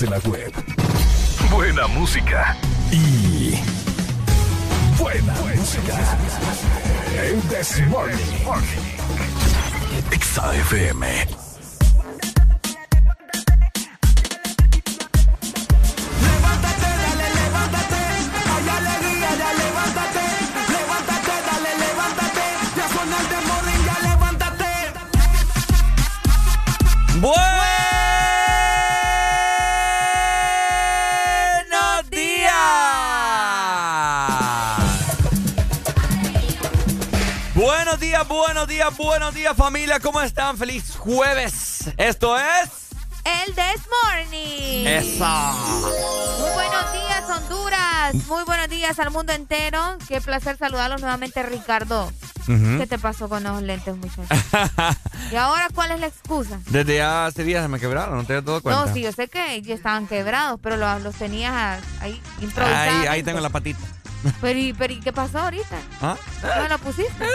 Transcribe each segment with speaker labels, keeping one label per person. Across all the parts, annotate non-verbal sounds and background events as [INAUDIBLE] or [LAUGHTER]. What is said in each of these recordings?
Speaker 1: estás en la
Speaker 2: web. Buena música y buena, buena música. música. El Desmorning. XAFM.
Speaker 3: Familia, ¿cómo están? Feliz jueves. Esto es...
Speaker 4: El This Morning.
Speaker 3: Esa.
Speaker 4: Muy buenos días, Honduras. Muy buenos días al mundo entero. Qué placer saludarlos nuevamente, Ricardo. ¿Qué te pasó con los lentes, muchachos? [LAUGHS] ¿Y ahora cuál es la excusa?
Speaker 3: Desde hace días se me quebraron, no te das todo cuenta.
Speaker 4: No, sí, yo sé que ya estaban quebrados, pero los, los tenías ahí improvisados.
Speaker 3: Ahí, ahí tengo la patita.
Speaker 4: Pero ¿y, pero, ¿y qué pasó ahorita?
Speaker 3: ¿Ah?
Speaker 4: ¿No lo pusiste?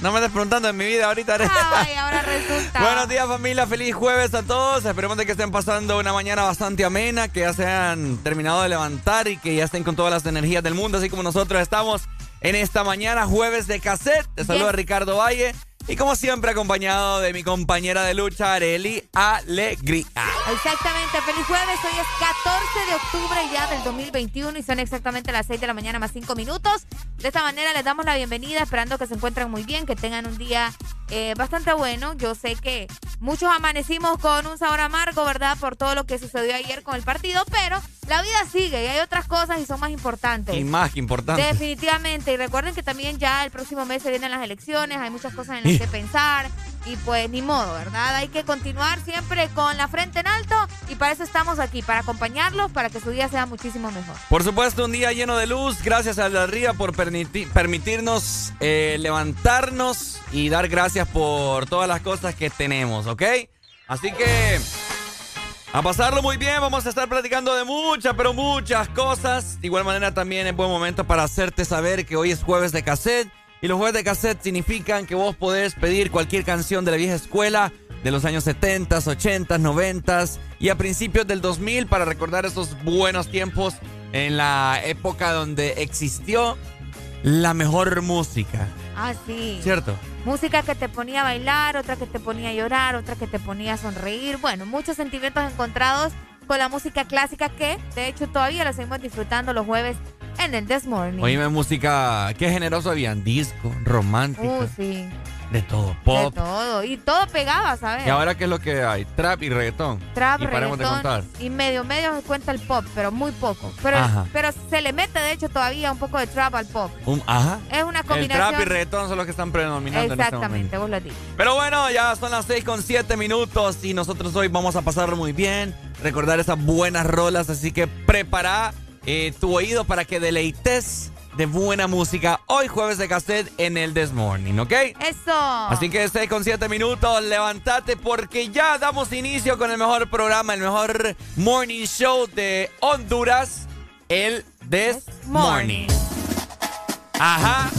Speaker 3: No me estés preguntando en mi vida ahorita.
Speaker 4: Ay, ahora [LAUGHS] resulta.
Speaker 3: Buenos días familia, feliz jueves a todos. Esperemos de que estén pasando una mañana bastante amena, que ya se han terminado de levantar y que ya estén con todas las energías del mundo, así como nosotros estamos en esta mañana, jueves de cassette. Te saluda
Speaker 4: Yes.
Speaker 3: Ricardo Valle y como siempre acompañado de mi compañera de lucha, Areli Alegría.
Speaker 4: Exactamente, feliz jueves. Hoy es 14 de octubre ya del 2021 y son exactamente las 6 de la mañana más 5 minutos. De esta manera les damos la bienvenida, esperando que se encuentren muy bien, que tengan un día eh, bastante bueno. Yo sé que muchos amanecimos con un sabor amargo, ¿verdad? Por todo lo que sucedió ayer con el partido, pero la vida sigue y hay otras cosas y son más importantes.
Speaker 3: Y más que importante.
Speaker 4: Definitivamente. Y recuerden que también ya el próximo mes se vienen las elecciones, hay muchas cosas en las que pensar y pues ni modo, ¿verdad? Hay que continuar siempre con la frente en alto y para eso estamos aquí, para acompañarlos, para que su día sea muchísimo mejor.
Speaker 3: Por supuesto, un día lleno de luz. Gracias a la Ría por permiti- permitirnos eh, levantarnos y dar gracias por todas las cosas que tenemos, ¿ok? Así que a pasarlo muy bien. Vamos a estar platicando de muchas, pero muchas cosas. De igual manera, también es buen momento para hacerte saber que hoy es jueves de cassette. Y los jueves de cassette significan que vos podés pedir cualquier canción de la vieja escuela de los años 70, 80, 90 y a principios del 2000 para recordar esos buenos tiempos en la época donde existió la mejor música.
Speaker 4: Ah, sí.
Speaker 3: ¿Cierto?
Speaker 4: Música que te ponía a bailar, otra que te ponía a llorar, otra que te ponía a sonreír. Bueno, muchos sentimientos encontrados con la música clásica que, de hecho, todavía la seguimos disfrutando los jueves en el This Morning.
Speaker 3: Oíme música, qué generoso habían, disco, romántica,
Speaker 4: Uh, sí.
Speaker 3: de todo,
Speaker 4: De
Speaker 3: pop.
Speaker 4: todo. Y todo pegaba, ¿sabes?
Speaker 3: ¿Y ahora qué es lo que hay? Trap y reggaetón.
Speaker 4: Trap,
Speaker 3: y de
Speaker 4: reggaetón
Speaker 3: contar.
Speaker 4: y medio medio se cuenta el pop, pero muy poco. Pero,
Speaker 3: Ajá.
Speaker 4: pero se le mete de hecho todavía un poco de trap al pop.
Speaker 3: Ajá.
Speaker 4: Es una
Speaker 3: El
Speaker 4: combinación.
Speaker 3: trap y reggaetón son los que están predominando en este
Speaker 4: Exactamente, vos lo has dicho.
Speaker 3: Pero bueno, ya son las 6 con 7 minutos y nosotros hoy vamos a pasarlo muy bien, recordar esas buenas rolas, así que prepara eh, tu oído para que deleites de buena música hoy jueves de cassette en el This Morning, ¿ok?
Speaker 4: Eso.
Speaker 3: Así que 6 con 7 minutos, levántate porque ya damos inicio con el mejor programa, el mejor morning show de Honduras, el This Morning. Ajá.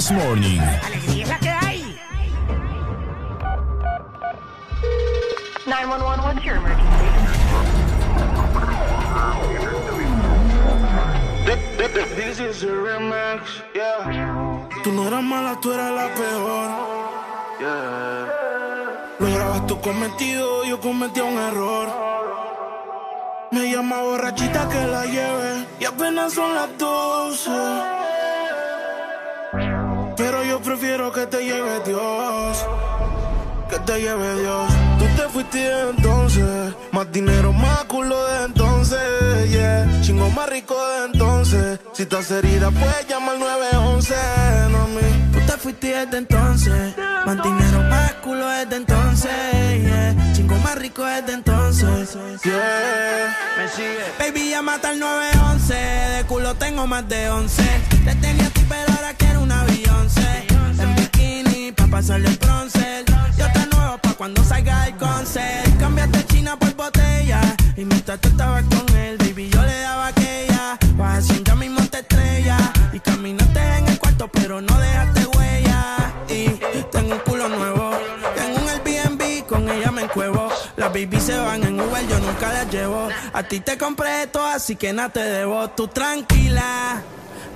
Speaker 2: This Morning.
Speaker 5: Alegría es la que hay.
Speaker 6: 911, what's your emergency?
Speaker 7: This is a remix, yeah. Tú no eras mala, tú eras la peor. Yeah. Lograbas tu cometido, yo cometí un error. Me llama borrachita que la lleve y apenas son las 12. Yo prefiero que te lleve Dios. Que te lleve Dios. Tú te fuiste de entonces. Más dinero, más culo de entonces. Yeah. Chingo más rico de entonces. Si estás herida, puedes llamar al 911. No me. Tú te fuiste desde entonces. Más dinero, más culo desde entonces. Yeah. Chingo más rico desde entonces. Yeah. Me sigue. Baby, llámate al 911. De culo tengo más de 11. Te tenía a ti, pero ahora pasarle el bronce. Yo te nuevo pa' cuando salga el concert. Cambiaste China por botella. Y mientras tú estabas con él, baby, yo le daba aquella. Vas haciendo ya mismo te estrella. Y caminaste en el cuarto, pero no dejaste huella. Y tengo un culo nuevo. Tengo un Airbnb, con ella me encuevo. Las baby se van en Uber, yo nunca las llevo. A ti te compré esto, así que nada te debo. Tú tranquila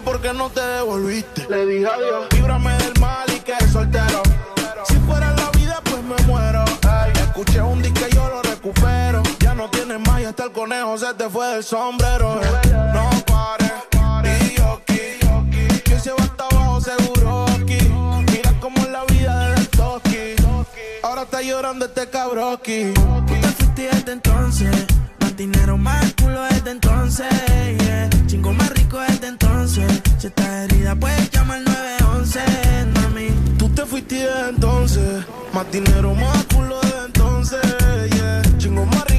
Speaker 7: Dime por qué no te devolviste. Le dije adiós. Líbrame del mal y que soltero. Si fuera la vida, pues me muero. Escuché un disco y yo lo recupero. Ya no tienes más y hasta el conejo se te fue del sombrero. eh. No pares. Y yo. Que se va hasta abajo seguro aquí. Mira cómo es la vida de toki. Ahora está llorando este cabroki.
Speaker 5: Tú te fuiste desde entonces. Dinero, más culo desde entonces. Yeah. Chingo más rico desde entonces. Si estás herida, puedes llamar 911, mami.
Speaker 7: Tú te fuiste desde entonces. Más dinero, más culo desde entonces. Yeah. Chingo más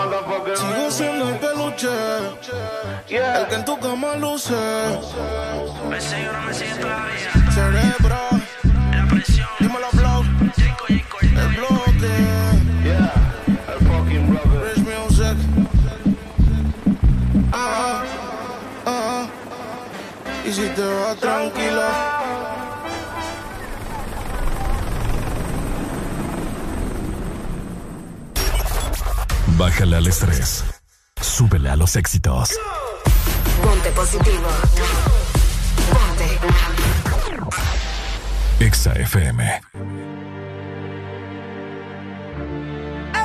Speaker 7: Sigo siendo el peluche. El que en tu cama luce. Cerebro. Dímelo, blow. El bloque. Rich music. Ah, ah. Y si te vas tranquila.
Speaker 2: Bájale al estrés. Súbele a los éxitos.
Speaker 6: Ponte positivo. Ponte.
Speaker 2: Exa FM.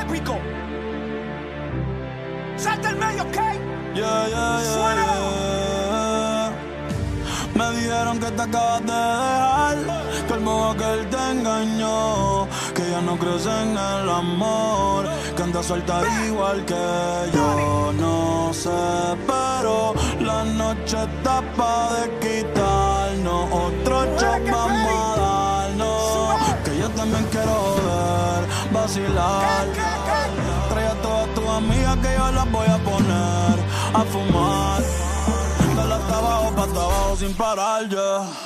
Speaker 8: épico. Salta el medio, ¿ok?
Speaker 9: Yeah, yeah, yeah,
Speaker 8: Suena.
Speaker 9: yeah. Me dijeron que te acabas de dejar, que el modo que él te engañó, que ya no crees en el amor, que anda suelta igual que yo. No sé, pero la noche está pa' de quitarnos, otro shot vamos a darnos, que yo también quiero ver, vacilar. Trae a todas tus amigas que yo las voy a poner a fumar. Dale hasta abajo, pa' hasta abajo sin parar ya.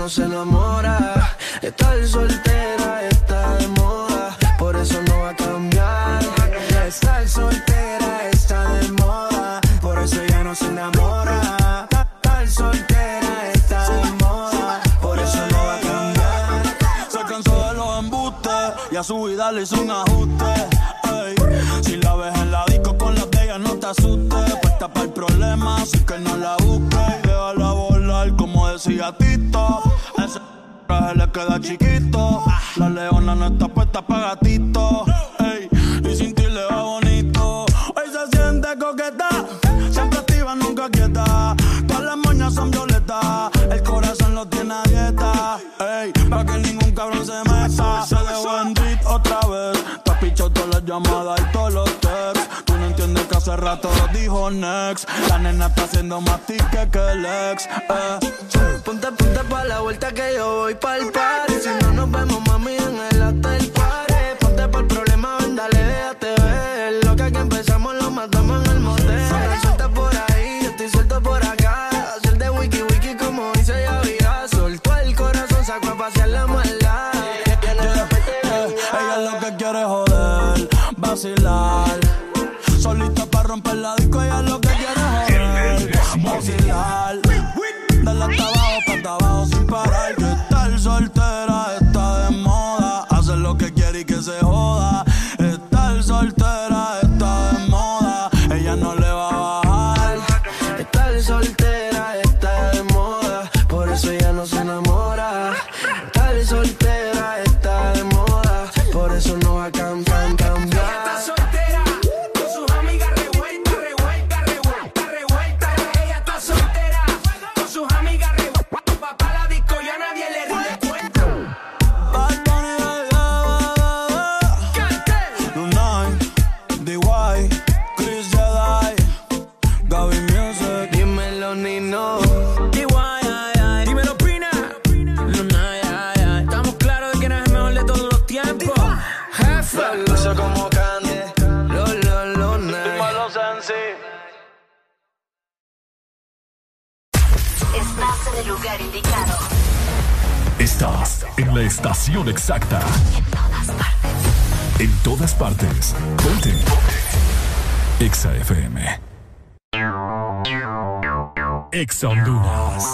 Speaker 9: No se enamora. Estar soltera está de moda, por eso no va a cambiar.
Speaker 5: Estar soltera está de moda, por eso ya no se enamora. Estar soltera está de moda, por eso no va a cambiar. Se
Speaker 9: cansó de los embustes y a su vida le hizo un ajuste. Ey, Si la ves en la disco con las de ella, no te asustes. Puesta para el problema, así que no la busques parecía Ese traje le queda chiquito. La leona no está puesta para gatito. Ey, y sin ti le va bonito. Hoy se siente coqueta. Siempre activa, nunca quieta. Todas las moñas son violetas. El corazón lo tiene a dieta. Ey, pa' que ningún cabrón se meta. Se dejó en otra vez. Te has todas las llamadas y todos los hace rato dijo Next. La nena está haciendo más tique que el ex. Eh.
Speaker 5: Ponte, ponte pa' la vuelta que yo voy pa'l party. Si no nos vemos, en la
Speaker 2: estación exacta.
Speaker 6: En todas partes.
Speaker 2: En todas partes. Ponte. Exa FM. Exa Honduras.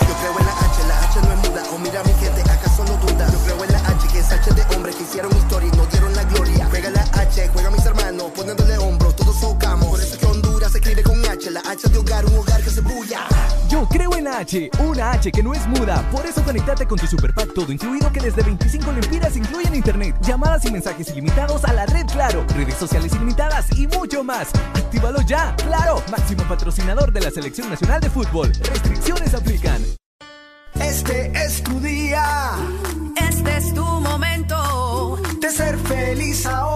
Speaker 10: Yo creo en la H, la H no es muda. O mira mi gente, acaso no duda. Yo creo en la H, que es H de hombre que hicieron historia y nos dieron la gloria. Juega la H, juega mis hermanos, poniéndole hombros, todos socamos. Por eso es que Honduras se escribe con H, la H de hogar, un hogar que se bulla.
Speaker 11: Yo creo en la H, una H que no es muda. Por eso conectate con tu Super Pack todo incluido que desde 25 lempiras incluyen internet, llamadas y mensajes ilimitados a la red Claro, redes sociales ilimitadas y mucho más. Actívalo ya, Claro, máximo patrocinador de la Selección Nacional de Fútbol. Restricciones aplican.
Speaker 10: Este es tu día
Speaker 8: Este es tu momento
Speaker 10: de ser feliz ahora.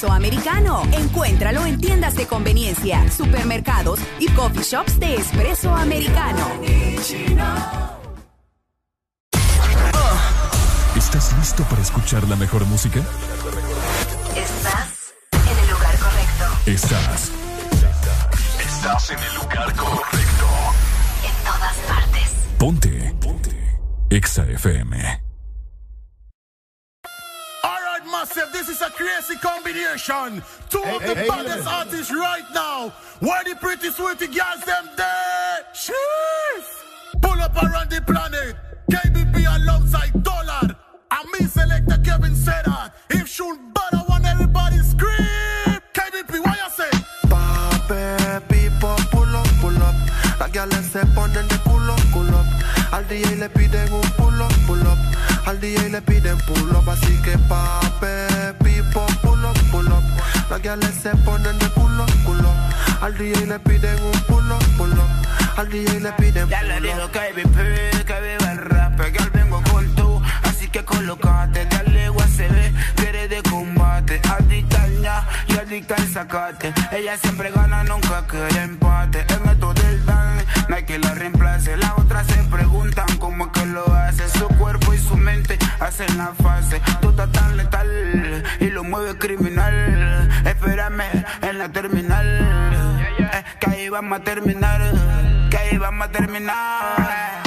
Speaker 12: Espresso americano. Encuéntralo en tiendas de conveniencia, supermercados y coffee shops de espresso americano.
Speaker 2: ¿Estás listo para escuchar la mejor música?
Speaker 6: Estás en el lugar correcto.
Speaker 2: Estás. Estás en el lugar correcto.
Speaker 6: En todas partes.
Speaker 2: Ponte. Ponte. Exa FM.
Speaker 13: All right, massive, this is a crazy combination. Two of the
Speaker 14: hey,
Speaker 13: baddest
Speaker 14: hey.
Speaker 13: artists right now. Where the pretty sweetie girls them there? Sheesh. Pull up around the planet. KBP alongside Dollar. And me selector Kevin said that. If shoot I want everybody scream. KBP, what you say?
Speaker 5: Pape, people, pull up, pull up. Las gales se ponen de culo, culo up. Al DJ le piden un pull up, pull up. Al DJ le piden pull up. Así que pape, pipo, pull up, pull up. Las gales se ponen de culo, culo. Al DJ le piden un pull up, pull up. Al DJ le piden
Speaker 15: Ya
Speaker 5: pull
Speaker 15: le
Speaker 5: up.
Speaker 15: digo que VP, que viva el rap, que al vengo con tú, así que colocate, dale ve que eres de combate, adicta al ña y adicta al sacate, ella siempre gana, nunca quiere empate, en esto del dan, no hay que la reemplace, las otras se preguntan cómo es que lo hace, su cuerpo hacen la fase, tú estás tan letal y lo mueve criminal, espérame en la terminal, que ahí vamos a terminar, que ahí vamos a terminar.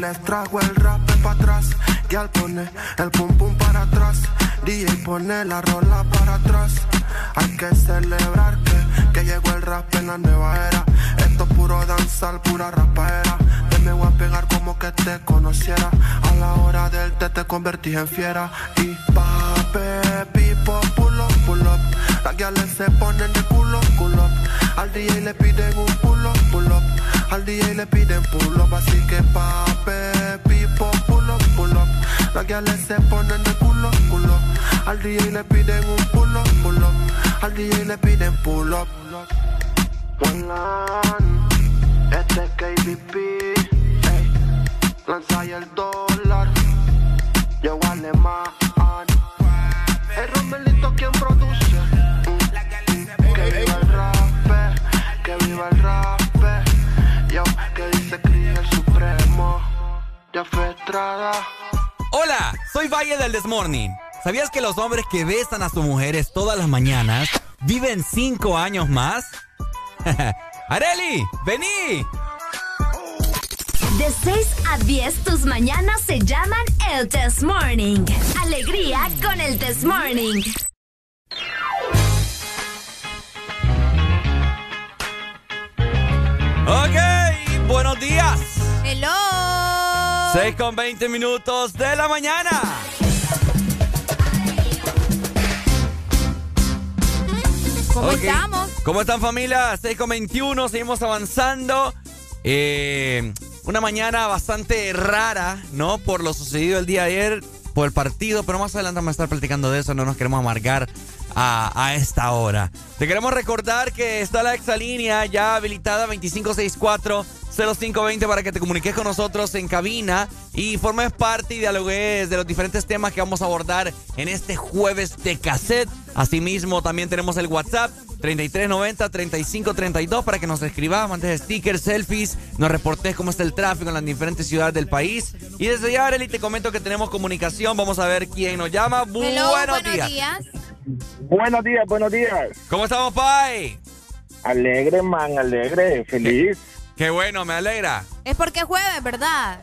Speaker 5: Les trajo el rap para atrás. Y al pone el pum pum para atrás. DJ pone la rola para atrás. Hay que celebrar que
Speaker 16: que llegó el rap en la nueva era. Esto es puro danzar, pura rapaera. Te me voy a pegar como que te conociera. A la hora del té te convertí en fiera. Y pape, pipo, pull up, pull up. Las guiales se ponen de culo, culo. Al DJ le piden un pull. Al DJ le piden pull up. Así que pape, pipo, pull up, pull up. Las guiales se ponen de culo, culo. Al DJ le piden un pull up, pull up. Al DJ le piden pull up. One este es KBP. Lanza y el dólar, yo alemán. El Romelito quien produce. Que viva el rap, que viva el rap. Ya fue Estrada.
Speaker 3: Hola, soy Valle del Desmorning. ¿Sabías que los hombres que besan a sus mujeres todas las mañanas viven cinco años más? [LAUGHS] ¡Areli! ¡Vení!
Speaker 17: De 6 a 10, tus mañanas se llaman el Test Morning. Alegría con el Test Morning.
Speaker 3: Ok, buenos días.
Speaker 4: Hello.
Speaker 3: 6 con 20 minutos de la mañana.
Speaker 4: ¿Cómo estamos?
Speaker 3: ¿Cómo están familia? 6 con 21, seguimos avanzando. Eh, una mañana bastante rara, ¿no? Por lo sucedido el día de ayer, por el partido, pero más adelante vamos a estar platicando de eso, no nos queremos amargar a, a esta hora. Te queremos recordar que está la exalínea ya habilitada 2564-0520 para que te comuniques con nosotros en cabina y formes parte y dialogues de los diferentes temas que vamos a abordar en este jueves de cassette. Asimismo, también tenemos el WhatsApp 3390-3532 para que nos escribas, mandes stickers, selfies, nos reportes cómo está el tráfico en las diferentes ciudades del país. Y desde ya, Arely, te comento que tenemos comunicación. Vamos a ver quién nos llama.
Speaker 4: Hello,
Speaker 3: buenos,
Speaker 4: buenos días.
Speaker 18: Buenos días, buenos días.
Speaker 3: ¿Cómo estamos, Pai?
Speaker 18: Alegre, man, alegre, feliz.
Speaker 3: Qué bueno, me alegra.
Speaker 4: Es porque es jueves, ¿verdad?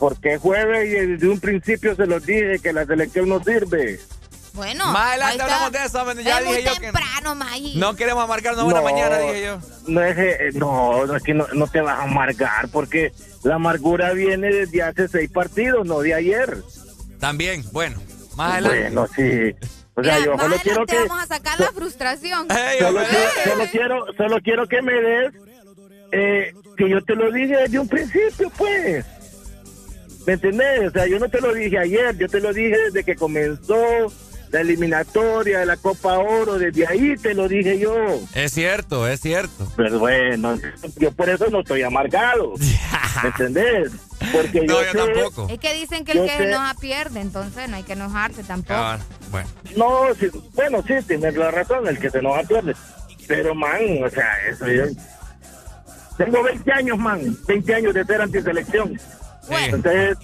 Speaker 18: Porque es jueves y desde un principio se los dije que la selección no sirve.
Speaker 4: Bueno,
Speaker 3: Más
Speaker 4: ahí
Speaker 3: adelante
Speaker 4: está.
Speaker 3: hablamos de eso. Ya
Speaker 4: es muy
Speaker 3: dije yo que
Speaker 4: temprano, Maggie.
Speaker 3: no queremos amargarnos
Speaker 18: No,
Speaker 3: mañana, dije yo.
Speaker 18: No es, eh, no, no es que no, no te vas a amargar porque la amargura viene desde hace seis partidos, no de ayer.
Speaker 3: También, bueno, más adelante.
Speaker 18: Bueno, sí. O sea,
Speaker 4: Mira,
Speaker 18: yo solo quiero que
Speaker 4: vamos a sacar la frustración.
Speaker 18: solo, quiero, solo quiero solo quiero que me des eh, que yo te lo dije desde un principio, pues. ¿Me entendés? O sea, yo no te lo dije ayer, yo te lo dije desde que comenzó la eliminatoria de la Copa Oro, desde ahí te lo dije yo.
Speaker 3: Es cierto, es cierto.
Speaker 18: Pero bueno, yo por eso no estoy amargado. ¿Me [LAUGHS] entendés? Porque
Speaker 3: No,
Speaker 18: yo,
Speaker 3: yo
Speaker 18: sé-
Speaker 3: tampoco.
Speaker 4: Es que dicen que el que se
Speaker 18: sé-
Speaker 4: enoja pierde, entonces no hay que enojarse tampoco.
Speaker 3: Ah, bueno.
Speaker 18: No, sí, bueno, sí, tienes la razón, el que se enoja pierde. Pero, man, o sea, eso yo... Tengo 20 años, man, 20 años de ser antiselección. Entonces,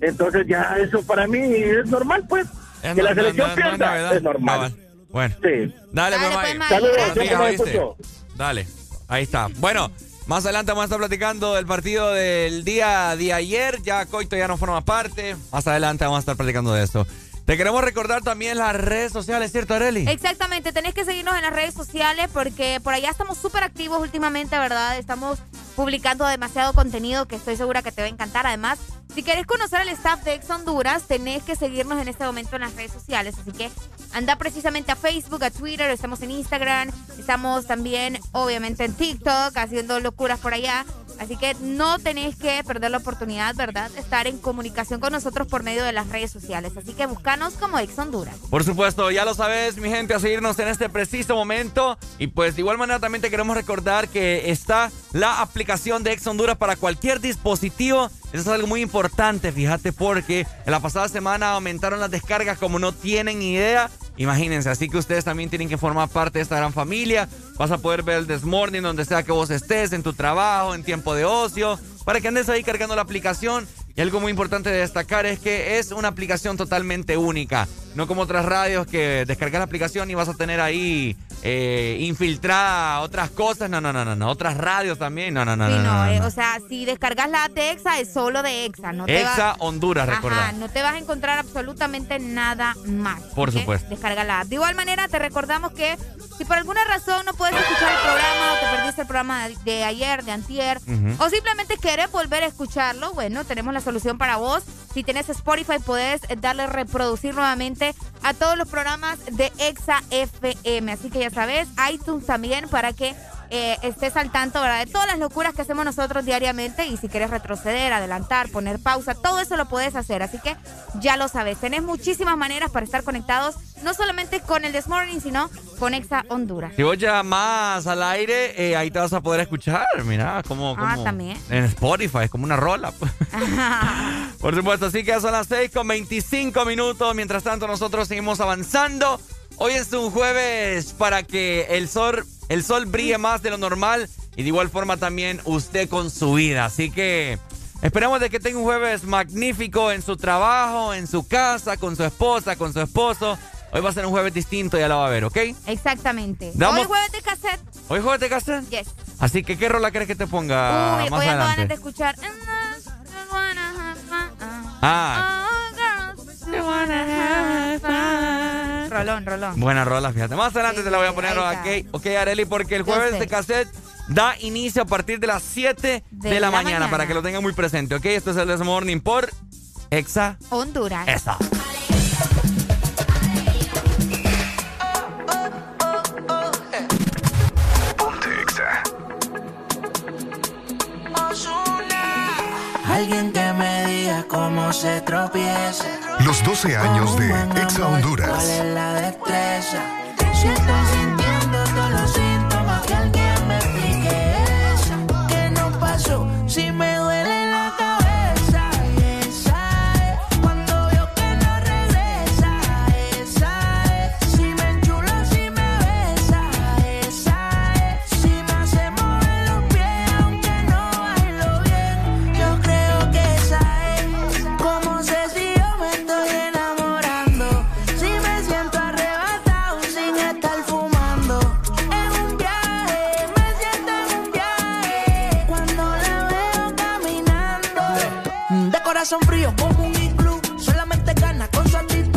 Speaker 18: entonces ya eso para mí es normal, pues.
Speaker 3: Es
Speaker 18: que la
Speaker 3: no-
Speaker 18: selección
Speaker 3: no- no es
Speaker 18: pierda es normal.
Speaker 3: Bueno.
Speaker 18: Sí.
Speaker 3: Dale,
Speaker 4: Dale,
Speaker 3: pues,
Speaker 4: pues,
Speaker 3: Maggie.
Speaker 4: Maggie,
Speaker 18: Saludos, escucho.
Speaker 3: Dale, ahí está. Bueno, más adelante vamos a estar platicando del partido del día de ayer. Ya Coito ya no forma parte. Más adelante vamos a estar platicando de eso. Te queremos recordar también las redes sociales, ¿cierto, Areli?
Speaker 4: Exactamente, tenés que seguirnos en las redes sociales porque por allá estamos súper activos últimamente, ¿verdad? Estamos publicando demasiado contenido que estoy segura que te va a encantar. Además, si querés conocer al staff de Ex Honduras, tenés que seguirnos en este momento en las redes sociales. Así que anda precisamente a Facebook, a Twitter, estamos en Instagram, estamos también obviamente en TikTok haciendo locuras por allá. Así que no tenés que perder la oportunidad, ¿verdad? De estar en comunicación con nosotros por medio de las redes sociales. Así que búscanos como Ex Honduras.
Speaker 3: Por supuesto, ya lo sabes, mi gente, a seguirnos en este preciso momento. Y pues de igual manera también te queremos recordar que está la aplicación de Ex Honduras para cualquier dispositivo. Eso es algo muy importante, fíjate, porque en la pasada semana aumentaron las descargas como no tienen idea. Imagínense, así que ustedes también tienen que formar parte de esta gran familia. Vas a poder ver el Desmorning donde sea que vos estés, en tu trabajo, en tiempo de ocio, para que andes ahí cargando la aplicación. Y algo muy importante de destacar es que es una aplicación totalmente única. No como otras radios que descargas la aplicación y vas a tener ahí eh, infiltrada a otras cosas. No, no, no, no, no. Otras radios también. No, no, no.
Speaker 4: Sí,
Speaker 3: no,
Speaker 4: no,
Speaker 3: no,
Speaker 4: eh,
Speaker 3: no.
Speaker 4: o sea, si descargas la app de EXA, es solo de EXA. No te
Speaker 3: Exa Honduras, recordá.
Speaker 4: No te vas a encontrar absolutamente nada más.
Speaker 3: Por supuesto.
Speaker 4: Descarga la app. De igual manera, te recordamos que si por alguna razón no puedes escuchar el programa o te perdiste el programa de, ayer, de antier, o simplemente quieres volver a escucharlo, bueno, tenemos la solución para vos. Si tienes Spotify, puedes darle reproducir nuevamente a todos los programas de Exa FM. Así que ya sabes, iTunes también para que eh, estés al tanto ¿verdad? de todas las locuras que hacemos nosotros diariamente y si quieres retroceder, adelantar, poner pausa, todo eso lo puedes hacer. Así que ya lo sabes, tenés muchísimas maneras para estar conectados, no solamente con el This Morning, sino con Exa Honduras.
Speaker 3: Si vos llamas al aire, eh, ahí te vas a poder escuchar. Mira, como,
Speaker 4: Ah, también.
Speaker 3: en Spotify, es como una rola. pues. [LAUGHS] Por supuesto, así que ya son las 6 con 25 minutos. Mientras tanto, nosotros seguimos avanzando. Hoy es un jueves para que el sol, el sol brille más de lo normal y de igual forma también usted con su vida. Así que esperamos de que tenga un jueves magnífico en su trabajo, en su casa, con su esposa, con su esposo. Hoy va a ser un jueves distinto, ya lo va a ver, ¿ok?
Speaker 4: Exactamente.
Speaker 3: Damos-
Speaker 4: Hoy jueves de cassette.
Speaker 3: Hoy jueves de casa.
Speaker 4: Yes.
Speaker 3: Así que, ¿qué rola crees que te ponga
Speaker 4: Uy,
Speaker 3: más
Speaker 4: hoy
Speaker 3: adelante?
Speaker 4: de escuchar.
Speaker 3: Ah,
Speaker 4: Rolón, rolón.
Speaker 3: buena rola, fíjate. Más adelante te la voy a poner, ok, ok, Areli, porque el jueves de cassette da inicio a partir de las 7 de, la, mañana, para que lo tengan muy presente, ok. Esto es el This Morning por Exa.
Speaker 4: Honduras.
Speaker 3: Esa.
Speaker 8: Alguien que me diga cómo se tropieza.
Speaker 19: Los 12 años de Exa Honduras.
Speaker 8: ¿Cuál es la destreza? Caminando. De corazón frío como un iglú. Solamente gana con su actitud.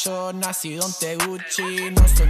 Speaker 20: Catracho, nacido en Teguchi. No soy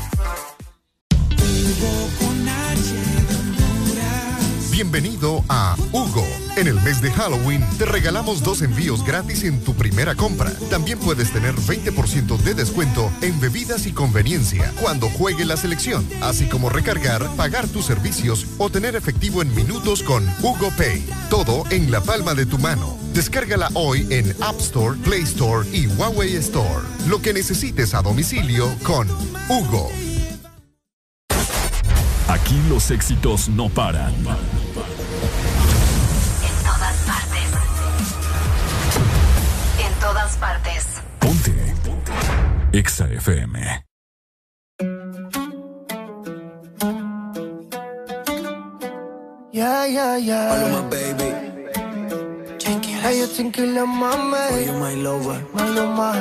Speaker 19: Bienvenido a Hugo. En el mes de Halloween te regalamos dos envíos gratis en tu primera compra. También puedes tener 20% de descuento en bebidas y conveniencia cuando juegue la selección, así como recargar, pagar tus servicios o tener efectivo en minutos con Hugo Pay. Todo en la palma de tu mano. Descárgala hoy en App Store, Play Store y Huawei Store. Lo que necesites a domicilio con Hugo.
Speaker 2: Aquí los éxitos no paran.
Speaker 6: Partes.
Speaker 2: Ponte. Exa FM.
Speaker 21: Yeah, yeah, yeah.
Speaker 20: Paloma, baby.
Speaker 21: Ellos tranquilos, mami.
Speaker 20: For you, my lover.
Speaker 21: Maluma.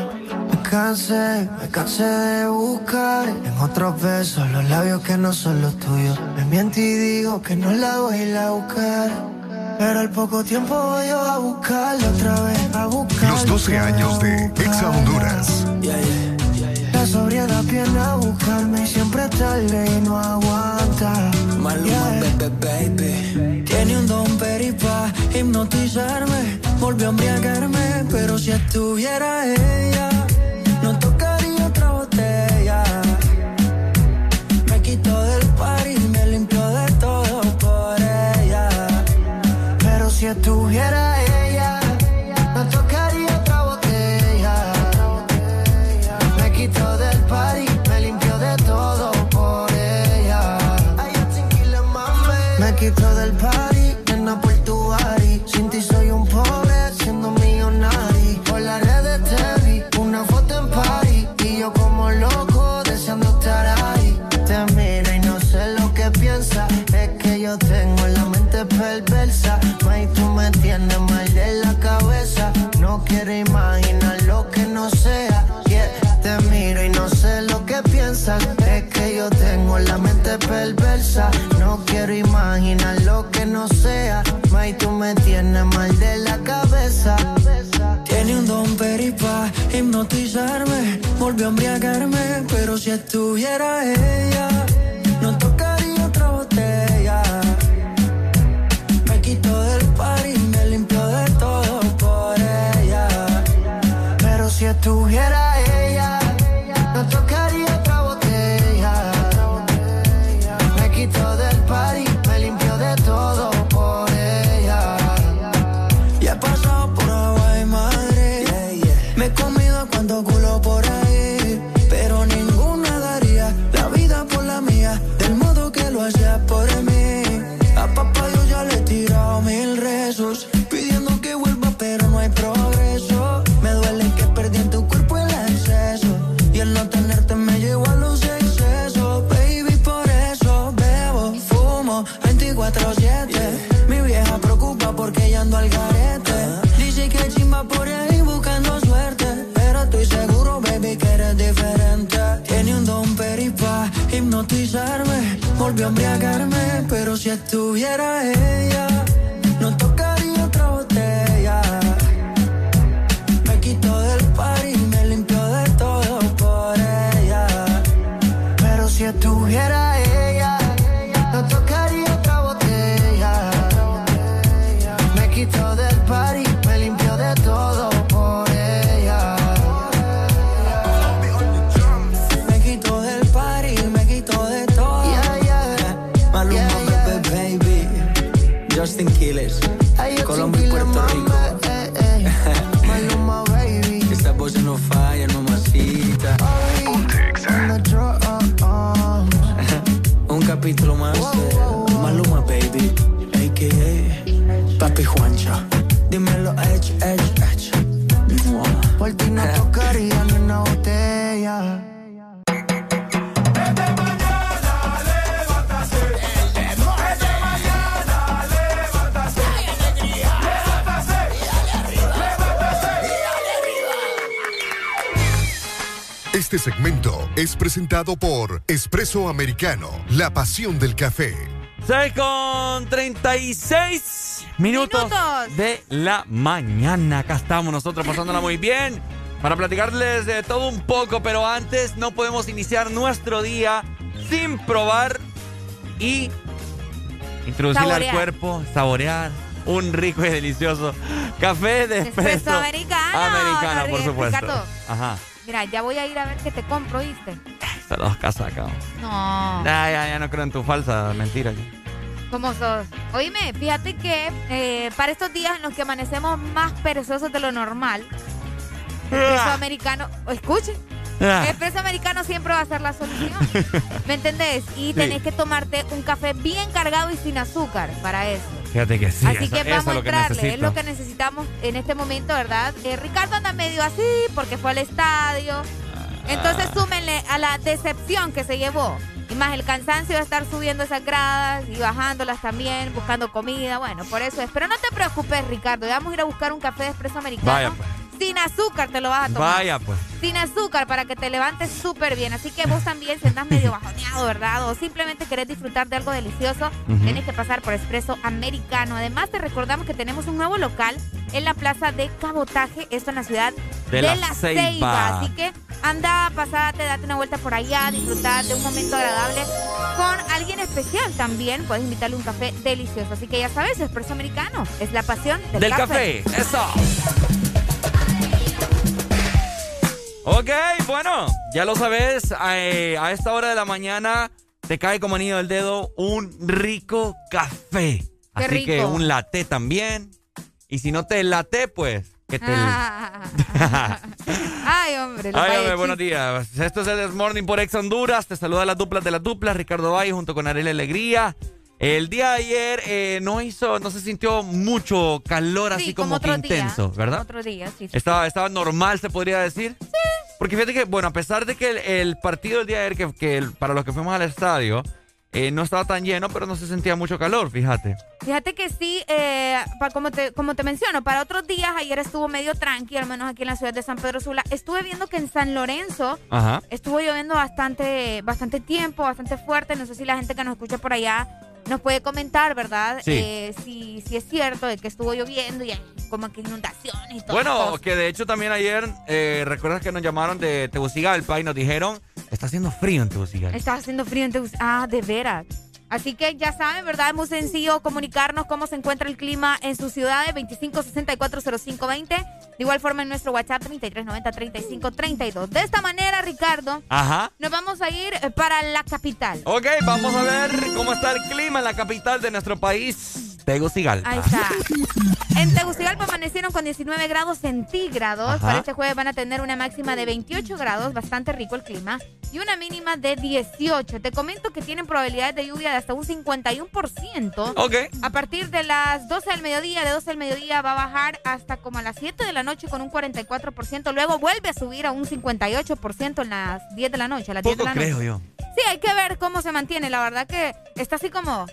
Speaker 21: Me cansé, me cansé de buscar en otros besos los labios que no son los tuyos. Me miento y digo que no la voy a ir a buscar. Pero al poco tiempo voy yo a buscarla otra vez, a buscar.
Speaker 19: Los 12 años de Exa Honduras.
Speaker 21: La sobriedad viene a buscarme y siempre tarde y no aguanta.
Speaker 20: Maluma, baby, baby.
Speaker 22: Tiene un don peripa hipnotizarme, volvió a embriagarme, pero si estuviera ella, no tocaría otra botella. Me quitó
Speaker 21: Pero si No
Speaker 22: quiero imaginar lo que no sea. May, tú me tienes mal de la cabeza. Tiene un don peripa hipnotizarme. Volvió a embriagarme, pero si estuviera ella, no tocaría otra botella. Me quitó del par y me limpió de todo por ella. Pero si estuviera estuviera ella, Por ti no tocaría ni una botella.
Speaker 19: Este segmento es presentado por Espresso Americano, la pasión del café.
Speaker 3: 6 con 36 minutos,
Speaker 4: Minutos.
Speaker 3: de la mañana. Acá estamos nosotros pasándola muy bien para platicarles de todo un poco, pero antes no podemos iniciar nuestro día sin probar y introducirle al
Speaker 4: Saborear.
Speaker 3: cuerpo, saborear un rico y delicioso café de
Speaker 4: Espresso americano.
Speaker 3: americana, por supuesto.
Speaker 4: Ricardo,
Speaker 3: Ajá.
Speaker 4: Mira, ya voy a ir a ver qué te compro, ¿viste?
Speaker 3: Saludos casacas.
Speaker 4: No.
Speaker 3: Ya, ya, ya no creo en tu falsa mentira.
Speaker 4: ¿Cómo sos? Oíme, fíjate que eh, para estos días en los que amanecemos más perezosos de lo normal, Espresso americano, escuchen,
Speaker 3: Ah.
Speaker 4: Espresso americano siempre va a ser la solución. [LAUGHS] ¿Me entendés? Y tenés que tomarte un café bien cargado y sin azúcar para eso.
Speaker 3: Fíjate que sí.
Speaker 4: Así
Speaker 3: eso,
Speaker 4: que vamos
Speaker 3: es
Speaker 4: a entrarle, es lo que necesitamos en este momento, ¿verdad? Eh, Ricardo anda medio así porque fue al estadio. Entonces
Speaker 3: Ah.
Speaker 4: súmenle a la decepción que se llevó. Y más el cansancio de estar subiendo esas gradas y bajándolas también, buscando comida. Bueno, por eso es. Pero no te preocupes, Ricardo. Vamos a ir a buscar un café de espresso americano.
Speaker 3: Vaya, pues.
Speaker 4: Sin azúcar te lo vas a tomar.
Speaker 3: Vaya, pues.
Speaker 4: Sin azúcar para que te levantes súper bien. Así que vos también, si andas medio bajoneado, ¿verdad? O simplemente querés disfrutar de algo delicioso,
Speaker 3: Ujú.
Speaker 4: tienes que pasar por Espresso Americano. Además, te recordamos que tenemos un nuevo local en la plaza de Cabotaje, esto en la ciudad
Speaker 3: De
Speaker 4: de,
Speaker 3: La
Speaker 4: La
Speaker 3: Ceiba.
Speaker 4: Ceiba. Así que anda, pasate, date una vuelta por allá, disfrutar de un momento agradable con alguien especial también. Puedes invitarle un café delicioso. Así que ya sabes, Espresso Americano es la pasión del,
Speaker 3: Del café. Eso. Ok, bueno, ya lo sabes, eh, a esta hora de la mañana te cae como anillo del dedo un rico café.
Speaker 4: Qué
Speaker 3: Así que un latte también. Y si no te latte, pues que te... [LAUGHS]
Speaker 4: Ay, hombre.
Speaker 3: Ay, hombre, buenos días. Esto es el This Morning por Ex Honduras. Te saluda las duplas de las duplas, Ricardo Valle junto con Arely Alegría. El día de ayer eh, no hizo, no se sintió mucho calor así
Speaker 4: Sí,
Speaker 3: como, que
Speaker 4: otro día,
Speaker 3: intenso, ¿verdad?
Speaker 4: Otro día, sí. sí.
Speaker 3: Estaba, estaba normal, se podría decir. Sí. Porque fíjate que, bueno, a pesar de que el, el partido del día de ayer, que, que el- para los que fuimos al estadio, eh, no estaba tan lleno, pero no se sentía mucho calor, fíjate.
Speaker 4: Fíjate que sí, eh, pa- como, te, como te menciono, para otros días, ayer estuvo medio tranqui, al menos aquí en la ciudad de San Pedro Sula. Estuve viendo que en San Lorenzo
Speaker 3: Ajá.
Speaker 4: estuvo lloviendo bastante, bastante tiempo, bastante fuerte. No sé si la gente que nos escucha por allá nos puede comentar, ¿verdad?
Speaker 3: Sí.
Speaker 4: Eh, si, si es cierto de que estuvo lloviendo y hay como que inundaciones y todo.
Speaker 3: Bueno, que de hecho también ayer, eh, recuerdas que nos llamaron de Tegucigalpa y nos dijeron, está haciendo frío en Tegucigalpa.
Speaker 4: Está haciendo frío en Tegus- Ah, de veras. Así que ya saben, ¿verdad? Es muy sencillo comunicarnos cómo se encuentra el clima en su ciudad de 25640520. De igual forma en nuestro WhatsApp 3390-3532. De esta manera, Ricardo,
Speaker 3: Ajá.
Speaker 4: nos vamos a ir eh, para la capital.
Speaker 3: Ok, vamos a ver cómo está el clima en la capital de nuestro país, Tegucigalpa.
Speaker 4: Ahí está. En Tegucigalpa amanecieron con 19 grados centígrados.
Speaker 3: Ajá.
Speaker 4: Para este jueves van a tener una máxima de 28 grados, bastante rico el clima, y una mínima de 18. Te comento que tienen probabilidades de lluvia de hasta un 51%.
Speaker 3: Ok.
Speaker 4: A partir de las 12 del mediodía, de 12 del mediodía va a bajar hasta como a las 7 de la noche con un 44%. Luego vuelve a subir a un 58% en las 10 de la noche, a las 10 de
Speaker 3: Poco
Speaker 4: noche.
Speaker 3: creo yo.
Speaker 4: Sí, hay que ver cómo se mantiene. La verdad que está así como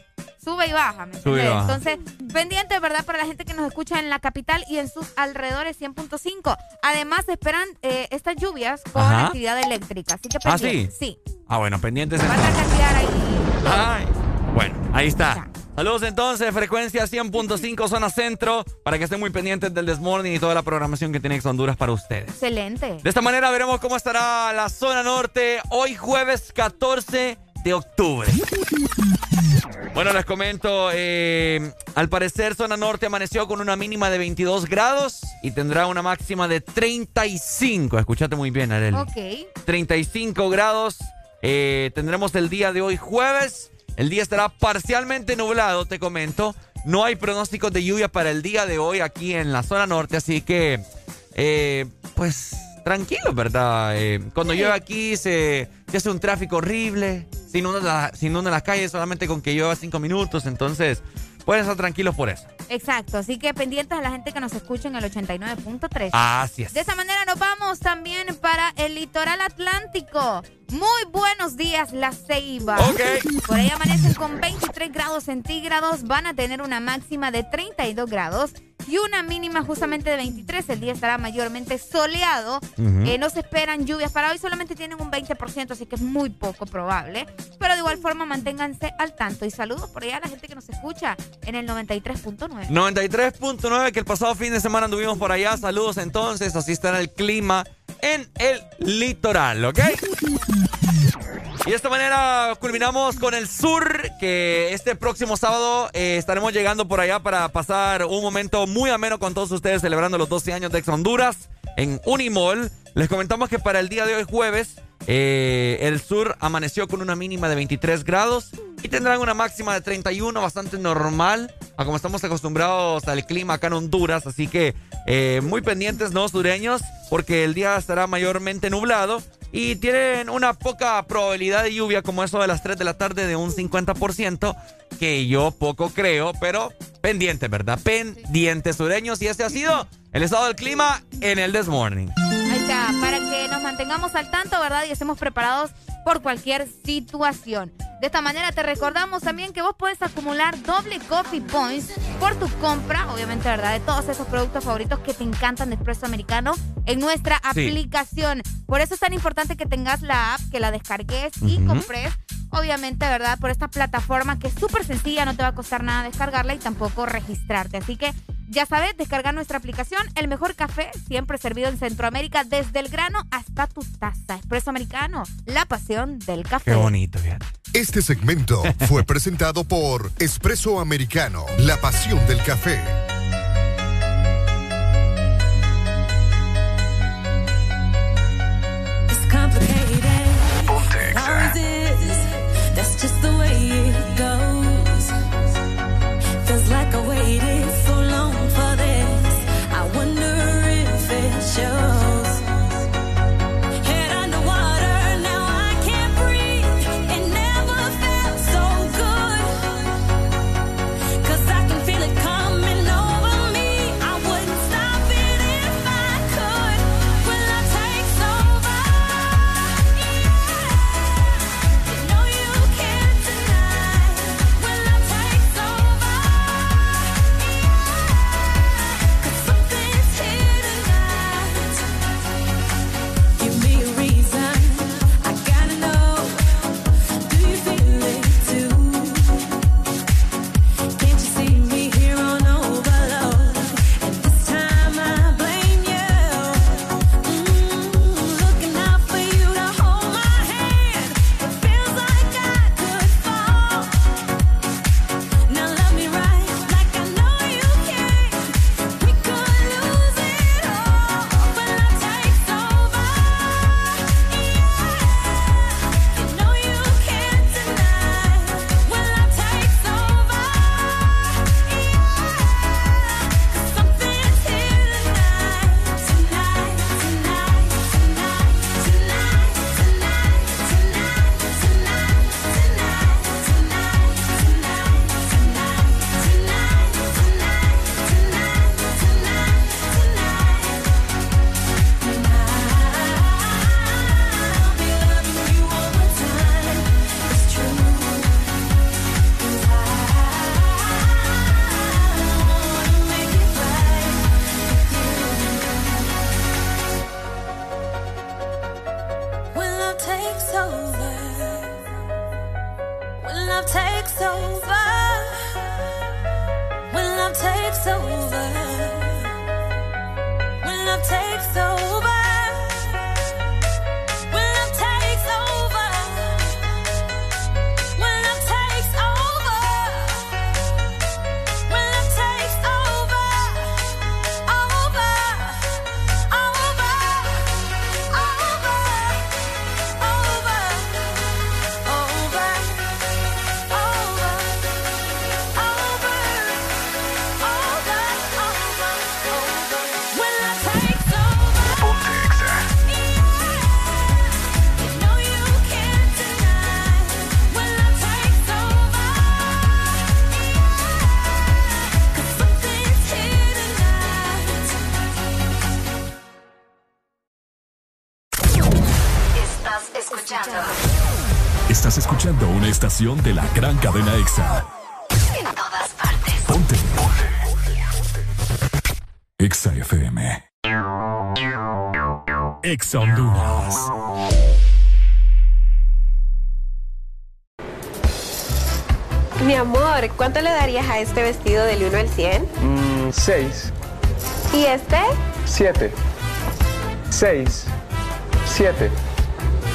Speaker 4: sube y baja. ¿me
Speaker 3: Sube y
Speaker 4: entiendes?
Speaker 3: baja.
Speaker 4: Entonces, pendiente, ¿verdad? Para la gente que nos escucha en la capital y en sus alrededores 100.5. Además, se esperan eh, estas lluvias con
Speaker 3: Ajá.
Speaker 4: actividad eléctrica. Así que
Speaker 3: ¿Ah,
Speaker 4: pendiente.
Speaker 3: sí? Ah, bueno, pendientes.
Speaker 4: Van a cambiar ahí.
Speaker 3: Ay, bueno, ahí está. Saludos entonces, frecuencia 100.5 zona centro, para que estén muy pendientes del Desmorning y toda la programación que tiene Ex Honduras para ustedes.
Speaker 4: Excelente.
Speaker 3: De esta manera veremos cómo estará la zona norte hoy jueves 14 de octubre. Bueno, les comento, eh, al parecer zona norte amaneció con una mínima de 22 grados y tendrá una máxima de 35. Escúchate muy bien, Arely.
Speaker 4: Ok.
Speaker 3: 35 grados. Eh, tendremos el día de hoy jueves. El día estará parcialmente nublado, te comento. No hay pronósticos de lluvia para el día de hoy aquí en la zona norte, así que, eh, pues, tranquilo, ¿verdad? Eh, cuando llueve aquí se, se hace un tráfico horrible, se inunda, la- se inunda las calles solamente con que llueva cinco minutos, entonces pueden estar tranquilos por eso.
Speaker 4: Exacto. Así que pendientes a la gente que nos escucha en el 89.3.
Speaker 3: Así es.
Speaker 4: De esa manera nos vamos también para el litoral atlántico. Muy buenos días, La Ceiba.
Speaker 3: Ok.
Speaker 4: Por ahí amanecen con 23 grados centígrados. Van a tener una máxima de 32 grados y una mínima justamente de 23. El día estará mayormente soleado. Eh, no se esperan lluvias. Para hoy solamente tienen un 20%, así que es muy poco probable. Pero de igual forma, manténganse al tanto. Y saludos por allá a la gente que nos escucha en el 93.9.
Speaker 3: 93.9, que el pasado fin de semana anduvimos por allá. Saludos entonces, así estará el clima en el litoral, ¿ok? Y de esta manera culminamos con el sur, que este próximo sábado eh, estaremos llegando por allá para pasar un momento muy ameno con todos ustedes celebrando los 12 años de Ex Honduras en Unimall. Les comentamos que para el día de hoy jueves eh, el sur amaneció con una mínima de 23 grados y tendrán una máxima de 31, bastante normal, a como estamos acostumbrados al clima acá en Honduras. Así que eh, muy pendientes, ¿no, sureños? Porque el día estará mayormente nublado y tienen una poca probabilidad de lluvia, como eso de las 3 de la tarde, de un 50%, que yo poco creo, pero pendientes, ¿verdad? Pendientes sureños. Y este ha sido el estado del clima en el This Morning.
Speaker 4: Ahí está, para nos mantengamos al tanto, ¿verdad? Y estemos preparados por cualquier situación. De esta manera te recordamos también que vos puedes acumular doble coffee points por tu compra, obviamente, ¿verdad? De todos esos productos favoritos que te encantan de Espresso Americano en nuestra
Speaker 23: Sí.
Speaker 4: aplicación. Por eso es tan importante que tengas la app, que la descargues y compres. Obviamente, ¿verdad? Por esta plataforma que es súper sencilla, no te va a costar nada descargarla y tampoco registrarte. Así que ya sabes, descargar nuestra aplicación. El mejor café siempre servido en Centroamérica, desde el grano hasta tu taza. Espresso americano, la pasión del café.
Speaker 3: Qué bonito, fíjate.
Speaker 19: Este segmento fue presentado por Espresso Americano, la pasión del café.
Speaker 23: That's just the way it goes. Feels like I waited
Speaker 2: de la gran cadena EXA.
Speaker 6: En todas partes.
Speaker 2: Ponte. Ponte. EXA FM. EXA Honduras.
Speaker 24: Mi amor, ¿cuánto le darías a este vestido del 1 al 100?
Speaker 25: Mm, 6.
Speaker 24: ¿Y este?
Speaker 25: 7. 6. 7.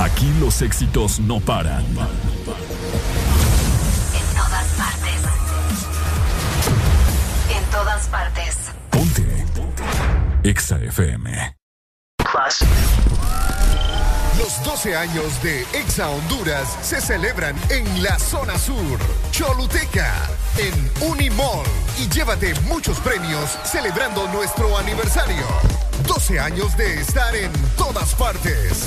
Speaker 2: Aquí los éxitos no paran.
Speaker 6: En todas partes. En todas partes.
Speaker 2: EXA FM.
Speaker 19: Los 12 años de Exa Honduras se celebran en la zona sur, Choluteca, en Unimall. Y llévate muchos premios celebrando nuestro aniversario. 12 años de estar en todas partes.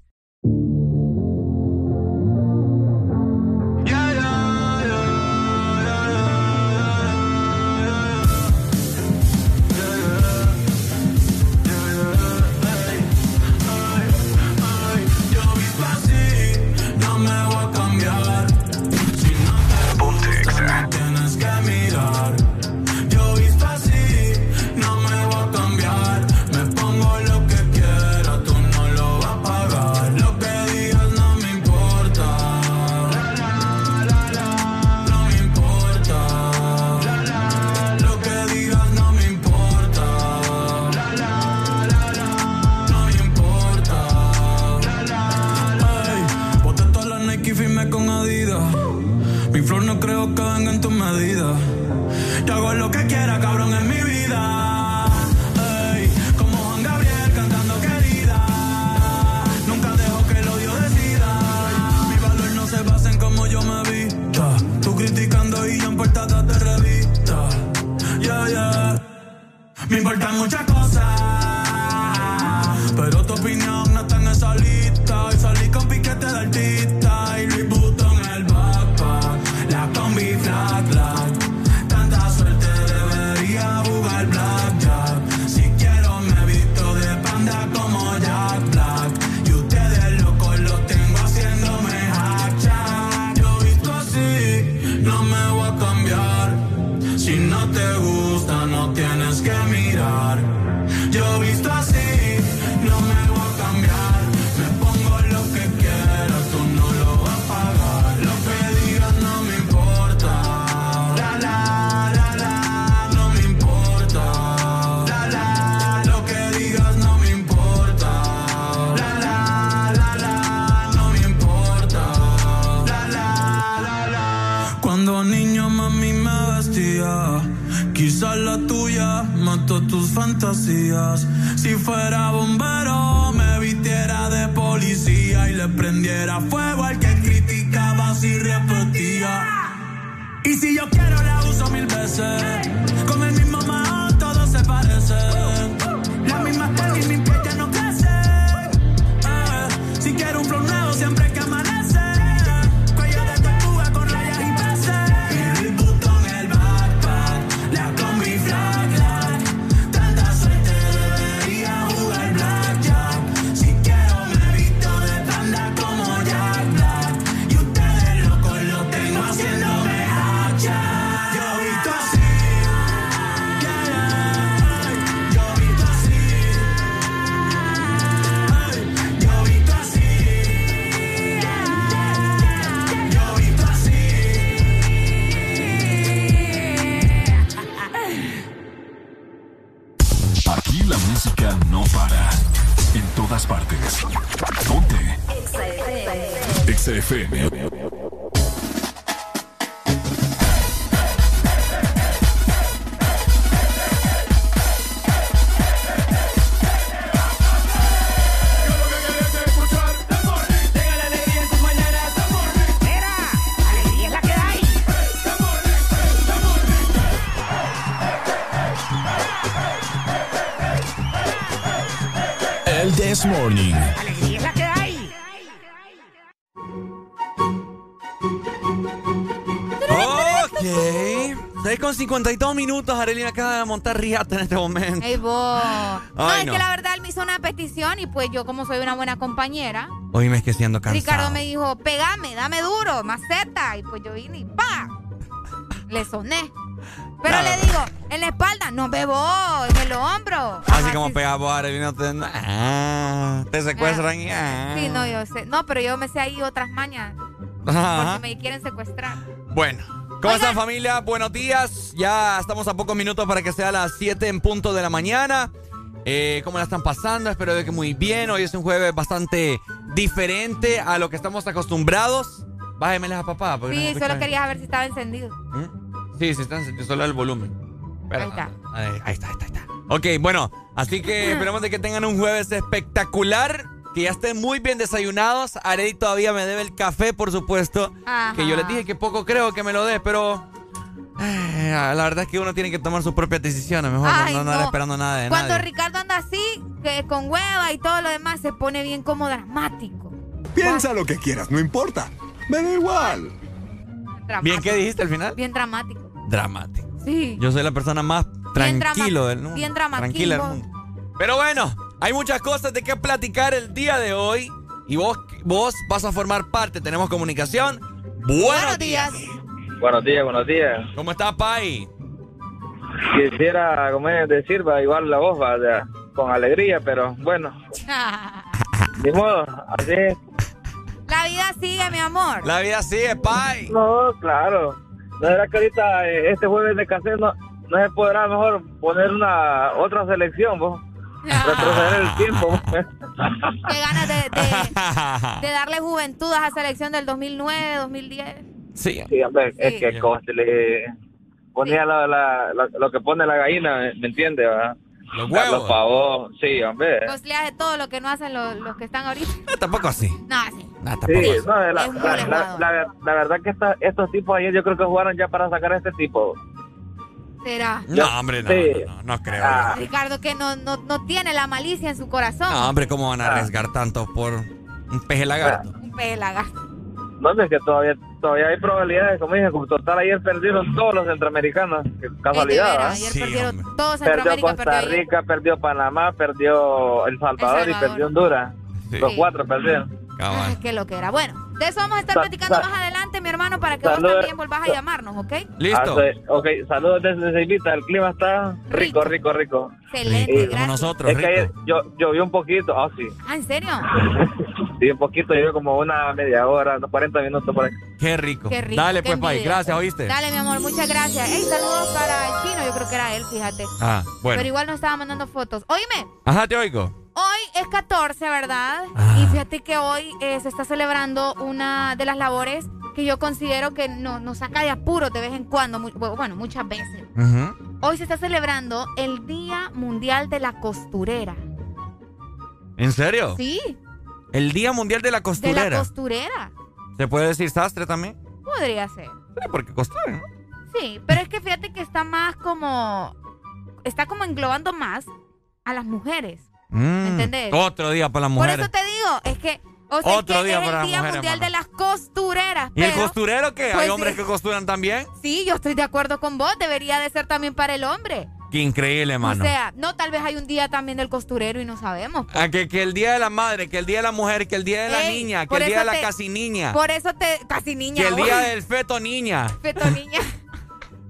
Speaker 9: muchachos. Fantasías. Si fuera bombero, me vistiera de policía y le prendiera fuego al que criticaba si repetía. Y si yo quiero, la uso mil veces.
Speaker 2: Partes. Ponte. Exa FM. Morning.
Speaker 26: Alegría es la que hay.
Speaker 3: Ok. 6 con 52 minutos. Arelina acaba de montar riata en este momento.
Speaker 4: Ey, vos. No,
Speaker 3: Ay,
Speaker 4: es
Speaker 3: no.
Speaker 4: que la verdad él me hizo una petición y pues yo como soy una buena compañera,
Speaker 3: Oíme, es que siendo cansado.
Speaker 4: Ricardo me dijo, pegame, dame duro, maceta. Y pues yo vine y ¡pa! Le soné. Pero le digo, en la espalda, no bebo, en el hombro.
Speaker 3: Así como pegamos a Arelina. Te, ah, te secuestran y. ah.
Speaker 4: Sí, no, yo sé. No, pero yo me sé ahí otras mañas.
Speaker 3: Ajá.
Speaker 4: Porque me quieren secuestrar.
Speaker 3: Bueno, ¿cómo están familia? Buenos días. Ya estamos a pocos minutos para que sea las 7 en punto de la mañana. Eh, ¿Cómo la están pasando? Espero que muy bien. Hoy es un jueves bastante diferente a lo que estamos acostumbrados. Bájemeles a papá. no
Speaker 4: Sí, solo quería ver si estaba encendido.
Speaker 3: Sí, sí, están encendidos, solo el volumen. Pero-
Speaker 4: Ahí está.
Speaker 3: Ahí, ahí está, ahí está, ahí está. Ok, bueno, así que esperemos de que tengan un jueves espectacular. Que ya estén muy bien desayunados. Arey todavía me debe el café, por supuesto.
Speaker 4: Ajá.
Speaker 3: Que yo les dije que poco creo que me lo dé, pero. eh, la verdad es que uno tiene que tomar sus propias decisiones. Mejor no-
Speaker 4: Ay,
Speaker 3: no andar
Speaker 4: no.
Speaker 3: esperando nada de
Speaker 4: Cuando
Speaker 3: nadie.
Speaker 4: Ricardo anda así, que con hueva y todo lo demás, se pone bien como dramático.
Speaker 27: Piensa lo que quieras, no importa. Me da igual.
Speaker 4: Dramático.
Speaker 3: ¿Bien qué dijiste al final?
Speaker 4: Bien dramático.
Speaker 3: Dramático.
Speaker 4: Sí.
Speaker 3: Yo soy la persona más
Speaker 4: Bien
Speaker 3: tranquilo del mundo.
Speaker 4: bien
Speaker 3: Tranquila del mundo. Pero bueno, hay muchas cosas de qué platicar el día de hoy. Y vos, vos vas a formar parte. Tenemos comunicación. Buenos, días.
Speaker 28: Buenos días, buenos días.
Speaker 3: ¿Cómo está, Pai?
Speaker 28: Quisiera, como es decir, va igual la voz, va, ya, con alegría, pero bueno, [LAUGHS] ni modo, así es.
Speaker 4: La vida sigue, mi amor.
Speaker 3: La vida sigue, Pai.
Speaker 28: No, claro. ¿No era que ahorita eh, este jueves de cassette no, no se podrá mejor poner una otra selección, vos? Retroceder el tiempo. [LAUGHS]
Speaker 4: Qué ganas de, de- de [LAUGHS] darle juventud a esa selección del 2009, 2010.
Speaker 3: Sí.
Speaker 28: Sí, hombre, es
Speaker 4: Sí.
Speaker 28: que coste, le ponía la- la- la- lo que pone la gallina, ¿me entiendes?
Speaker 3: Los
Speaker 28: Carlos
Speaker 3: huevos.
Speaker 28: Pavón, sí, hombre.
Speaker 4: Cosleas de todo lo que no hacen los, los que están ahorita.
Speaker 3: Tampoco así.
Speaker 4: No, sí.
Speaker 3: Nah,
Speaker 28: Sí, no, la, verdad que esta- estos tipos ayer yo creo que jugaron ya para sacar a este tipo.
Speaker 4: Será.
Speaker 3: No, hombre, no,
Speaker 28: Sí.
Speaker 3: no, no, no creo.
Speaker 28: Ah.
Speaker 4: Ricardo que no, no, no tiene la malicia en su corazón.
Speaker 3: No, hombre, ¿cómo van a arriesgar tanto por un peje lagarto?
Speaker 4: Un pelagarto.
Speaker 28: No, es que todavía, todavía hay probabilidades, como dije, como total ayer perdieron todos los centroamericanos. Qué casualidad, ¿verdad?
Speaker 4: ayer
Speaker 3: Sí,
Speaker 4: perdieron
Speaker 3: hombre.
Speaker 4: todos
Speaker 28: Perdió Costa
Speaker 4: perdió ayer.
Speaker 28: Rica, perdió Panamá, perdió El Salvador,
Speaker 4: El
Speaker 28: y perdió Honduras.
Speaker 3: Sí.
Speaker 28: Los cuatro perdieron.
Speaker 3: Cabal.
Speaker 4: Qué lo que era. Bueno, de eso vamos a estar
Speaker 28: Sa-
Speaker 4: platicando más adelante, mi hermano, para que vos también volvás a llamarnos, ¿ok?
Speaker 3: Listo.
Speaker 28: Ah, ok, saludos desde Sevilla, el clima está rico,
Speaker 4: Rico.
Speaker 28: rico.
Speaker 4: Excelente, gracias.
Speaker 3: nosotros,
Speaker 28: Es que yo, llovió un poquito, ah, sí.
Speaker 4: Ah, ¿en serio? [LAUGHS]
Speaker 28: Sí, un poquito, llovió como una media hora, unos 40 minutos por ahí.
Speaker 3: Qué rico.
Speaker 4: Qué rico.
Speaker 3: Dale,
Speaker 4: qué
Speaker 3: pues, Pai. Gracias, ¿oíste?
Speaker 4: Dale, mi amor, muchas gracias. Ey, saludos para el chino, yo creo que era él, fíjate.
Speaker 3: Ah, bueno.
Speaker 4: Pero igual nos estaba mandando fotos. Oíme,
Speaker 3: Ajá, te oigo.
Speaker 4: Hoy es 14, ¿verdad?
Speaker 3: Ah.
Speaker 4: Y fíjate que hoy eh, se está celebrando una de las labores que yo considero que no, nos saca de apuro de vez en cuando, bueno, muchas veces. Hoy se está celebrando el Día Mundial de la Costurera.
Speaker 3: ¿En serio?
Speaker 4: Sí,
Speaker 3: El Día Mundial de la
Speaker 4: de
Speaker 3: Costurera.
Speaker 4: la costurera.
Speaker 3: ¿Se puede decir sastre también?
Speaker 4: Podría ser.
Speaker 3: Sí, porque costura, ¿no?
Speaker 4: Sí, pero es que fíjate que está más como. Está como englobando más a las mujeres.
Speaker 3: Mm,
Speaker 4: entendés?
Speaker 3: Otro día para las
Speaker 4: Por
Speaker 3: mujeres.
Speaker 4: eso te digo, es que. O sea,
Speaker 3: Otro
Speaker 4: es que
Speaker 3: día
Speaker 4: es
Speaker 3: para
Speaker 4: el Día
Speaker 3: mujeres,
Speaker 4: Mundial de las Costureras.
Speaker 3: ¿Y el costurero qué? ¿Hay
Speaker 4: Pues
Speaker 3: hombres
Speaker 4: sí.
Speaker 3: que costuran también?
Speaker 4: Sí, yo estoy de acuerdo con vos. Debería de ser también para el hombre.
Speaker 3: Qué increíble, mano.
Speaker 4: O sea, no, tal vez hay un día también del costurero y no sabemos.
Speaker 3: Ah, que, que el Día de la Madre, que el Día de la Mujer, que el Día de la
Speaker 4: Ey,
Speaker 3: Niña, que
Speaker 4: por
Speaker 3: el Día de la casi niña,
Speaker 4: Por eso te. Casi niña.
Speaker 3: que el Día del feto niña.
Speaker 4: Feto niña. [LAUGHS]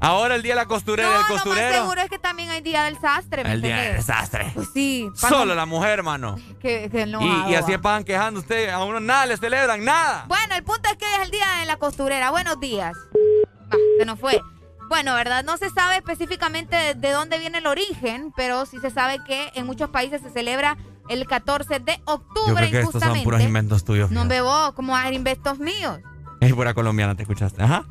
Speaker 3: Ahora el Día de la costurera,
Speaker 4: No,
Speaker 3: el
Speaker 4: lo más
Speaker 3: costurero.
Speaker 4: seguro es que también hay día del sastre. ¿me
Speaker 3: el Día del desastre.
Speaker 4: Pues sí.
Speaker 3: Solo la mujer, mano.
Speaker 4: Que, que no
Speaker 3: y, y así
Speaker 4: va.
Speaker 3: pasan quejando ustedes. A uno nada le celebran, nada.
Speaker 4: Bueno, el punto es que es el día de la costurera. Buenos días. Se nos fue. Bueno, ¿verdad? No se sabe específicamente de, de dónde viene el origen, pero sí se sabe que en muchos países se celebra el 14 de
Speaker 3: Yo
Speaker 4: octubre
Speaker 3: creo que estos son puros inventos tuyos.
Speaker 4: no
Speaker 3: fíjate.
Speaker 4: bebo como inventos míos.
Speaker 3: Es pura colombiana, ¿te escuchaste? Ajá.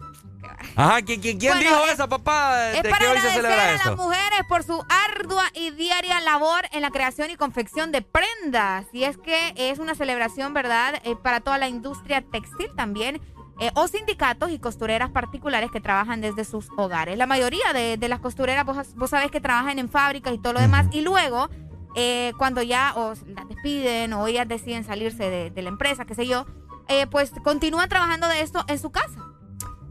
Speaker 3: Ajá, ¿quién, quién, quién
Speaker 4: Bueno,
Speaker 3: dijo
Speaker 4: es-
Speaker 3: eso, papá?
Speaker 4: Es
Speaker 3: ¿De
Speaker 4: para
Speaker 3: qué hoy se
Speaker 4: agradecer
Speaker 3: celebra
Speaker 4: a las mujeres por su ardua y diaria labor en la creación y confección de prendas. Y es que es una celebración, ¿verdad? Eh, para toda la industria textil también. eh, o sindicatos y costureras particulares que trabajan desde sus hogares. La mayoría de, de las costureras, vos, vos sabés que trabajan en fábricas y todo lo demás. Y luego, eh, cuando ya o las despiden o ellas deciden salirse de, de la empresa, qué sé yo, eh, pues continúan trabajando de esto en su casa.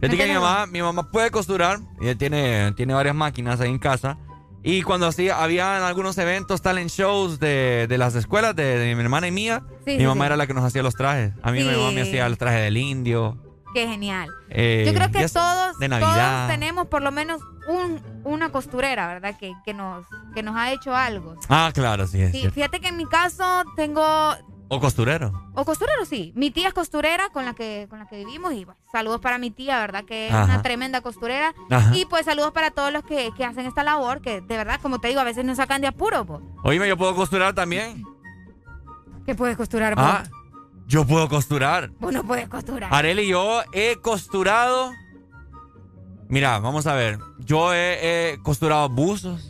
Speaker 3: Fíjate que mi mamá, mi mamá puede costurar. Ella tiene, tiene varias máquinas ahí en casa. Y cuando así había algunos eventos, talent shows de, de las escuelas de, de mi hermana y mía,
Speaker 4: Sí,
Speaker 3: mi
Speaker 4: sí,
Speaker 3: mamá
Speaker 4: sí.
Speaker 3: era la que nos hacía los trajes. A mí mi mamá me hacía los trajes del indio.
Speaker 4: Qué genial.
Speaker 3: eh,
Speaker 4: Yo creo que todos,
Speaker 3: De
Speaker 4: todos tenemos por lo menos un, una costurera, ¿verdad? Que, que, nos, que nos ha hecho algo.
Speaker 3: Ah, claro, sí. es
Speaker 4: Sí,
Speaker 3: cierto.
Speaker 4: fíjate que en mi caso tengo,
Speaker 3: O costurero.
Speaker 4: o costurero sí, mi tía es costurera con la que, con la que vivimos y bueno, saludos para mi tía, ¿verdad? Que es
Speaker 3: Ajá.
Speaker 4: una tremenda costurera.
Speaker 3: Ajá.
Speaker 4: Y pues saludos para todos los que, que hacen esta labor, que de verdad, como te digo, a veces nos sacan de apuro, po.
Speaker 3: Oíme, yo puedo costurar también.
Speaker 4: ¿Qué puedes costurar vos?
Speaker 3: Ah, yo puedo costurar.
Speaker 4: Vos no puedes costurar.
Speaker 3: Areli, yo he costurado. Mira, vamos a ver. Yo he, he costurado buzos.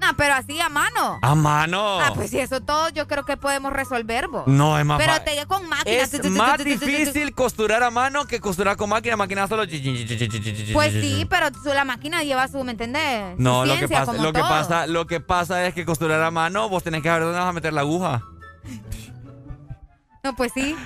Speaker 4: No, pero así a mano.
Speaker 3: A mano.
Speaker 4: Ah, pues sí, eso todo yo creo que podemos resolver, vos.
Speaker 3: No, es más
Speaker 4: Pero te con máquinas.
Speaker 3: Es más difícil costurar a mano que costurar con máquina. Máquina solo.
Speaker 4: Pues sí, pero la máquina lleva su, ¿me entendés?
Speaker 3: No, lo que pasa, lo que pasa, lo que pasa es que costurar a mano, vos tenés que saber dónde vas a meter la aguja.
Speaker 4: No, pues sí.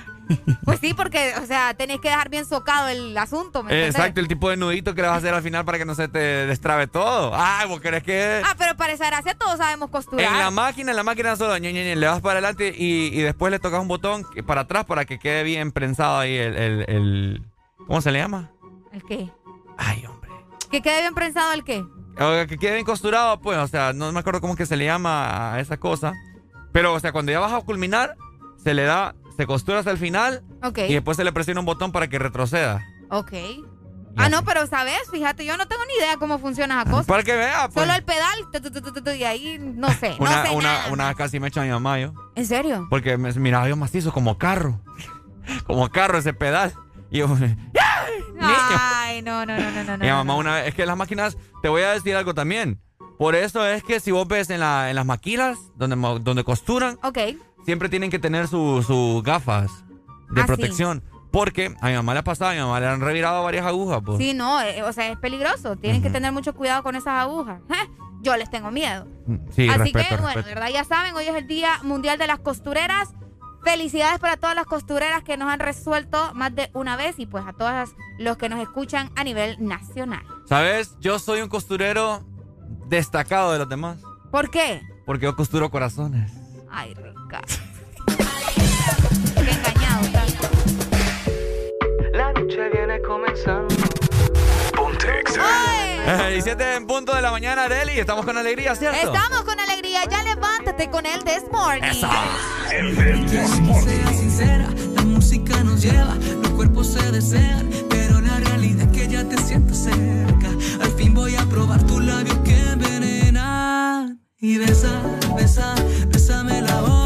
Speaker 4: Pues sí, porque, o sea, tenés que dejar bien socado el asunto, ¿me?
Speaker 3: Exacto, el tipo de nudito que le vas a hacer al final para que no se te destrabe todo. Ah, vos querés que.
Speaker 4: Ah, pero para esa gracia todos sabemos costurar.
Speaker 3: En la máquina, en la máquina solo ñe, ñe, ñe, le vas para adelante y, y después le tocas un botón para atrás para que quede bien prensado ahí el, el- el- ¿Cómo se le llama?
Speaker 4: ¿El qué?
Speaker 3: Ay, hombre.
Speaker 4: ¿Que quede bien prensado el qué?
Speaker 3: O que quede bien costurado, pues, o sea, no me acuerdo cómo que se le llama a esa cosa. Pero, o sea, cuando ya vas a culminar, se le da, se costura hasta el final
Speaker 4: Ok.
Speaker 3: y después se le presiona un botón para que retroceda.
Speaker 4: Ok. Ah, no, pero sabes, fíjate, yo no tengo ni idea cómo funciona esa cosa.
Speaker 3: Para que vea, pues.
Speaker 4: Solo el pedal, y ahí no sé,
Speaker 3: Una,
Speaker 4: no sé
Speaker 3: una,
Speaker 4: nada.
Speaker 3: una vez casi me echa mi mamá yo.
Speaker 4: ¿En serio?
Speaker 3: Porque me miraba yo macizo como carro. [LAUGHS] como carro ese pedal. Y yo, [LAUGHS]
Speaker 4: Ay, no, no, no, no, no.
Speaker 3: mi
Speaker 4: no,
Speaker 3: mamá una vez, es que las máquinas, te voy a decir algo también. Por eso es que si vos ves en, la, en las maquilas donde, donde costuran,
Speaker 4: Ok.
Speaker 3: Siempre tienen que tener sus sus gafas de
Speaker 4: Ah, sí.
Speaker 3: protección. Porque a mi mamá le ha pasado, a mi mamá le han revirado varias agujas. Pues.
Speaker 4: Sí, no, eh, o sea, es peligroso. Tienen que tener mucho cuidado con esas agujas. [LAUGHS] Yo les tengo miedo.
Speaker 3: Sí,
Speaker 4: Así
Speaker 3: respeto,
Speaker 4: que, bueno, de verdad, ya saben, hoy es el Día Mundial de las Costureras. Felicidades para todas las costureras que nos han resuelto más de una vez y pues a todos los que nos escuchan a nivel nacional.
Speaker 3: ¿Sabes? Yo soy un costurero destacado de los demás.
Speaker 4: ¿Por qué?
Speaker 3: Porque yo costuro corazones.
Speaker 4: Ay, Qué engañado.
Speaker 5: La noche viene comenzando.
Speaker 3: Eh, 17 en punto de la mañana, Areli. Estamos con alegría, ¿cierto?
Speaker 4: Estamos con alegría. Ya levántate con el This Morning.
Speaker 22: Sea sincera, la música nos lleva, los cuerpos se desean, pero la realidad es que ya te siento cerca. Al fin voy a probar tus labios que envenenan. Y besa, besa, bésame la boca,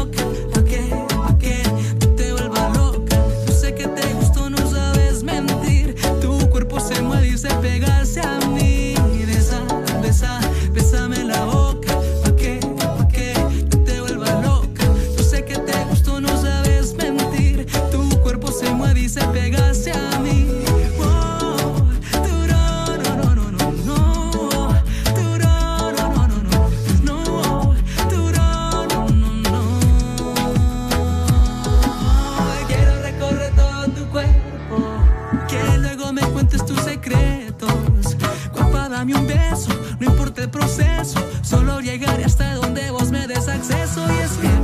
Speaker 23: proceso. Solo llegaré hasta donde vos me des acceso y es que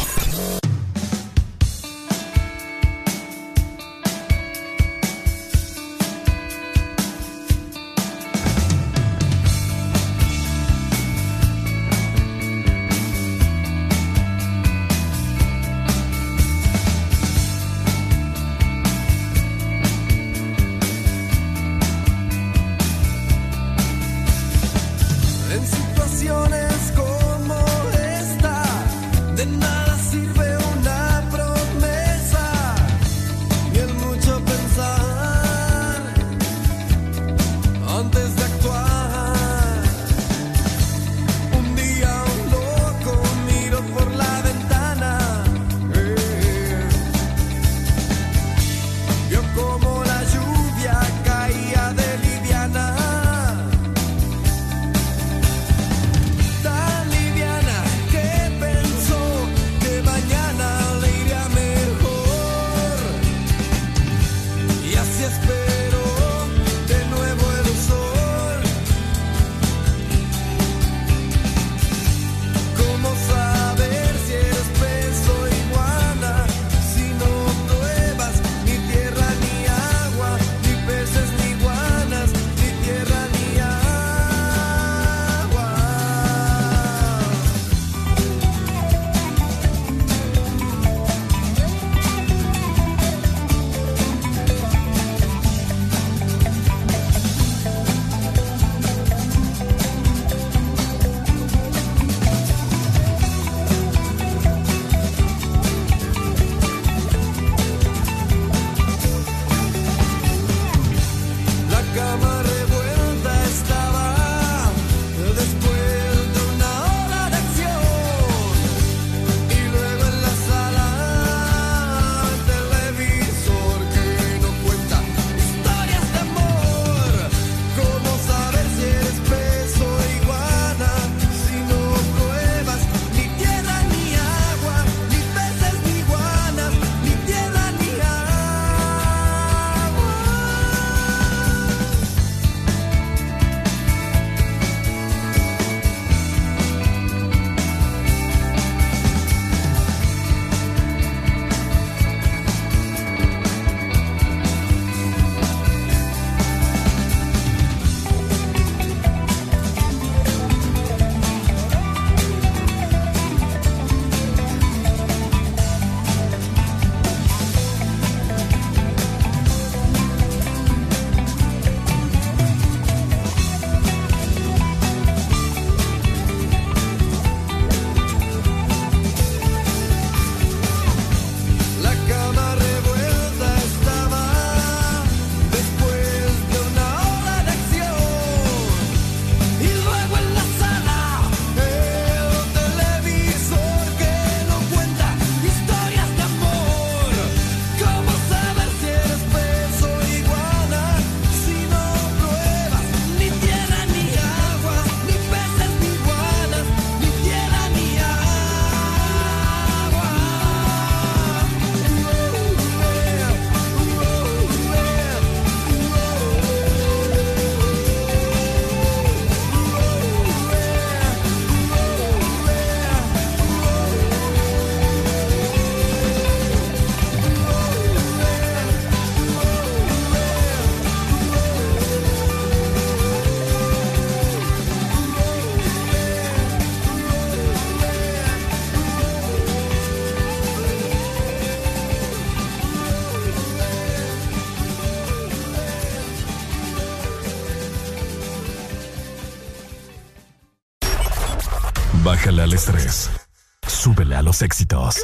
Speaker 2: Los éxitos.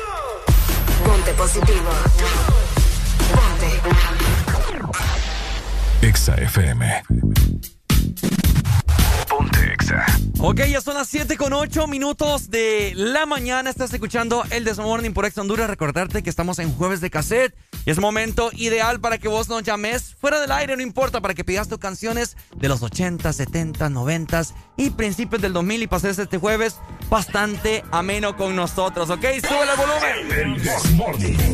Speaker 6: Ponte positivo. Ponte.
Speaker 2: Exa FM. Ponte Exa.
Speaker 29: Ok, ya son las 7 con 8 minutos de la mañana. Estás escuchando el Desmorning por Ex Honduras. Recordarte que estamos en jueves de cassette y es momento ideal para que vos nos llames fuera del aire, no importa, para que pidas tus canciones de los 80, 70, 90 y principios del 2000 y pases este jueves bastante ameno con nosotros, ¿ok? Sube el volumen.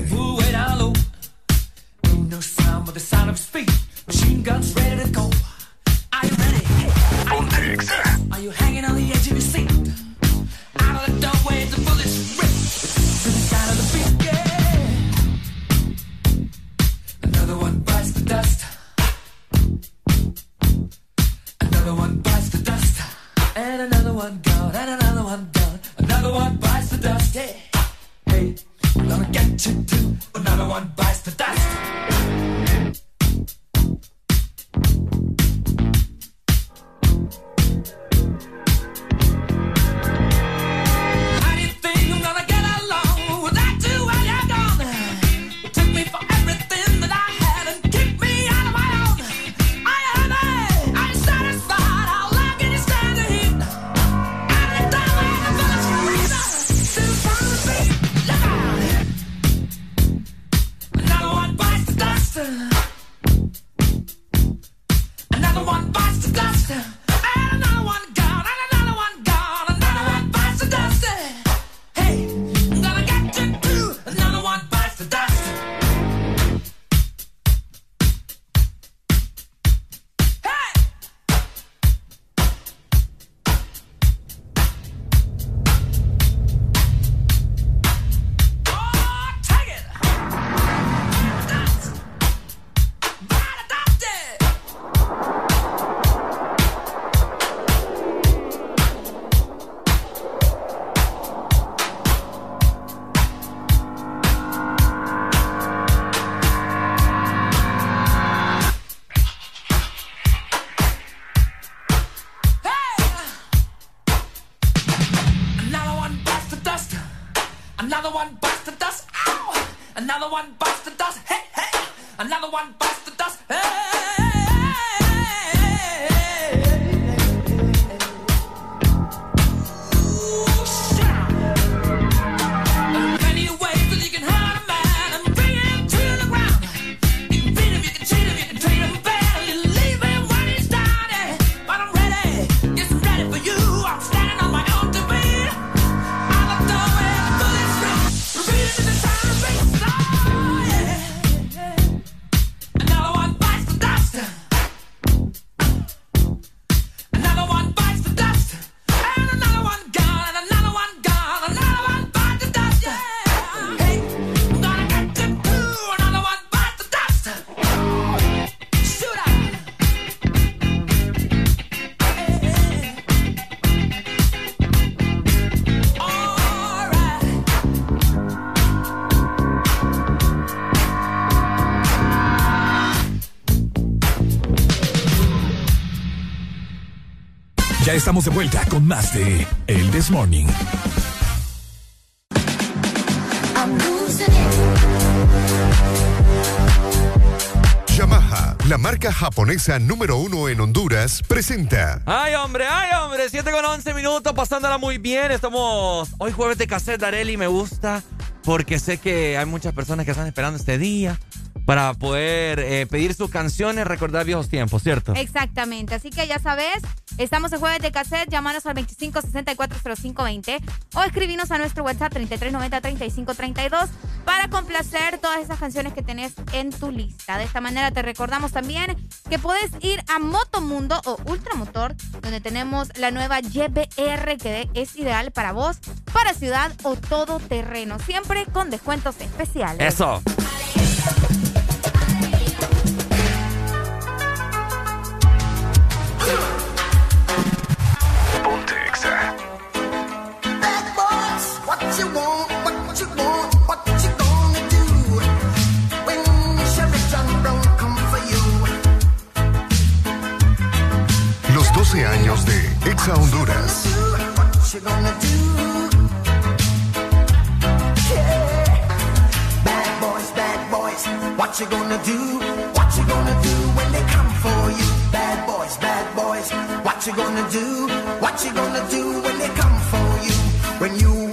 Speaker 2: Estamos de vuelta con más de El This Morning.
Speaker 19: Yamaha, la marca japonesa número uno en Honduras, presenta
Speaker 29: Ay, hombre, ay, hombre. 7 con 11 minutos, pasándola muy bien. Estamos hoy jueves de cassette, Areli. Me gusta porque sé que hay muchas personas que están esperando este día para poder eh, pedir sus canciones, recordar viejos tiempos, ¿cierto?
Speaker 4: Exactamente. Así que ya sabes, estamos en jueves de cassette. Llámanos al 25640520 o escribinos a nuestro WhatsApp 3390-3532 para complacer todas esas canciones que tenés en tu lista. De esta manera te recordamos también que puedes ir a Motomundo o Ultramotor, donde tenemos la nueva YBR que es ideal para vos, para ciudad o todo terreno. Siempre con descuentos especiales.
Speaker 29: Eso.
Speaker 2: Exa
Speaker 19: Honduras.
Speaker 30: Bad boys, bad boys. What you gonna do? What you gonna do when they come for you? Bad boys, bad boys. What you gonna do? What you gonna do when they come for you? When you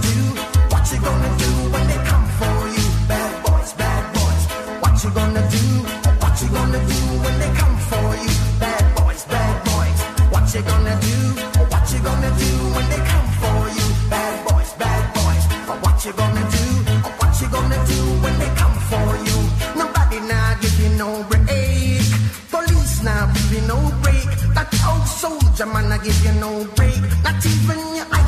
Speaker 30: do? You no break. Police now you no break. That old soldier man give you no break. Not even your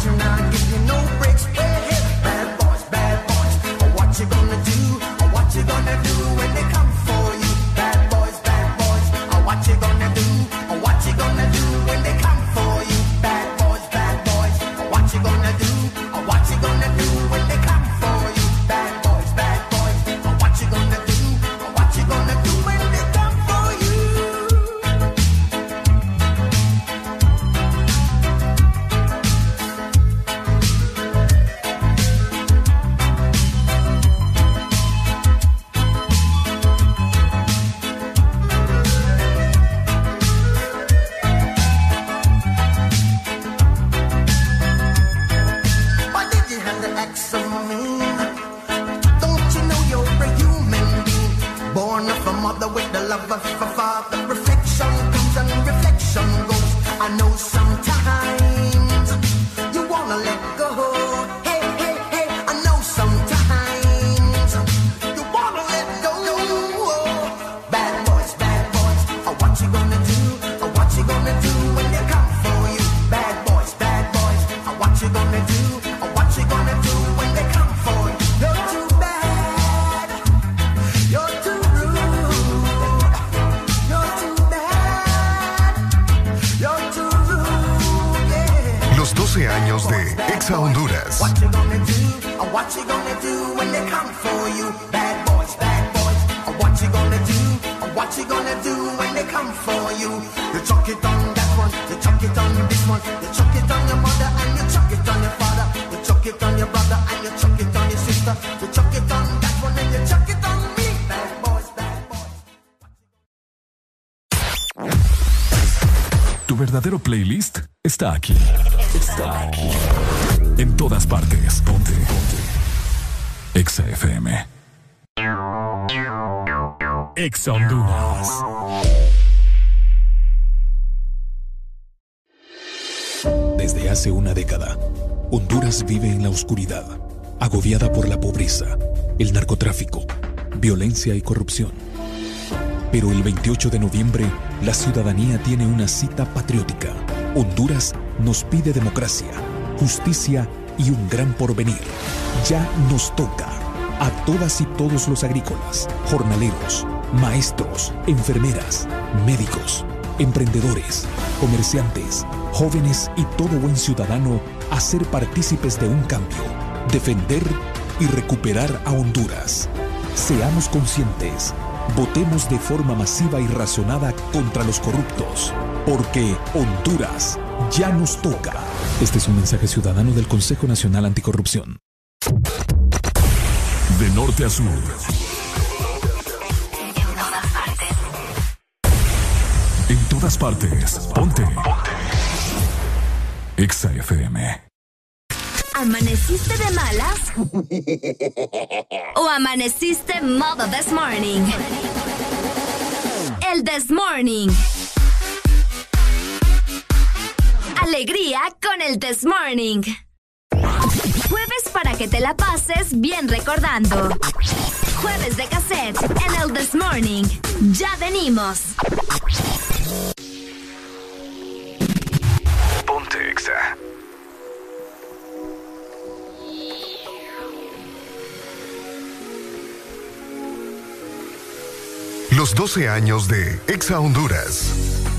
Speaker 2: está aquí. Está aquí. En todas partes. Ponte. Ponte. Exa FM. Exa Honduras.
Speaker 31: Desde hace una década, Honduras vive en la oscuridad, agobiada por la pobreza, el narcotráfico, violencia y corrupción. Pero el 28 de noviembre, la ciudadanía tiene una cita patriótica. Honduras nos pide democracia, justicia y un gran porvenir. Ya nos toca a todas y todos los agrícolas, jornaleros, maestros, enfermeras, médicos, emprendedores, comerciantes, jóvenes y todo buen ciudadano a ser partícipes de un cambio, defender y recuperar a Honduras. Seamos conscientes, votemos de forma masiva y razonada contra los corruptos, porque Honduras ya nos toca. Este es un mensaje ciudadano del Consejo Nacional Anticorrupción.
Speaker 2: De norte a sur. En todas partes. Ponte. Exa FM.
Speaker 17: ¿Amaneciste de malas? ¿O amaneciste modo this morning? El this morning. alegría con el This Morning. Jueves para que te la pases bien recordando. Jueves de cassette en el This Morning. Ya venimos.
Speaker 32: Ponte exa. Los 12 años de Exa Honduras.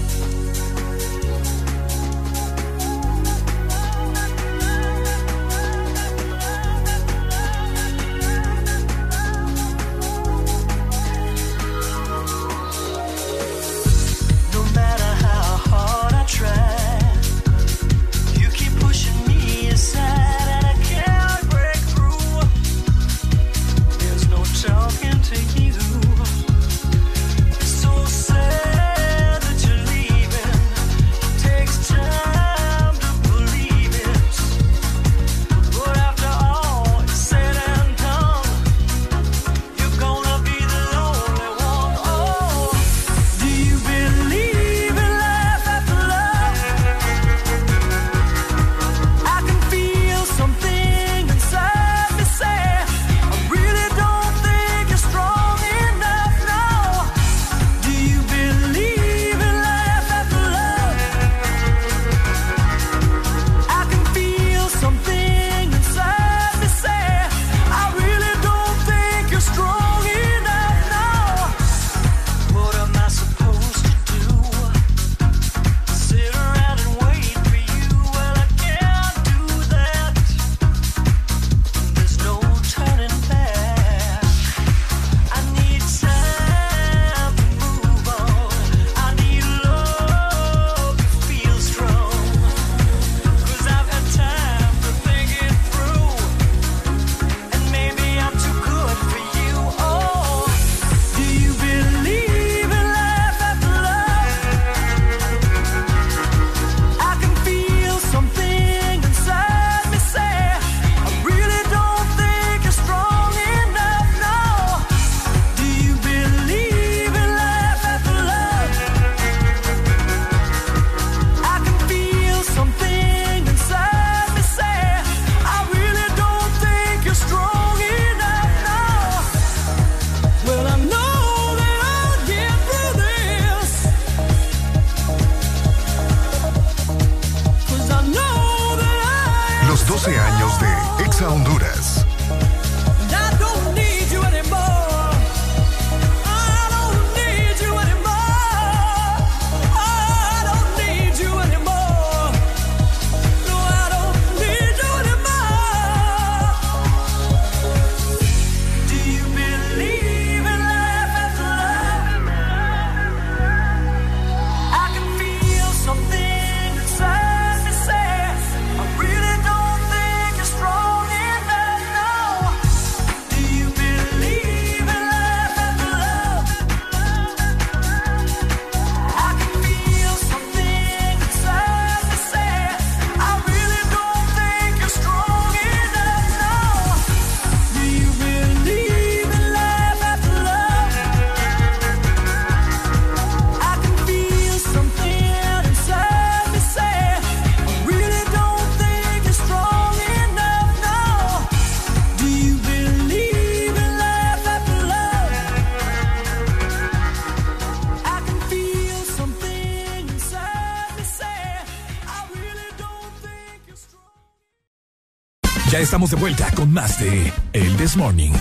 Speaker 2: Estamos de vuelta con más de El This Morning.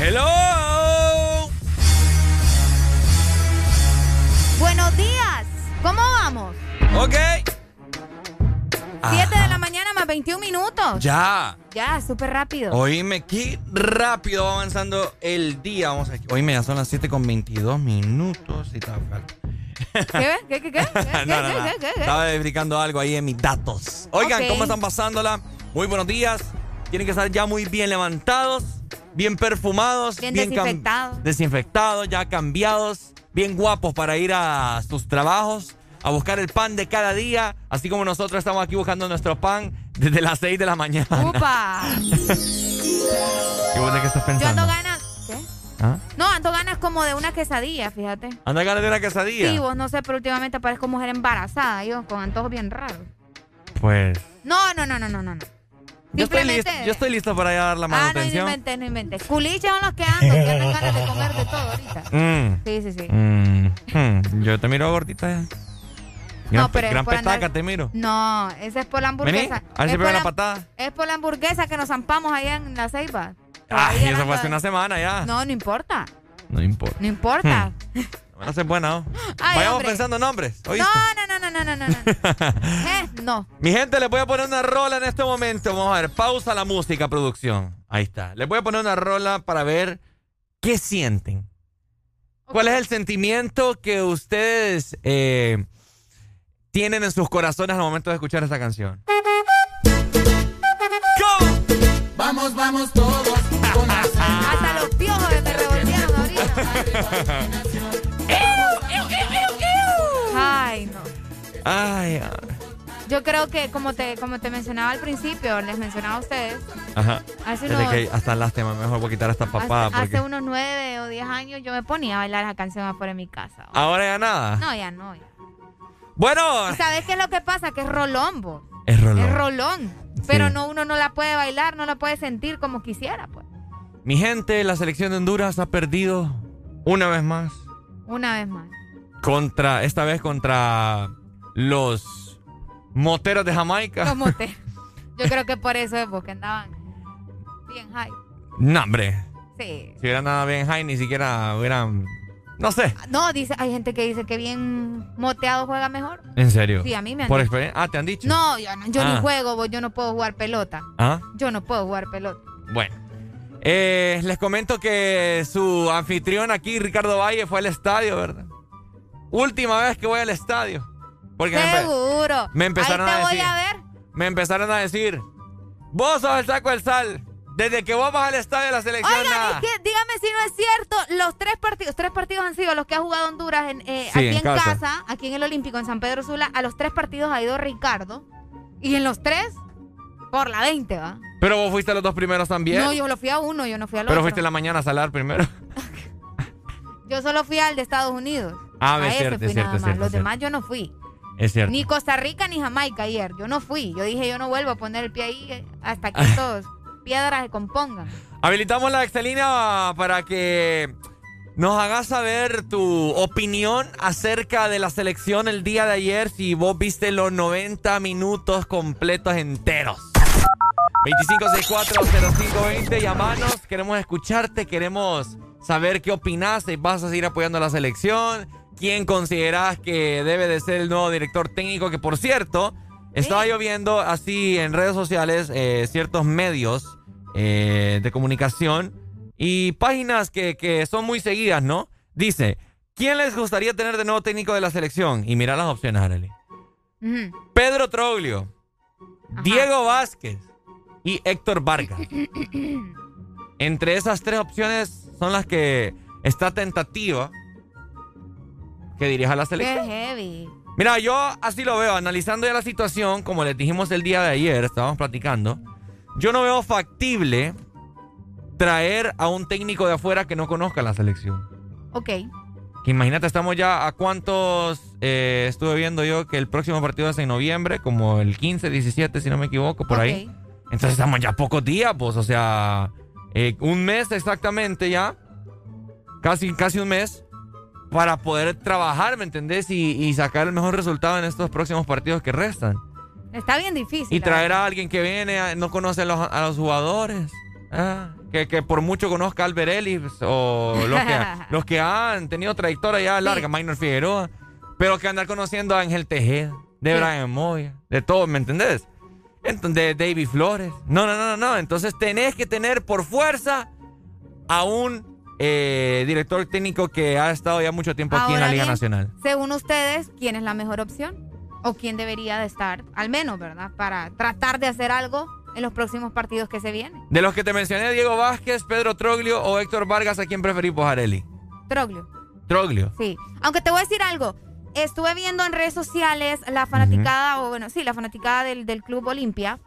Speaker 3: Hello.
Speaker 4: Buenos días. ¿Cómo vamos?
Speaker 3: Ok.
Speaker 4: 7 de la mañana más 21 minutos.
Speaker 3: Ya.
Speaker 4: Ya, súper rápido.
Speaker 3: Oíme, qué rápido va avanzando el día. Vamos a Oíme, ya son las 7 con 22 minutos.
Speaker 4: ¿Qué? ¿Qué? ¿Qué? [LAUGHS] ¿Qué? ¿Qué?
Speaker 3: No, no, no. Estaba verificando algo ahí en mis datos. Oigan. ¿cómo están pasándola? Muy buenos días. Tienen que estar ya muy bien levantados, bien perfumados,
Speaker 4: Bien desinfectados.
Speaker 3: desinfectados, ya cambiados, bien guapos para ir a sus trabajos, a buscar el pan de cada día, así como nosotros estamos aquí buscando nuestro pan desde las 6 de la mañana.
Speaker 4: ¡Upa! [LAUGHS]
Speaker 3: ¿Qué vos de qué estás
Speaker 4: Yo ando
Speaker 3: pensando?
Speaker 4: ganas. ¿Qué?
Speaker 3: ¿Ah?
Speaker 4: No, ando ganas como de una quesadilla, fíjate.
Speaker 3: ¿Anda ganas de una quesadilla?
Speaker 4: Sí, vos no sé, pero últimamente parezco mujer embarazada, yo, con antojos bien raros.
Speaker 3: Pues.
Speaker 4: No, no, no, no, no, no.
Speaker 3: Yo estoy, listo, yo estoy listo para dar la
Speaker 4: Ah, no, no
Speaker 3: manutención.
Speaker 4: inventes, no inventes. Culiches son los que ando, que andan ganas de comer de todo ahorita.
Speaker 3: Mm.
Speaker 4: Sí, sí, sí.
Speaker 3: Mm, hmm, Yo te miro gordita. Gran,
Speaker 4: No, pero
Speaker 3: gran petaca
Speaker 4: andar-
Speaker 3: te miro.
Speaker 4: No, esa es por la
Speaker 3: Vení,
Speaker 4: hamburguesa.
Speaker 3: a ver si
Speaker 4: Es
Speaker 3: pega
Speaker 4: por
Speaker 3: una
Speaker 4: la-
Speaker 3: patada.
Speaker 4: Es por la hamburguesa que nos zampamos allá en la ceiba. Todavía
Speaker 3: Ay, eso fue hace una semana ya.
Speaker 4: No, no importa.
Speaker 3: No importa.
Speaker 4: No importa.
Speaker 3: Van a ser buenas, ¿no?
Speaker 4: Ay,
Speaker 3: Vayamos
Speaker 4: hombre.
Speaker 3: pensando nombres. ¿oíste?
Speaker 4: No, no, no, no, no, no, no. no. [LAUGHS] Eh, no.
Speaker 3: Mi gente, les voy a poner una rola en este momento. Vamos a ver, pausa la música, producción. Ahí está. Les voy a poner una rola para ver qué sienten. ¿Cuál es el sentimiento que ustedes eh, tienen en sus corazones al momento de escuchar esta canción?
Speaker 8: Vamos, vamos todos
Speaker 4: Ay, no.
Speaker 3: Ay, ay.
Speaker 4: Yo creo que como te, como te mencionaba al principio, les mencionaba a ustedes,
Speaker 3: Ajá.
Speaker 4: Hace unos-
Speaker 3: que hasta lástima, mejor voy a quitar esta papada
Speaker 4: hace,
Speaker 3: porque
Speaker 4: hace unos nueve o diez años yo me ponía a bailar esa canción afuera de mi casa.
Speaker 3: ahora ya nada.
Speaker 4: No, ya no. ya.
Speaker 3: Bueno,
Speaker 4: ¿Y sabes qué es lo que pasa? Que es rolombo.
Speaker 3: es rolón.
Speaker 4: Es rolón. Pero no, uno no la puede bailar, no la puede sentir como quisiera, pues.
Speaker 3: Mi gente, la selección de Honduras ha perdido una vez más
Speaker 4: Una vez más.
Speaker 3: contra, esta vez contra los moteros de Jamaica.
Speaker 4: Los moteros. [LAUGHS] Yo creo que por eso es porque andaban bien high.
Speaker 3: No, hombre.
Speaker 4: Sí.
Speaker 3: Si hubieran nada bien high, ni siquiera hubieran. No sé.
Speaker 4: No, dice, hay gente que dice que bien moteado juega mejor.
Speaker 3: ¿En serio?
Speaker 4: Sí, a mí me han
Speaker 3: Por
Speaker 4: dicho.
Speaker 3: experiencia. Ah, te han dicho.
Speaker 4: No, yo, no, yo
Speaker 3: Ah.
Speaker 4: ni juego, yo no puedo jugar pelota.
Speaker 3: Ah,
Speaker 4: Yo no puedo jugar pelota.
Speaker 3: bueno. Eh, les comento que su anfitrión aquí, Ricardo Valle, fue al estadio, ¿verdad? Última vez que voy al estadio. Porque me, empe-
Speaker 4: Seguro.
Speaker 3: me empezaron
Speaker 4: Ahí te
Speaker 3: a
Speaker 4: voy
Speaker 3: decir-
Speaker 4: a ver.
Speaker 3: me empezaron a decir: Vos sos el saco del sal. Desde que vos vas al estadio de la selección,
Speaker 4: Oigan,
Speaker 3: nada.
Speaker 4: es que dígame si no es cierto, los tres partidos, tres partidos han sido los que ha jugado Honduras en, eh,
Speaker 3: Sí,
Speaker 4: aquí
Speaker 3: en
Speaker 4: en
Speaker 3: casa.
Speaker 4: casa. aquí en el Olímpico, en San Pedro Sula, a los tres partidos ha ido Ricardo. Y en los tres, por la 20, ¿va?
Speaker 3: Pero vos fuiste a los dos primeros también.
Speaker 4: No, yo lo fui a uno, yo no fui al
Speaker 3: Pero
Speaker 4: otro.
Speaker 3: fuiste en la mañana a salar primero. [LAUGHS]
Speaker 4: Yo solo fui al de Estados Unidos.
Speaker 3: Ah,
Speaker 4: a
Speaker 3: es
Speaker 4: ese
Speaker 3: cierto,
Speaker 4: fui
Speaker 3: es cierto,
Speaker 4: nada
Speaker 3: es
Speaker 4: más.
Speaker 3: cierto,
Speaker 4: Los
Speaker 3: cierto.
Speaker 4: demás yo no fui.
Speaker 3: Es cierto.
Speaker 4: Ni Costa Rica ni Jamaica ayer. Yo no fui. Yo dije, yo no vuelvo a poner el pie ahí eh, hasta que [LAUGHS] estos piedras se compongan.
Speaker 3: Habilitamos la Excelina para que nos hagas saber tu opinión acerca de la selección el día de ayer. Si vos viste los 90 minutos completos enteros. 25640520, llamanos. Queremos escucharte, queremos saber qué opinas. Si vas a seguir apoyando a la selección. ¿Quién consideras que debe de ser el nuevo director técnico? Que por cierto, estaba yo viendo así en redes sociales eh, ciertos medios eh, de comunicación y páginas que, que son muy seguidas, ¿no? Dice, ¿quién les gustaría tener de nuevo técnico de la selección? Y mira las opciones, Arely. Pedro Troglio, Diego Vázquez y Héctor Vargas. [COUGHS] Entre esas tres opciones son las que está tentativa que dirija la
Speaker 4: Qué
Speaker 3: selección.
Speaker 4: heavy.
Speaker 3: Mira, yo así lo veo, analizando ya la situación, como les dijimos el día de ayer, estábamos platicando, yo no veo factible traer a un técnico de afuera que no conozca la selección.
Speaker 4: Ok.
Speaker 3: Que imagínate, estamos ya a cuántos, eh, estuve viendo yo que el próximo partido es en noviembre, como el 15, 17, si no me equivoco, por ahí. Entonces estamos ya pocos días, pues, o sea, eh, un mes exactamente ya, casi, casi un mes, para poder trabajar, ¿me entendés? Y, y sacar el mejor resultado en estos próximos partidos que restan.
Speaker 4: Está bien difícil.
Speaker 3: Y traer a alguien que viene, no conoce a los, a los jugadores. Ah, que, que por mucho conozca a Albert Ellis o los que, [LAUGHS] los que han tenido trayectoria ya larga, Minor Figueroa. Pero que andar conociendo a Ángel Tejeda, de
Speaker 4: Sí.
Speaker 3: Brian Moya, de todo, ¿me entendés? Entonces, de David Flores. No, no, no, no, no. Entonces tenés que tener por fuerza a un eh, director técnico que ha estado ya mucho tiempo aquí en la Liga
Speaker 4: bien,
Speaker 3: Nacional.
Speaker 4: Según ustedes, ¿quién es la mejor opción? ¿O quién debería de estar, al menos, ¿verdad? Para tratar de hacer algo en los próximos partidos que se vienen.
Speaker 3: De los que te mencioné, Diego Vázquez, Pedro Troglio o Héctor Vargas, ¿a quién preferís, Areli?
Speaker 4: Troglio.
Speaker 3: Troglio.
Speaker 4: Sí. Aunque te voy a decir algo. Estuve viendo en redes sociales la fanaticada, o bueno, sí, la fanaticada del, del Club Olimpia.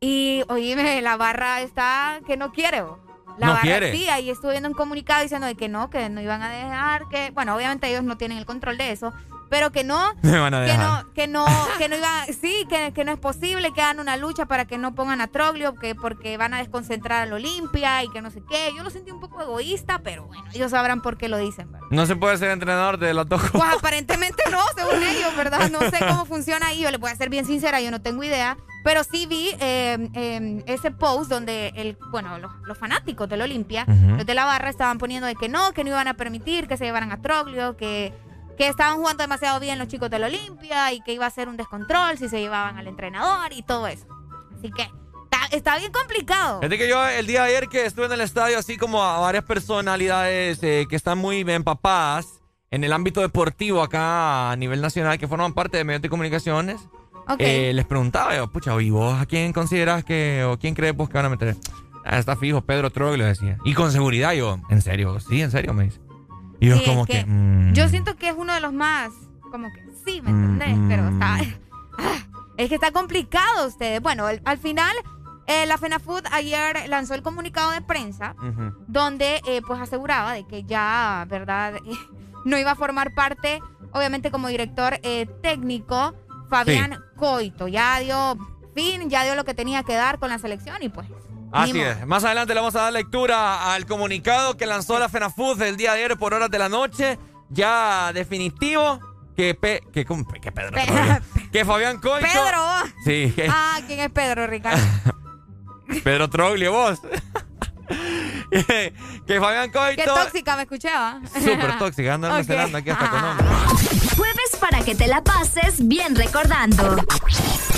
Speaker 4: Y, oíme, la barra está que no quiere. La
Speaker 3: No
Speaker 4: barra,
Speaker 3: quiere.
Speaker 4: Sí, ahí estuve viendo un comunicado diciendo de que no, que no iban a dejar, que, bueno, obviamente ellos no tienen el control de eso, pero que no, [LAUGHS]
Speaker 3: Me van a
Speaker 4: que no, que no, que no iban, sí, que, que no es posible, que hagan una lucha para que no pongan a Troglio, que porque van a desconcentrar al Olimpia y que no sé qué. Yo lo sentí un poco egoísta, pero bueno, ellos sabrán por qué lo dicen, ¿verdad?
Speaker 3: No se puede ser entrenador de los dos.
Speaker 4: Pues [LAUGHS] aparentemente no, según ellos, ¿verdad? No sé cómo funciona ahí. Yo les voy a ser bien sincera, yo no tengo idea. Pero sí vi eh, eh, ese post donde el, bueno, los, los fanáticos del Olimpia,
Speaker 33: Ujú.
Speaker 4: los de la barra, estaban poniendo de que no, que no iban a permitir que se llevaran a Troglio, que, que estaban jugando demasiado bien los chicos del Olimpia y que iba a ser un descontrol si se llevaban al entrenador y todo eso. Así que está, bien complicado.
Speaker 3: Es de que yo el día de ayer que estuve en el estadio, así como a varias personalidades eh, que están muy empapadas en el ámbito deportivo acá a nivel nacional, que forman parte de medios de comunicaciones,
Speaker 4: Ok.
Speaker 3: eh, les preguntaba yo, pucha, ¿y vos a quién consideras que, o quién crees vos que van a meter? Ah, está fijo, Pedro Troglio decía. Y con seguridad yo, ¿en serio? Sí, en serio, me dice. Y yo
Speaker 4: Sí, es
Speaker 3: como
Speaker 4: que
Speaker 3: que... mm,
Speaker 4: Yo siento que es uno de los más, como que sí, ¿me entendés?
Speaker 3: Mm,
Speaker 4: Pero
Speaker 3: mm.
Speaker 4: está, [LAUGHS] ah, es que está complicado ustedes. Bueno, el- al final, eh, la FENAFUT ayer lanzó el comunicado de prensa donde eh, pues aseguraba de que ya, ¿verdad? [LAUGHS] no iba a formar parte, obviamente como director eh, técnico, Fabián
Speaker 3: Sí.
Speaker 4: Coito. Ya dio fin, ya dio lo que tenía que dar con la selección y pues...
Speaker 3: Así es. Más adelante le vamos a dar lectura al comunicado que lanzó la FENAFUD el día de ayer por horas de la noche. Ya definitivo. Que, Pe- que, que Pedro. Troglio. [LAUGHS] que Fabián Coito.
Speaker 4: Pedro.
Speaker 3: Sí, que
Speaker 4: Ah, ¿quién es Pedro, Ricardo? [LAUGHS]
Speaker 3: Pedro Troglio, vos. [LAUGHS] que Fabián Coito.
Speaker 4: Qué tóxica me escuchaba.
Speaker 3: Súper tóxica. Anda
Speaker 4: Ok.
Speaker 3: almacenando aquí hasta con.
Speaker 34: Jueves para que te la pases bien recordando.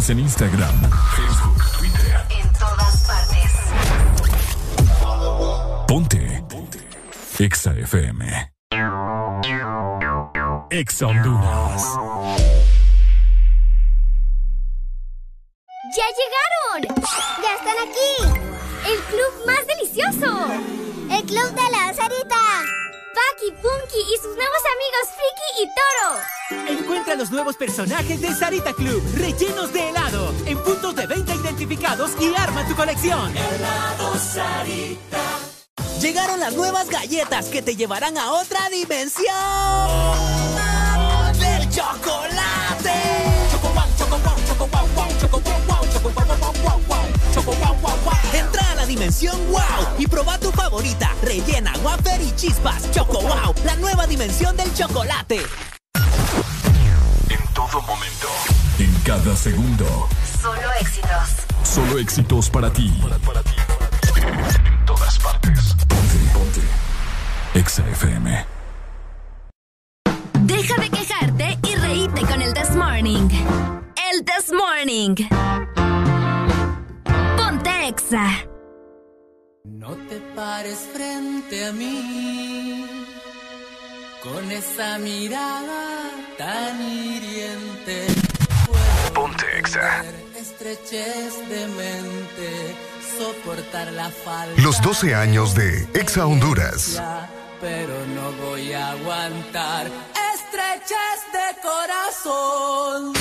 Speaker 2: Síguenos en Instagram, Facebook, Twitter.
Speaker 6: En todas partes.
Speaker 2: Ponte. Ponte. Exa FM. Exa Honduras.
Speaker 33: Punky y sus nuevos amigos Friki y Toro.
Speaker 34: Encuentra los nuevos personajes de Sarita Club, rellenos de helado, en puntos de venta identificados y arma tu colección.
Speaker 35: Helado Sarita.
Speaker 34: Llegaron las nuevas galletas que te llevarán a otra dimensión del chocolate. Dimensión wow y proba tu favorita, rellena, wafer y chispas. Choco wow, la nueva dimensión del chocolate.
Speaker 2: En todo momento. En cada segundo.
Speaker 6: Solo éxitos.
Speaker 2: Solo éxitos para ti. En todas partes. Ponte, ponte. Exa FM.
Speaker 17: Deja de quejarte y reíte con el This Morning. El This Morning. Ponte Exa.
Speaker 36: No te pares frente a mí con esa mirada tan hiriente.
Speaker 2: Ponte Exa.
Speaker 36: Estrechez de mente, soportar la falta.
Speaker 19: Los 12 años de Exa Honduras.
Speaker 36: Pero no voy a aguantar estrechez de corazón.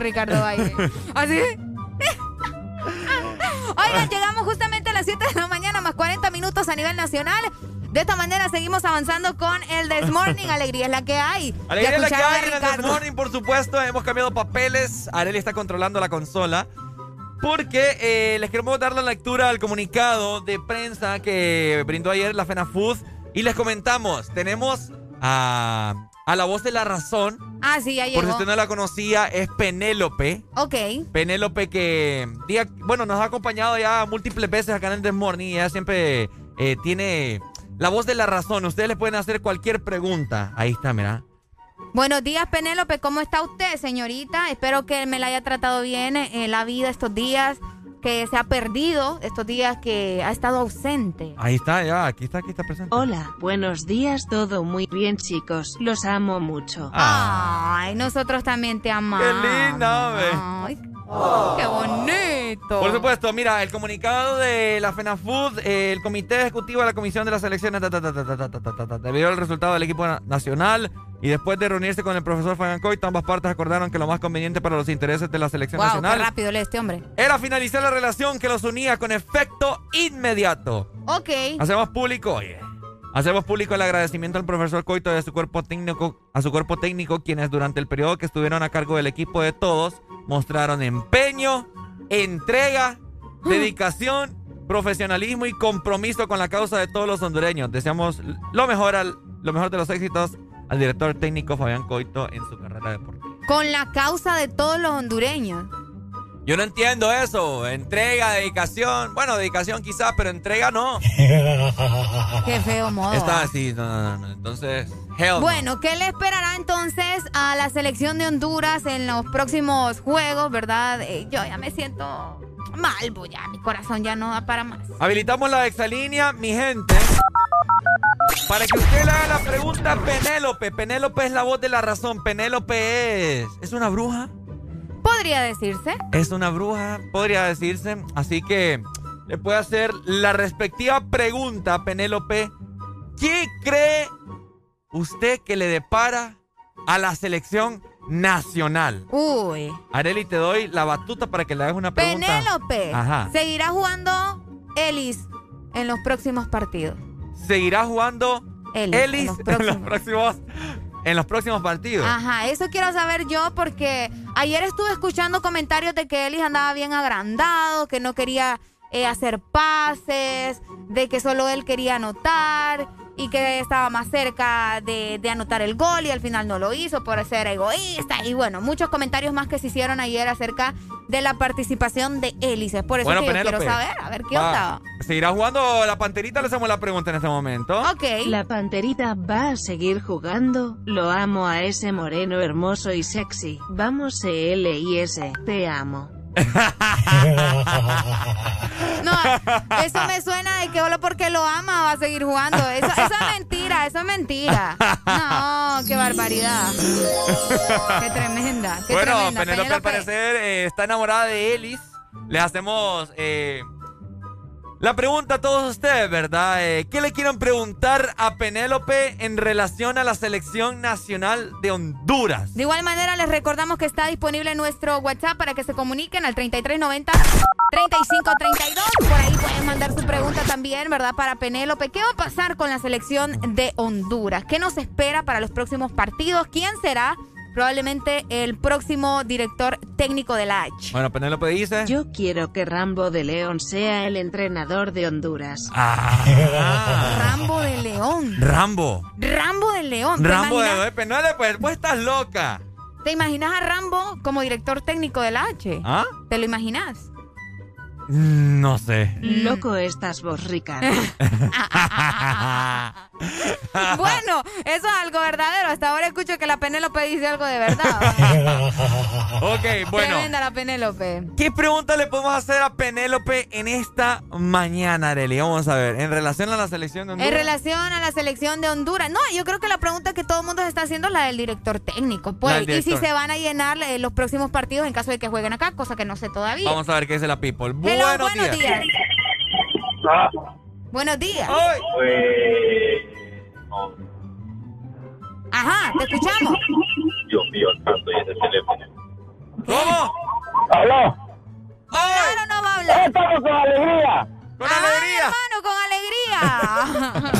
Speaker 4: Ricardo Valle. Así. Oigan, llegamos justamente a las 7 de la mañana, más 40 minutos a nivel nacional. De esta manera seguimos avanzando con el This Morning. Alegría es la que hay.
Speaker 3: Alegría es la que hay en el. This Morning, por supuesto. Hemos cambiado papeles. Areli está controlando la consola. Porque eh, les queremos dar la lectura al comunicado de prensa que brindó ayer la FENAFUD. Y les comentamos, tenemos a, a la voz de la razón.
Speaker 4: Ah, sí, ya
Speaker 3: Por si usted no la conocía, es Penélope.
Speaker 4: Ok.
Speaker 3: Penélope que, día- bueno, nos ha acompañado ya múltiples veces acá en el This Morning y ella siempre eh, tiene la voz de la razón. Ustedes le pueden hacer cualquier pregunta. Ahí está, mira.
Speaker 4: Buenos días, Penélope. ¿Cómo está usted, señorita? Espero que me la haya tratado bien en la vida estos días, que se ha perdido estos días, que ha estado ausente.
Speaker 3: Ahí está, ya, aquí está, aquí está presente.
Speaker 37: Hola, buenos días, todo muy bien, chicos. Los amo mucho.
Speaker 4: Ay, nosotros también te amamos.
Speaker 3: ¡Qué linda.
Speaker 4: Ay, ¡Qué bonito!
Speaker 3: Por supuesto, mira, el comunicado de la FENAFUD, eh, el Comité Ejecutivo de la Comisión de las Elecciones, debido al resultado del equipo nacional y después de reunirse con el profesor Coito, ambas partes acordaron que lo más conveniente para los intereses de la selección
Speaker 4: Wow, qué
Speaker 3: nacional
Speaker 4: rápido este hombre.
Speaker 3: era finalizar la relación que los unía con efecto inmediato.
Speaker 4: Ok.
Speaker 3: Hacemos público, oye. Hacemos público el agradecimiento al profesor Coito y a su cuerpo técnico, a su cuerpo técnico, quienes durante el periodo que estuvieron a cargo del equipo de todos mostraron empeño, entrega, [GASPS] dedicación, profesionalismo y compromiso con la causa de todos los hondureños. Deseamos lo mejor al, lo mejor de los éxitos al director técnico Fabián Coito en su carrera deportiva.
Speaker 4: Con la causa de todos los hondureños.
Speaker 3: Yo no entiendo eso. Entrega, dedicación. Bueno, dedicación quizás, pero entrega no. [LAUGHS]
Speaker 4: Qué feo modo.
Speaker 3: Está así, no, no, no. Entonces, hell no.
Speaker 4: Bueno, ¿qué le esperará entonces a la selección de Honduras en los próximos juegos, verdad? Eh, yo ya me siento mal, pues ya mi corazón ya no da para más.
Speaker 3: Habilitamos la exalínea, mi gente. Para que usted le haga la pregunta a Penélope. Penélope es la voz de la razón. Penélope es. ¿Es una bruja?
Speaker 4: Podría decirse.
Speaker 3: Es una bruja, podría decirse. Así que le puede hacer la respectiva pregunta a Penélope. ¿Qué cree usted que le depara a la selección nacional?
Speaker 4: Uy.
Speaker 3: Areli, te doy la batuta para que le hagas una pregunta.
Speaker 4: Penélope.
Speaker 3: Ajá.
Speaker 4: ¿Seguirá jugando Ellis en los próximos partidos?
Speaker 3: Seguirá jugando
Speaker 4: Ellis,
Speaker 3: Ellis
Speaker 4: en los
Speaker 3: en los
Speaker 4: próximos.
Speaker 3: en los próximos partidos.
Speaker 4: Ajá, eso quiero saber yo porque ayer estuve escuchando comentarios de que Ellis andaba bien agrandado, que no quería eh, hacer pases, de que solo él quería anotar y que estaba más cerca de, de anotar el gol y al final no lo hizo por ser egoísta. Y bueno, muchos comentarios más que se hicieron ayer acerca de la participación de Ellis. Es por eso
Speaker 3: Bueno,
Speaker 4: que yo quiero saber, a ver qué
Speaker 3: va,
Speaker 4: onda.
Speaker 3: ¿Seguirá jugando la panterita? Le hacemos la pregunta en este momento.
Speaker 4: Ok.
Speaker 37: La panterita va a seguir jugando, lo amo a ese moreno hermoso y sexy. Vamos CLIS, te amo.
Speaker 4: No, eso me suena de que solo porque lo ama va a seguir jugando. Eso, eso es mentira, eso es mentira. No, qué barbaridad. Qué tremenda. Qué
Speaker 3: bueno,
Speaker 4: tremenda.
Speaker 3: Penélope al parecer eh, está enamorada de Ellis. Le hacemos eh, la pregunta a todos ustedes, ¿verdad? Eh, ¿Qué le quieren preguntar a Penélope en relación a la selección nacional de Honduras?
Speaker 4: De igual manera, les recordamos que está disponible nuestro WhatsApp para que se comuniquen al 3390 3532. Por ahí pueden mandar su pregunta también, ¿verdad? Para Penélope. ¿Qué va a pasar con la selección de Honduras? ¿Qué nos espera para los próximos partidos? ¿Quién será? Probablemente el próximo director técnico de la H.
Speaker 3: Bueno, Penélope dice.
Speaker 37: Yo quiero que Rambo de León sea el entrenador de Honduras. [LAUGHS]
Speaker 4: Rambo de León.
Speaker 3: Rambo.
Speaker 4: Rambo de León. ¿Te
Speaker 3: Rambo de Penélope, pues vos estás loca.
Speaker 4: ¿Te imaginas a Rambo como director técnico de la H?
Speaker 3: ¿Ah?
Speaker 4: ¿Te lo imaginas?
Speaker 3: No sé.
Speaker 37: Loco estás vos, Ricardo. [LAUGHS]
Speaker 4: Bueno, eso es algo verdadero. Hasta ahora escucho que la Penélope dice algo de verdad. [LAUGHS]
Speaker 3: ok, bueno.
Speaker 4: Tremenda la Penélope.
Speaker 3: ¿Qué pregunta le podemos hacer a Penélope en esta mañana, Arely? Vamos a ver, en relación a la selección de Honduras.
Speaker 4: En relación a la selección de Honduras. No, yo creo que la pregunta que todo el mundo se está haciendo es la del director técnico. Pues, y si se van a llenar eh, los próximos partidos en caso de que jueguen acá, cosa que no sé todavía.
Speaker 3: Vamos a ver qué dice la people.
Speaker 4: Hello,
Speaker 3: buenos,
Speaker 4: buenos
Speaker 3: días.
Speaker 4: días. Buenos días. Ajá, te escuchamos.
Speaker 38: Dios mío, tanto y ese teléfono.
Speaker 3: ¿Cómo?
Speaker 38: ¡Aló!
Speaker 4: Claro, no va a hablar.
Speaker 38: ¡Estamos con alegría!
Speaker 3: ¡Con
Speaker 4: alegría! hermano, con alegría.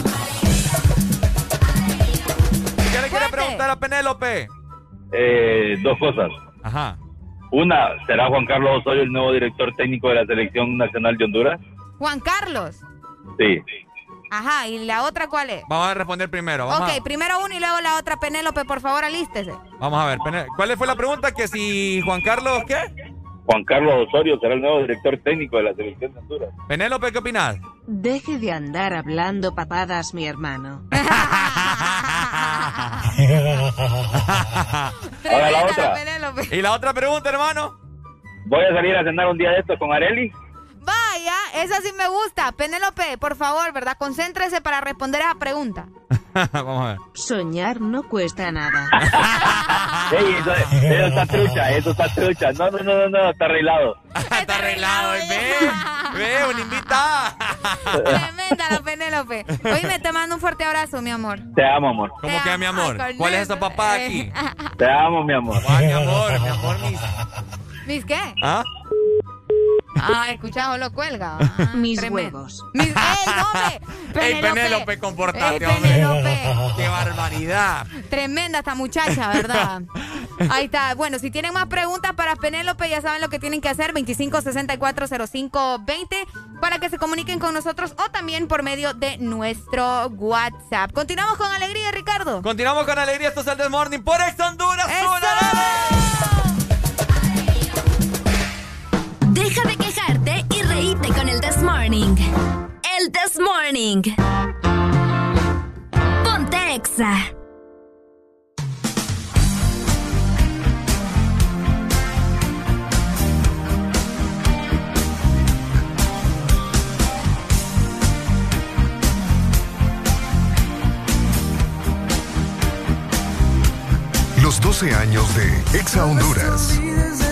Speaker 3: ¿Qué le quiere preguntar a Penélope?
Speaker 38: Eh, dos cosas.
Speaker 3: Ajá.
Speaker 38: Una, ¿será Juan Carlos Osorio el nuevo director técnico de la Selección Nacional de Honduras?
Speaker 4: Juan Carlos.
Speaker 38: Sí.
Speaker 4: Ajá, ¿y la otra cuál es?
Speaker 3: Vamos a responder primero. Vamos,
Speaker 4: ok, primero uno y luego la otra. Penélope, por favor, alístese.
Speaker 3: vamos a ver. ¿Cuál fue la pregunta? Que si Juan Carlos, ¿qué?
Speaker 38: Juan Carlos Osorio será el nuevo director técnico de la Selección de Honduras.
Speaker 3: Penélope, ¿qué opinas?
Speaker 37: Deje de andar hablando papadas, mi hermano. [LAUGHS]
Speaker 38: Ahora la otra.
Speaker 3: ¿Y la otra pregunta, hermano?
Speaker 38: Voy a salir a cenar un día de estos con Areli.
Speaker 4: Vaya, esa sí me gusta. Penélope, por favor, ¿verdad? Concéntrese para responder a esa pregunta. [LAUGHS]
Speaker 3: Vamos a ver.
Speaker 37: Soñar no cuesta nada. [LAUGHS]
Speaker 38: Ey, eso, eso está trucha, eso está trucha. No, no, no, no, no, está arreglado. [LAUGHS]
Speaker 3: Está arreglado, ve. Ve, una invitada.
Speaker 4: Tremenda la Penélope. Oye, te mando un fuerte abrazo, mi amor.
Speaker 38: Te amo, amor.
Speaker 3: ¿Cómo que mi amor?
Speaker 4: Ay,
Speaker 3: ¿Cuál es esa papá aquí?
Speaker 38: Te amo, mi amor.
Speaker 3: Ay, mi amor, mi amor, mis.
Speaker 4: ¿Mis qué?
Speaker 3: ¿Ah?
Speaker 4: Ah, escucha, solo cuelga. Ah,
Speaker 37: Mis
Speaker 4: tremendo.
Speaker 37: huevos.
Speaker 4: Mis... ¡Ey, hombre! [LAUGHS]
Speaker 3: Ey, Penélope, comportate,
Speaker 4: Ey,
Speaker 3: hombre.
Speaker 4: Penélope.
Speaker 3: ¡Qué barbaridad!
Speaker 4: Tremenda esta muchacha, ¿verdad? Ahí está. Bueno, si tienen más preguntas para Penélope, ya saben lo que tienen que hacer. 25640520 para que se comuniquen con nosotros o también por medio de nuestro WhatsApp. Continuamos con alegría, Ricardo.
Speaker 3: Continuamos con alegría. Esto es el This Morning por Ex Honduras.
Speaker 17: Deja de con el This Morning. El This Morning. Exa.
Speaker 19: Los 12 años de Exa Honduras.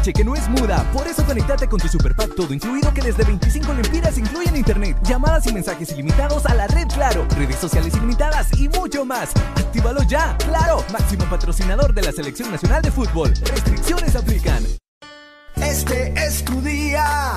Speaker 5: H, que
Speaker 39: no es muda. Por eso conectate con tu Superpack todo incluido que desde 25 lempiras incluyen internet, llamadas y mensajes ilimitados a la red Claro, redes sociales ilimitadas y mucho más. Actívalo ya, Claro, máximo patrocinador de la Selección Nacional de Fútbol. Restricciones aplican.
Speaker 8: Este es tu día.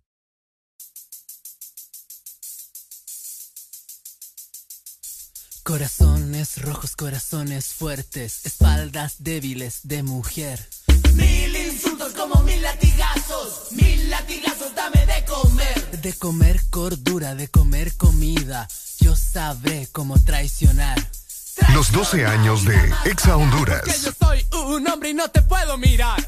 Speaker 36: Corazones rojos, corazones fuertes, espaldas débiles de mujer.
Speaker 8: Mil insultos como mil latigazos. Mil latigazos, dame de comer.
Speaker 36: De comer cordura, de comer comida, yo sabré cómo traicionar.
Speaker 19: Los 12 años de Exa Honduras.
Speaker 36: Que yo soy un hombre y no te puedo mirar.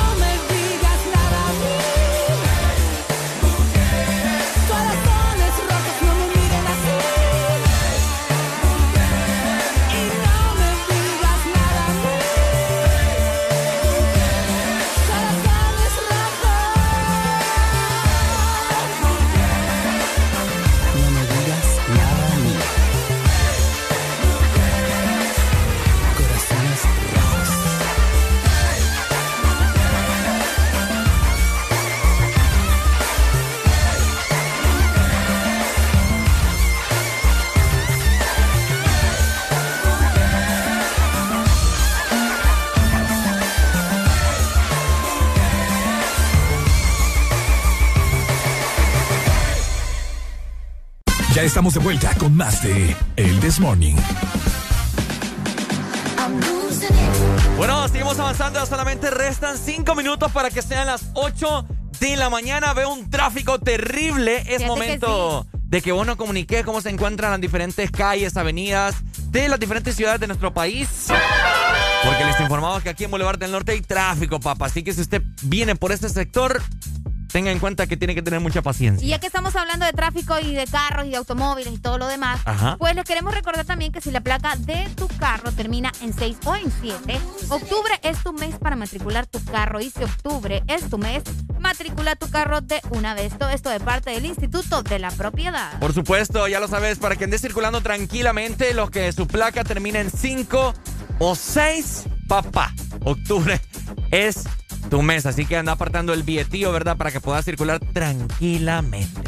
Speaker 2: Ya estamos de vuelta con más de El This Morning.
Speaker 3: Bueno, seguimos avanzando. Solamente restan 5 minutos para que sean las 8 de la mañana. Veo un tráfico terrible. Es
Speaker 4: Fíjate
Speaker 3: momento de que vos nos comuniques cómo se encuentran las diferentes calles, avenidas de las diferentes ciudades de nuestro país. Porque les informamos que aquí en Boulevard del Norte hay tráfico, papá. Así que si usted viene por este sector, tenga en cuenta que tiene que tener mucha paciencia.
Speaker 4: Y ya que estamos hablando de tráfico y de carros y de automóviles y todo lo demás,
Speaker 3: Ajá.
Speaker 4: pues les queremos recordar también que si la placa de tu carro termina en 6 o en 7, octubre es tu mes para matricular tu carro. Y si octubre es tu mes, matricula tu carro de una vez. Todo esto de parte del Instituto de la Propiedad.
Speaker 3: Por supuesto, ya lo sabes, para que andes circulando tranquilamente, los que su placa termina en 5 o 6, papá. Octubre es tu mes, así que anda apartando el billetío, ¿verdad? Para que puedas circular tranquilamente.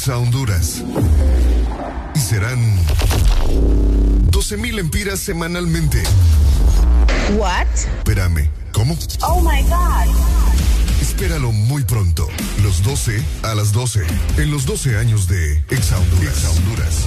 Speaker 2: Exa
Speaker 19: Honduras. Y serán 12.000 empiras semanalmente.
Speaker 40: What?
Speaker 19: Espérame, ¿cómo?
Speaker 40: Oh my God.
Speaker 19: Espéralo muy pronto, los 12 a las 12, en los 12 años de Exa Honduras.
Speaker 41: Exa Honduras.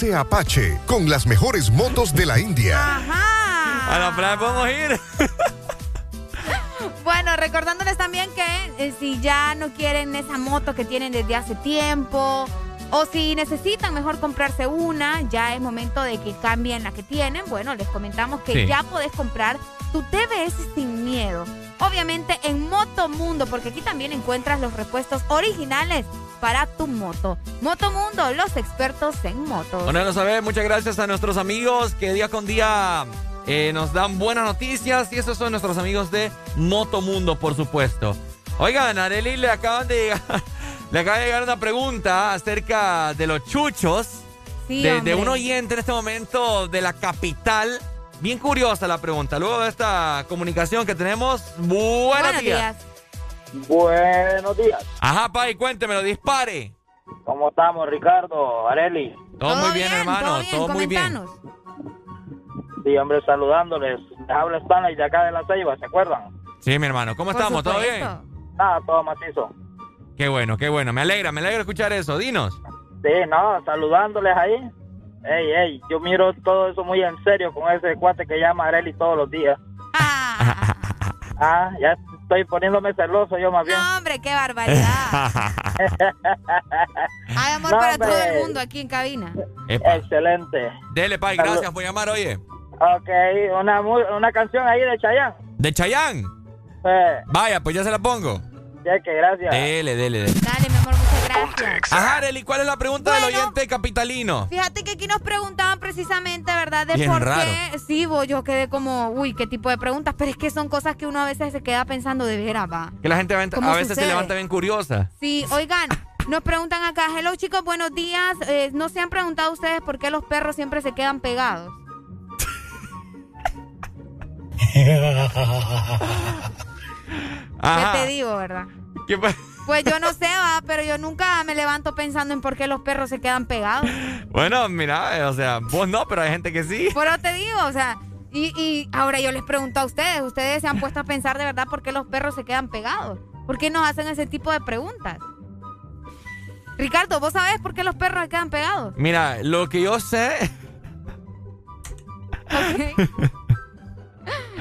Speaker 41: TVS Apache con las mejores motos de la India.
Speaker 3: A la playa podemos ir. [LAUGHS]
Speaker 4: Bueno, recordándoles también que eh, si ya no quieren esa moto que tienen desde hace tiempo o si necesitan mejor comprarse una, ya es momento de que cambien la que tienen. Bueno, les comentamos que
Speaker 42: Sí.
Speaker 4: ya podés comprar tu TVS sin miedo. Obviamente en Motomundo, porque aquí también encuentras los repuestos originales para tu moto. Motomundo, los expertos en motos.
Speaker 3: Bueno, lo sabes, muchas gracias a nuestros amigos que día con día eh, nos dan buenas noticias y esos son nuestros amigos de Motomundo, por supuesto. Oigan, Areli le acaban de llegar, [LAUGHS] le acaba de llegar una pregunta acerca de los chuchos
Speaker 4: Sí,
Speaker 3: de, un oyente en este momento de la capital. Bien curiosa la pregunta. Luego de esta comunicación que tenemos, buenos,
Speaker 4: Buenos
Speaker 3: días.
Speaker 4: días.
Speaker 43: Buenos días.
Speaker 3: Ajá, Pai, cuéntemelo, dispare.
Speaker 43: ¿Cómo estamos, Ricardo, Areli?
Speaker 3: Todo, muy bien, hermano, todo, muy bien.
Speaker 43: Sí, hombre, saludándoles. Les habla Stanley de acá de La Ceiba, ¿se acuerdan?
Speaker 3: Sí, mi hermano, ¿cómo
Speaker 43: Por
Speaker 3: estamos? ¿Todo
Speaker 43: supuesto.
Speaker 3: bien?
Speaker 43: Nada, todo macizo.
Speaker 3: Qué bueno, qué bueno. Me alegra, me alegra escuchar eso. Dinos.
Speaker 43: Sí, no, saludándoles ahí. Ey, ey, yo miro todo eso muy en serio con ese cuate que llama Areli todos los días. Ah, [LAUGHS] [LAUGHS] ya estoy poniéndome celoso yo más bien.
Speaker 4: No, hombre, qué barbaridad. [LAUGHS] Hay amor
Speaker 43: No,
Speaker 4: para
Speaker 43: hombre.
Speaker 4: todo el mundo aquí en cabina.
Speaker 43: Excelente.
Speaker 3: Dele, Pai, gracias por llamar, oye.
Speaker 43: Ok, una, mu- una canción ahí de Chayanne.
Speaker 3: ¿De Chayán? Vaya, pues ya se la pongo.
Speaker 43: Ya que gracias.
Speaker 3: Dele, dele, dele.
Speaker 4: Dale, mi amor, muchas gracias.
Speaker 3: Ajá, Arely, ¿cuál es la pregunta del oyente capitalino?
Speaker 4: Fíjate que aquí nos preguntaban precisamente, ¿verdad? De
Speaker 3: Bien
Speaker 4: por
Speaker 3: raro.
Speaker 4: qué. Sí, vos, yo quedé como, uy, qué tipo de preguntas, pero es que son cosas que uno a veces se queda pensando de veras, va.
Speaker 3: Que la gente a
Speaker 4: ¿Cómo
Speaker 3: veces se levanta bien curiosa.
Speaker 4: Sí, oigan, nos preguntan acá, hello chicos, buenos días. Eh, ¿No se han preguntado ustedes por qué los perros siempre se quedan pegados? [LAUGHS]
Speaker 3: Ajá.
Speaker 4: ¿Qué te digo, verdad?
Speaker 3: ¿Qué pa-
Speaker 4: Pues yo no sé, va, pero yo nunca me levanto pensando en por qué los perros se quedan pegados.
Speaker 3: Bueno, mira, eh, o sea, vos no, pero hay gente que sí.
Speaker 4: Por eso te digo, o sea, y, y ahora yo les pregunto a ustedes, ¿ustedes se han puesto a pensar de verdad por qué los perros se quedan pegados? ¿Por qué nos hacen ese tipo de preguntas? Ricardo, ¿vos sabés por qué los perros se quedan pegados?
Speaker 3: Mira, lo que yo sé. [LAUGHS]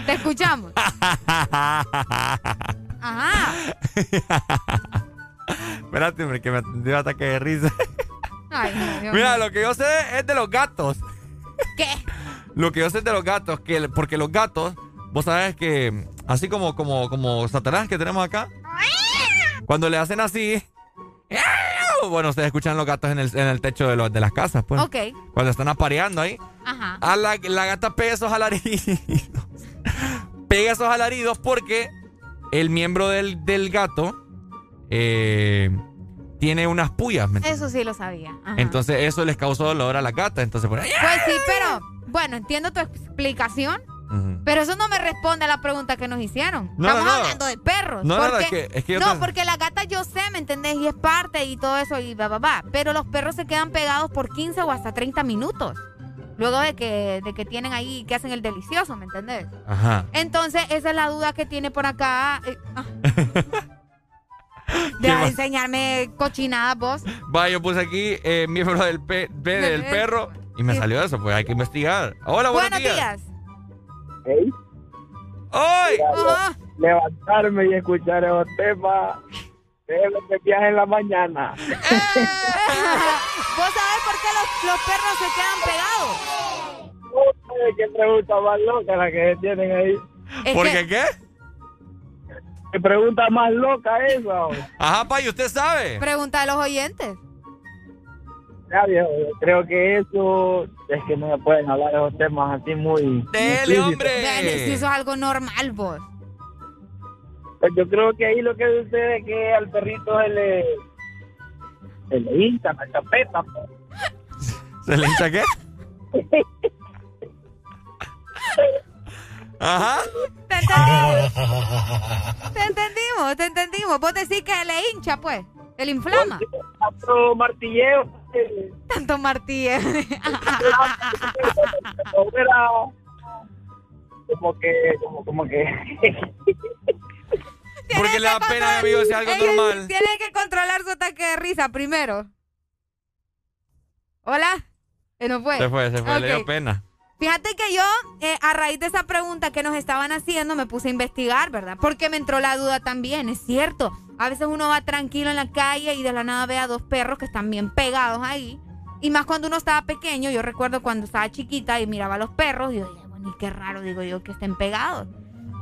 Speaker 4: Te escuchamos. Ajá. [LAUGHS]
Speaker 3: Espérate, hombre, que me dio ataque de risa.
Speaker 4: Ay, Dios
Speaker 3: Mira, lo que yo sé es de los gatos.
Speaker 4: ¿Qué?
Speaker 3: Lo que yo sé es de los gatos, que porque los gatos, vos sabés que así como como como Satanás que tenemos acá, cuando le hacen así, bueno, ustedes escuchan los gatos en el, en el techo de, los, de las casas, pues.
Speaker 4: Ok.
Speaker 3: Cuando están apareando ahí,
Speaker 4: Ajá.
Speaker 3: a la, la gata pega esos alaridos. Pega esos alaridos porque el miembro del, del gato eh, tiene unas puyas.
Speaker 4: Eso sí lo sabía. Ajá.
Speaker 3: Entonces eso les causó dolor a la gata. Entonces por ahí.
Speaker 4: Pues sí, pero bueno, entiendo tu explicación, pero eso no me responde a la pregunta que nos hicieron.
Speaker 3: No,
Speaker 4: Estamos
Speaker 3: no, no.
Speaker 4: hablando de perros.
Speaker 3: No,
Speaker 4: porque-
Speaker 3: es que- es que yo
Speaker 4: no,
Speaker 3: te-
Speaker 4: porque la gata yo sé, ¿me entendés? Y es parte y todo eso y va, va, va. Pero los perros se quedan pegados por 15 o hasta 30 minutos. Luego de que, de que tienen ahí, que hacen el delicioso, ¿me entendés?
Speaker 3: Ajá.
Speaker 4: Entonces, esa es la duda que tiene por acá. eh, ah. [LAUGHS] De enseñarme cochinadas vos.
Speaker 3: Va, yo puse aquí eh, miembro del, pe- pe- del perro y me salió eso, pues hay que investigar. Hola, buenos,
Speaker 4: Buenos días.
Speaker 18: Hey.
Speaker 3: ¡Ay!
Speaker 4: Ajá.
Speaker 18: Levantarme y escuchar esos temas. Déjame que viaje en la mañana. [LAUGHS]
Speaker 4: ¿Vos sabés por qué los, los perros se quedan pegados?
Speaker 18: ¿Qué pregunta más loca la que tienen ahí?
Speaker 4: Es
Speaker 3: ¿Por
Speaker 4: que-
Speaker 3: qué qué?
Speaker 18: ¿Qué pregunta más loca esa?
Speaker 3: Ajá, pa, ¿y usted sabe?
Speaker 4: Pregunta a los oyentes.
Speaker 18: Ya, viejo, yo creo que eso es que no me pueden hablar de esos temas así muy.
Speaker 3: Dele, hombre.
Speaker 4: Dale, si eso es algo normal, vos.
Speaker 18: Pues yo creo que ahí lo que sucede es que al perrito se le. se le hincha la chapeta. pues. [LAUGHS]
Speaker 3: ¿Se le hincha qué? [LAUGHS] Ajá.
Speaker 4: Te entendimos. Te entendimos, te entendimos. Vos decís que le hincha, pues. El inflama.
Speaker 18: Tanto martilleo.
Speaker 4: Tanto
Speaker 18: era. [LAUGHS] como que. como, como que.
Speaker 3: Porque le da pena, mi amigo, si es algo normal.
Speaker 4: Tiene que controlar su ataque de risa primero. Hola. Eh, no fue.
Speaker 3: Se fue, se fue, le dio pena.
Speaker 4: Fíjate que yo, eh, a raíz de esa pregunta que nos estaban haciendo, me puse a investigar, ¿verdad? Porque me entró la duda también, es cierto. A veces uno va tranquilo en la calle y de la nada ve a dos perros que están bien pegados ahí. Y más cuando uno estaba pequeño, yo recuerdo cuando estaba chiquita y miraba a los perros, y yo dije, bueno, y qué raro, digo yo, que estén pegados.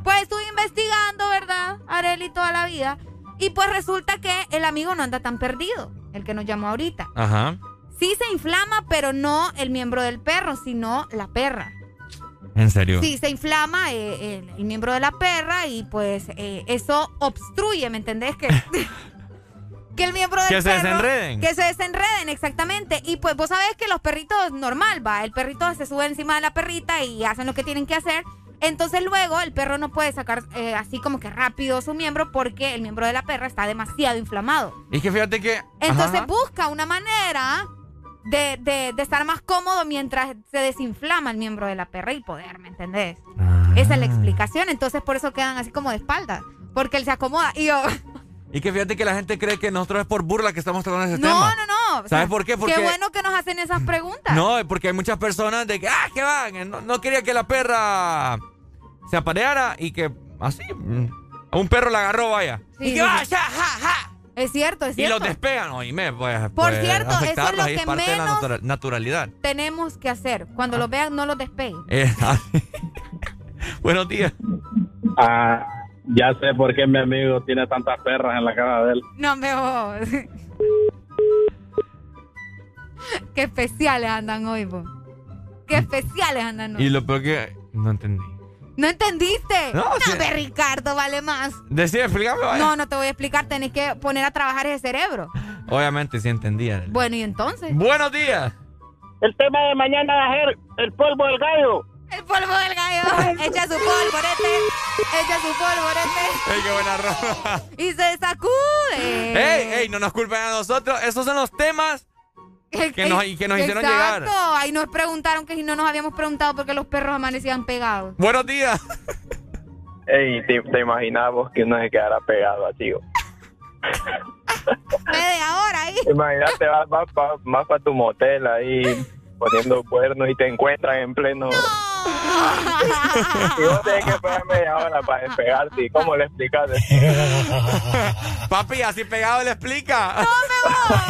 Speaker 4: Pues estuve investigando, ¿verdad? Areli toda la vida. Y pues resulta que el amigo no anda tan perdido, el que nos llamó ahorita.
Speaker 3: Ajá.
Speaker 4: Sí se inflama, pero no el miembro del perro, sino la perra.
Speaker 3: En serio.
Speaker 4: Sí, se inflama eh, el, el miembro de la perra y pues eh, eso obstruye, ¿me entendés? Que, [LAUGHS] que el miembro del
Speaker 3: Que se
Speaker 4: perro-
Speaker 3: desenreden.
Speaker 4: Que se desenreden, exactamente. Y pues vos sabés que los perritos normal, va, el perrito se sube encima de la perrita y hacen lo que tienen que hacer. Entonces luego el perro no puede sacar eh, así como que rápido su miembro porque el miembro de la perra está demasiado inflamado.
Speaker 3: Y es que fíjate que.
Speaker 4: Entonces
Speaker 3: ajá.
Speaker 4: busca una manera de, de- de estar más cómodo mientras se desinflama el miembro de la perra y poder, ¿me entendés? Esa es la explicación. Entonces por eso quedan así como de espalda. Porque él se acomoda. Y yo,
Speaker 3: Y que fíjate que la gente cree que nosotros es por burla que estamos tratando ese
Speaker 4: no,
Speaker 3: tema.
Speaker 4: no, no. O
Speaker 3: ¿Sabes
Speaker 4: sea,
Speaker 3: por qué? Porque
Speaker 4: Qué bueno que nos hacen esas preguntas.
Speaker 3: No, porque hay muchas personas de que, ah, que van, no, no quería que la perra se apareara y que así, mm, a un perro la agarró, vaya.
Speaker 4: Sí,
Speaker 3: y que
Speaker 4: sí,
Speaker 3: va,
Speaker 4: sí.
Speaker 3: ya, ja, ja.
Speaker 4: Es cierto, es
Speaker 3: Y
Speaker 4: cierto.
Speaker 3: los despegan, oíme, pues.
Speaker 4: Por
Speaker 3: puede
Speaker 4: cierto, eso es lo que
Speaker 3: parte de la
Speaker 4: menos-
Speaker 3: natura- naturalidad.
Speaker 4: Tenemos que hacer. Cuando lo vean, no los despeguen.
Speaker 3: Eh, [LAUGHS] Buenos días.
Speaker 40: Ah, ya sé por qué mi amigo tiene tantas perras en la cara de él.
Speaker 4: No me vos. Qué especiales andan hoy, vos. Qué especiales andan hoy.
Speaker 3: Y lo peor que no entendí.
Speaker 4: ¿No entendiste?
Speaker 3: No,
Speaker 4: ve, Ricardo, vale más.
Speaker 3: Decía, explícame.
Speaker 4: No, no te voy a explicar, tenés que poner a trabajar ese cerebro.
Speaker 3: Obviamente sí entendía.
Speaker 4: Bueno, y entonces.
Speaker 3: Buenos días.
Speaker 18: El tema de mañana va a ser el polvo del gallo.
Speaker 4: El polvo del gallo. Echa su polvorete. Echa su polvorete.
Speaker 3: ¡Ey, qué buena ropa!
Speaker 4: Y se sacude.
Speaker 3: ¡Ey, ey! No nos culpen a nosotros. Esos son los temas que nos, y que nos hicieron llegar.
Speaker 4: Exacto. Ahí nos preguntaron que si no nos habíamos preguntado por qué los perros amanecían pegados.
Speaker 3: Buenos días.
Speaker 28: Ey, te, te imaginabas que uno se quedara pegado así. o- [LAUGHS]
Speaker 4: Media hora ahí.
Speaker 28: Imagínate, vas vas para tu motel ahí poniendo cuernos y te encuentran en pleno. y vos tenés que esperar media hora para despegarte. ¿Y cómo le explicas? [LAUGHS]
Speaker 3: Papi, así pegado le explica.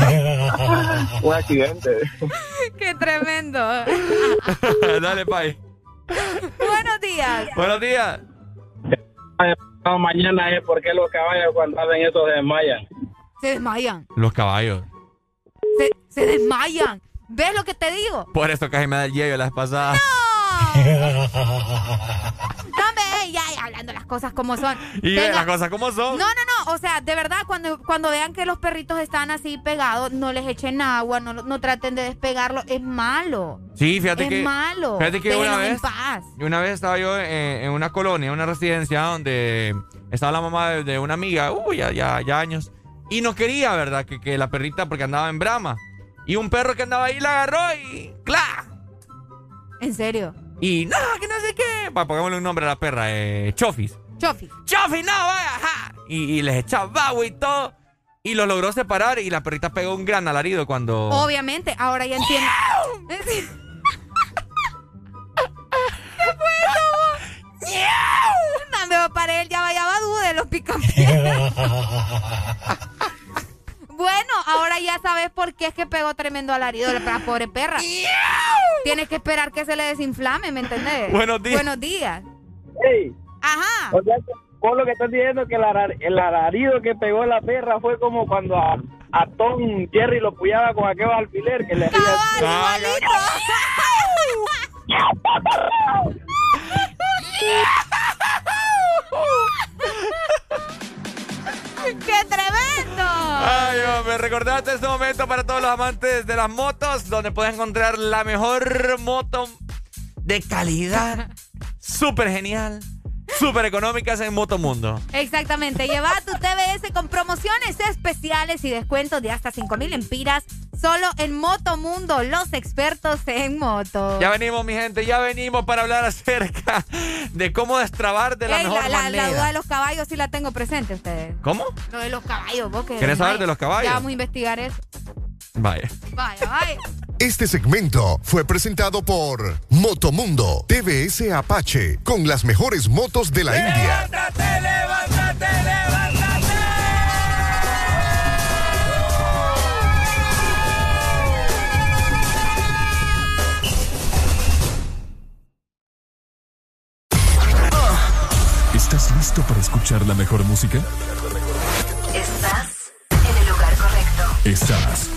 Speaker 3: [LAUGHS]
Speaker 28: Un accidente.
Speaker 4: Qué tremendo. [LAUGHS]
Speaker 3: Dale, pay.
Speaker 4: Buenos días.
Speaker 3: Buenos días.
Speaker 40: No, mañana es porque los caballos cuando hacen eso se desmayan.
Speaker 4: Se desmayan.
Speaker 3: Los caballos.
Speaker 4: Se, se desmayan. ¿Ves lo que te digo?
Speaker 3: Por eso casi me da el yello la vez pasada.
Speaker 4: No, [LAUGHS] hombre, ya, ya, hablando las cosas como son.
Speaker 3: Y las cosas como son.
Speaker 4: No, no, no. O sea, de verdad, cuando, cuando vean que los perritos están así pegados, no les echen agua, no, no traten de despegarlo. Es malo.
Speaker 3: Sí, fíjate
Speaker 4: es
Speaker 3: que.
Speaker 4: malo.
Speaker 3: Fíjate que una
Speaker 4: en
Speaker 3: vez.
Speaker 4: paz.
Speaker 3: Una vez estaba yo en, en una colonia, en una residencia donde estaba la mamá de, de una amiga, uy, ya, ya, ya años. Y no quería, ¿verdad? Que, que la perrita, porque andaba en brama. Y un perro que andaba ahí la agarró y. ¡Cla!
Speaker 4: En serio.
Speaker 3: Y no, que no sé qué. Pa, pongámosle un nombre a la perra, eh, Chofis.
Speaker 4: Chofi.
Speaker 3: ¡Chofi, no, vaya! ajá! Y, y les echaba agua y todo. Y lo logró separar y la perrita pegó un gran alarido cuando.
Speaker 4: Obviamente, ahora ya entiendo. [LAUGHS] ¿Qué fue eso? No me para él, ya vaya va dude los picapiedras. [LAUGHS] Bueno, ahora ya sabes por qué es que pegó tremendo alarido la pobre perra. Tienes que esperar que se le desinflame, ¿me entendés?
Speaker 40: Buenos días.
Speaker 4: Buenos días.
Speaker 40: Ey,
Speaker 4: Ajá.
Speaker 40: o sea, vos lo que estás diciendo que el, arar- el alarido que pegó la perra fue como cuando a, a Tom Jerry lo puyaba con aquel alfiler que le hacía.
Speaker 3: Ah, [LAUGHS]
Speaker 4: ¡Qué tremendo!
Speaker 3: Ay, hombre, recordaste este momento para todos los amantes de las motos, donde puedes encontrar la mejor moto de calidad, [LAUGHS] súper genial, súper económicas en Motomundo.
Speaker 4: Exactamente. Lleva tu TBS con promociones especiales y descuentos de hasta 5000 empiras solo en Motomundo, los expertos en moto.
Speaker 3: Ya venimos, mi gente, ya venimos para hablar acerca de cómo destrabar de la
Speaker 4: Ey,
Speaker 3: mejor
Speaker 4: la, la-
Speaker 3: manera.
Speaker 4: la duda de los caballos sí la tengo presente ustedes.
Speaker 3: ¿Cómo?
Speaker 4: Lo de los caballos, vos que
Speaker 3: ¿Querés saber de los caballos?
Speaker 4: Ya vamos a investigar eso.
Speaker 3: Vaya.
Speaker 4: Vaya, vaya.
Speaker 19: Este segmento fue presentado por Motomundo TVS Apache con las mejores motos de la India.
Speaker 8: ¡Levántate, levántate, levántate!
Speaker 2: ¿Estás listo para escuchar la mejor música?
Speaker 6: Estás en el lugar correcto.
Speaker 2: Estás.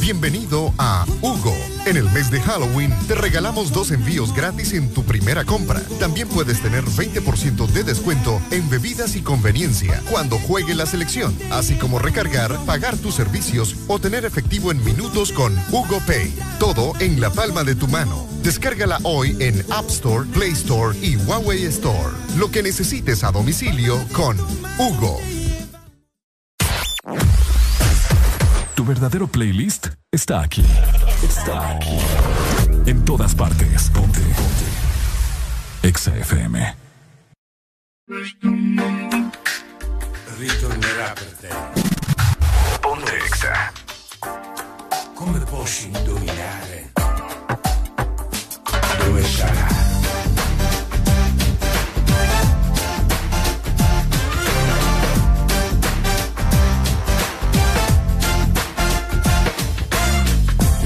Speaker 19: Bienvenido a Hugo. En el mes de Halloween te regalamos dos envíos gratis en tu primera compra. También puedes tener 20% de descuento en bebidas y conveniencia cuando juegue la selección, así como recargar, pagar tus servicios o tener efectivo en minutos con Hugo Pay. Todo en la palma de tu mano. Descárgala hoy en App Store, Play Store y Huawei Store. Lo que necesites a domicilio con Hugo.
Speaker 2: verdadero playlist está aquí. Está aquí. En todas partes. Ponte. Ponte. Exa FM. Ponte Exa.
Speaker 44: Come posso indovinare? Dove?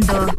Speaker 2: escuchando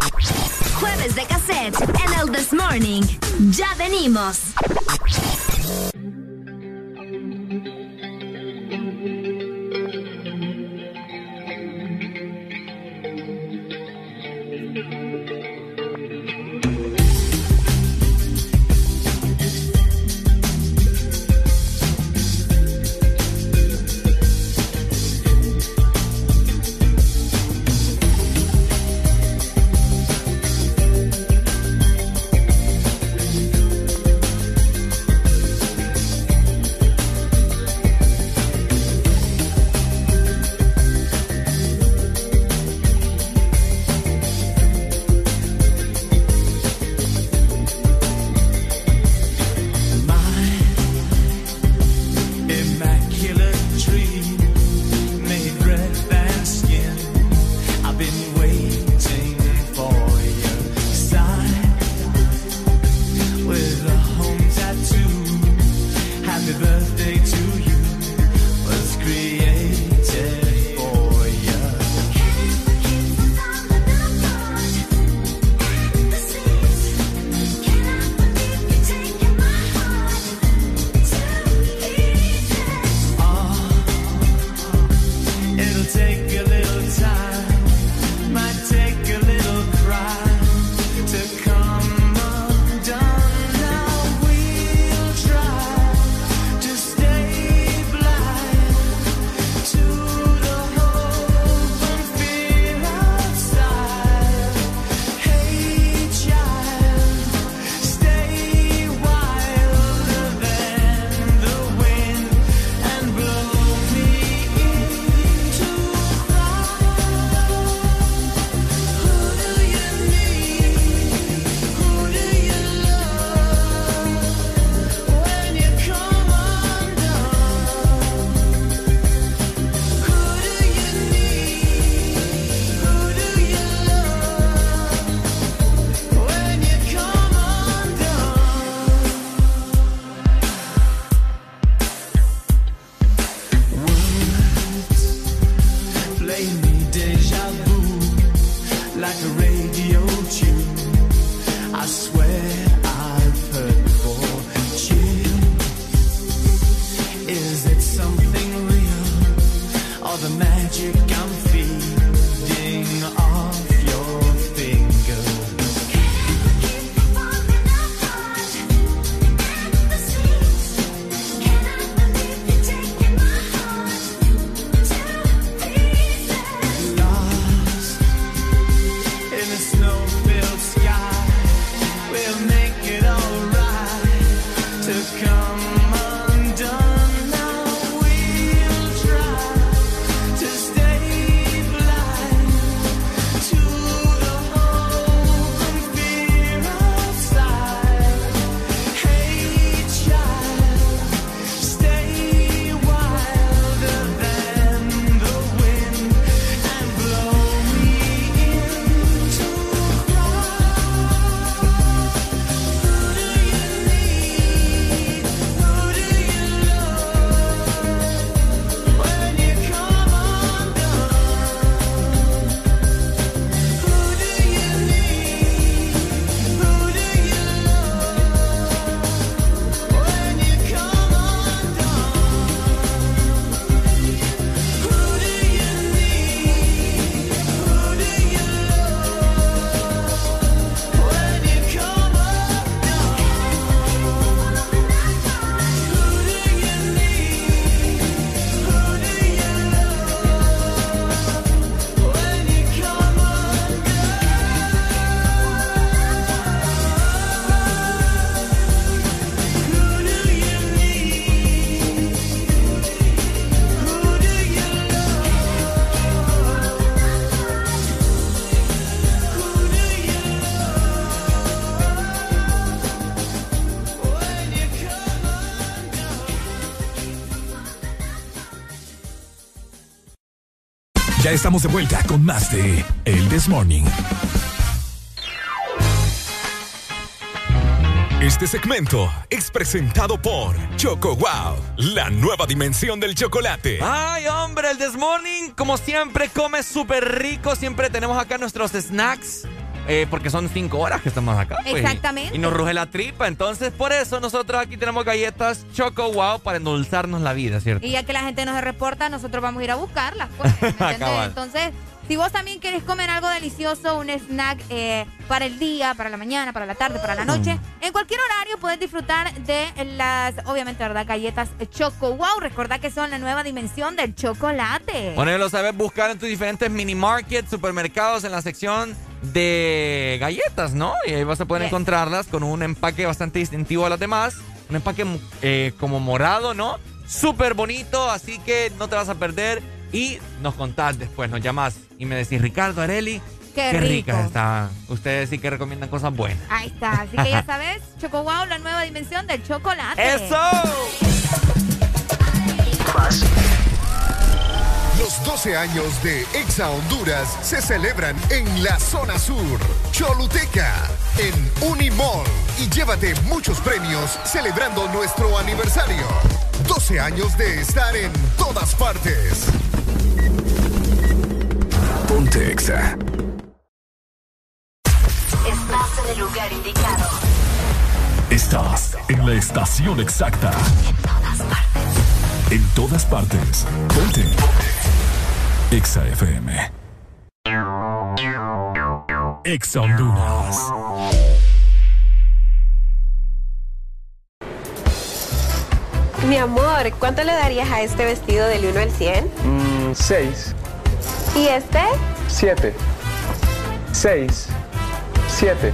Speaker 2: estamos de vuelta con más de El This Morning. Este segmento es presentado por Choco Wow, la nueva dimensión del chocolate.
Speaker 3: Ay, hombre, el This Morning, como siempre, come súper rico. Siempre tenemos acá nuestros snacks. Eh, porque son cinco horas que estamos acá. pues,
Speaker 4: Exactamente.
Speaker 3: Y nos ruge la tripa. Entonces, por eso nosotros aquí tenemos galletas Choco Wow para endulzarnos la vida, ¿cierto?
Speaker 4: Y ya que la gente nos reporta, nosotros vamos a ir a buscarlas. Pues. [LAUGHS] Entonces, si vos también querés comer algo delicioso, un snack eh, para el día, para la mañana, para la tarde, para la noche, en cualquier horario puedes disfrutar de las, obviamente, ¿verdad? Galletas Choco Wow. Recordá que son la nueva dimensión del chocolate.
Speaker 3: Bueno, ya lo sabes buscar en tus diferentes mini markets, supermercados, en la sección de galletas, ¿no? Y ahí vas a poder
Speaker 4: Yes.
Speaker 3: encontrarlas con un empaque bastante distintivo a las demás. Un empaque eh, como morado, ¿no? Súper bonito, así que no te vas a perder. Y nos contás después, nos llamás y me decís, Ricardo Areli,
Speaker 4: Qué
Speaker 3: qué, ricas están. Ustedes sí que recomiendan cosas buenas.
Speaker 4: Ahí está. Así que ya [LAUGHS] sabes, Choco Wow, la nueva dimensión del chocolate.
Speaker 3: ¡Eso!
Speaker 19: Los 12 años de Exa Honduras se celebran en la zona sur, Choluteca, en Unimall. Y llévate muchos premios celebrando nuestro aniversario. 12 años de estar en todas partes.
Speaker 2: Ponte Exa.
Speaker 6: Estás en el lugar indicado.
Speaker 2: Estás en la estación exacta. En todas partes. Ponte. Exa FM. Exa Honduras.
Speaker 45: Mi amor, ¿cuánto le darías a este vestido del 1 al 100?
Speaker 46: Mm, seis,
Speaker 45: ¿Y este?
Speaker 46: siete, seis, siete.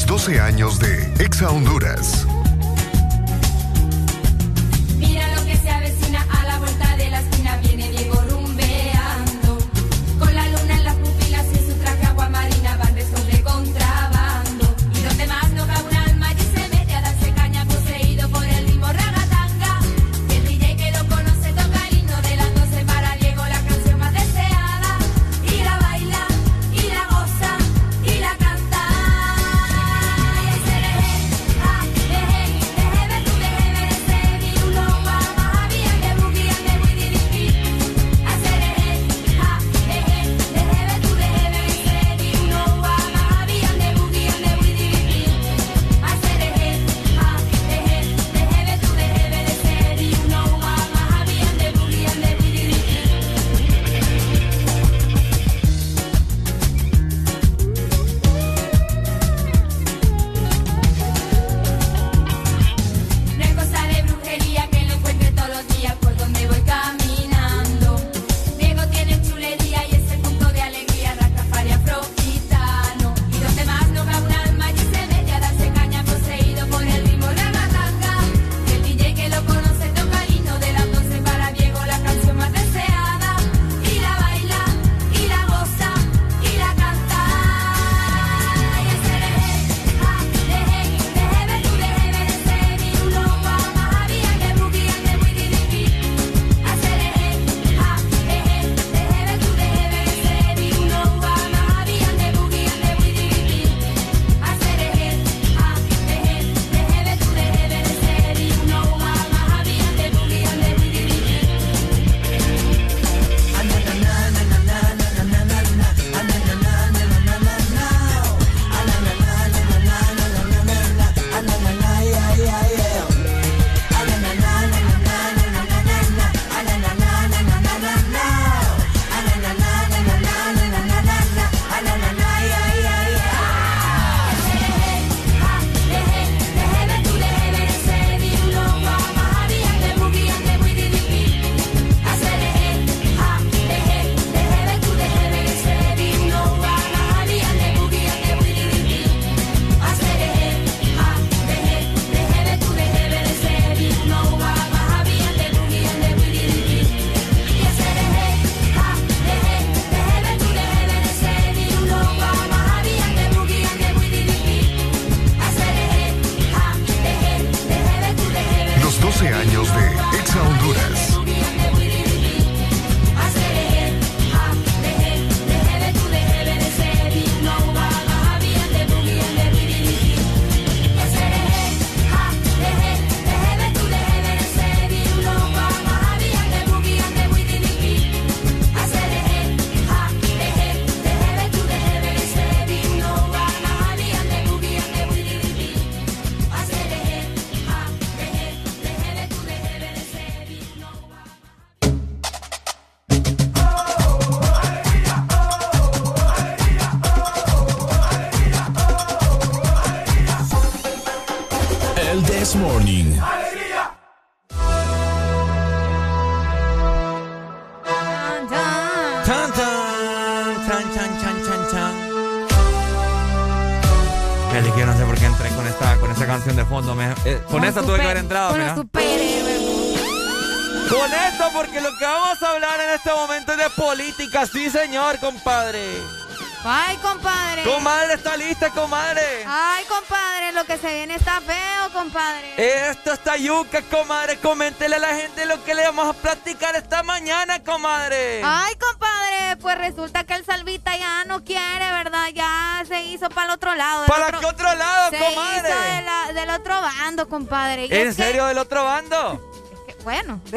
Speaker 47: los 12 años de Exa Honduras.
Speaker 3: Eh, con, con tuve que haber entrado, con. Con esto, porque lo que vamos a hablar en este momento es de política, sí señor, compadre.
Speaker 4: Ay, compadre.
Speaker 3: Comadre, está lista, comadre.
Speaker 4: Ay, compadre, lo que se viene está feo, compadre.
Speaker 3: Esto está yuca, comadre. Coméntele a la gente lo que le vamos a platicar esta mañana, comadre.
Speaker 4: Ay, compadre, pues resulta que el Salvita ya no quiere, ¿verdad? Ya se hizo para el otro lado.
Speaker 3: ¿Para
Speaker 4: otro...
Speaker 3: qué otro lado,
Speaker 4: se
Speaker 3: comadre?
Speaker 4: Hizo de la del otro bando, compadre. Y
Speaker 3: ¿En
Speaker 4: es que-
Speaker 3: serio del otro bando?
Speaker 4: bueno. [LAUGHS]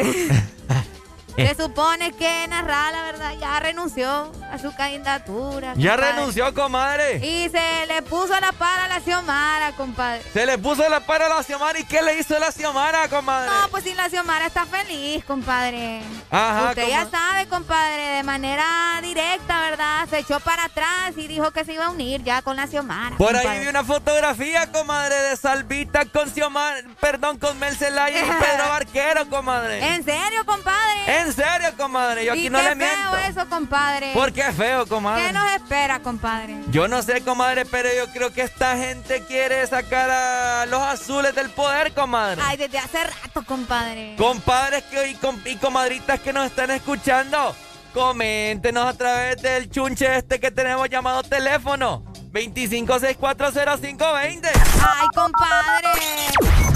Speaker 4: Se supone que Narra, la verdad, ya renunció a su candidatura.
Speaker 3: Ya
Speaker 4: compadre.
Speaker 3: renunció, comadre.
Speaker 4: Y se le puso la para a la Xiomara, compadre.
Speaker 3: Se le puso la para a la Xiomara. ¿Y qué le hizo la Xiomara, comadre?
Speaker 4: No, pues si la Xiomara está feliz, compadre.
Speaker 3: Ajá,
Speaker 4: Usted
Speaker 3: ¿cómo?
Speaker 4: ya sabe, compadre, de manera directa, ¿verdad? Se echó para atrás y dijo que se iba a unir ya con la Xiomara.
Speaker 3: Por ahí
Speaker 4: compadre.
Speaker 3: vi una fotografía, comadre, de Salvita con Xiomara, perdón, con Mel Zelaya y [LAUGHS] Pedro Barquero, comadre.
Speaker 4: ¿En serio, compadre?
Speaker 3: En serio, comadre, yo aquí
Speaker 4: y
Speaker 3: no
Speaker 4: qué
Speaker 3: le miento.
Speaker 4: feo eso, compadre.
Speaker 3: ¿Por qué feo, comadre?
Speaker 4: ¿Qué nos espera, compadre?
Speaker 3: Yo no sé, comadre, pero yo creo que esta gente quiere sacar a los azules del poder, comadre.
Speaker 4: Ay, desde hace rato, compadre.
Speaker 3: Compadres que, y, com- y comadritas que nos están escuchando, coméntenos a través del chunche este que tenemos llamado teléfono. 25640520.
Speaker 4: Ay, compadre.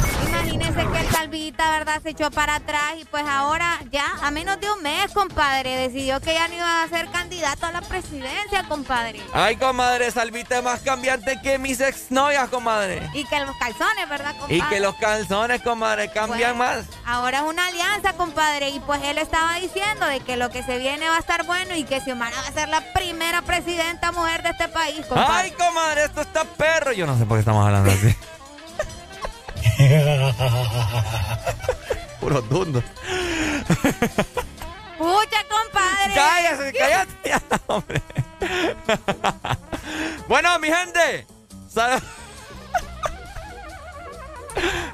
Speaker 4: Que el Salvita, ¿verdad? Se echó para atrás y pues ahora ya, a menos de un mes, compadre, decidió que ya no iba a ser candidato a la presidencia, compadre.
Speaker 3: Ay, comadre, Salvita es más cambiante que mis exnovias, comadre.
Speaker 4: Y que los calzones, ¿verdad, compadre?
Speaker 3: Y que los calzones, comadre, cambian
Speaker 4: Pues,
Speaker 3: más.
Speaker 4: Ahora es una alianza, compadre, y pues él estaba diciendo de que lo que se viene va a estar bueno y que Xiomara va a ser la primera presidenta mujer de este país, compadre.
Speaker 3: Ay, comadre, esto está perro. Yo no sé por qué estamos hablando así. [LAUGHS] Puro dundo.
Speaker 4: ¡Pucha, compadre!
Speaker 3: Cállate, [LAUGHS] cállate ya, hombre. bueno, mi gente. sal- [LAUGHS]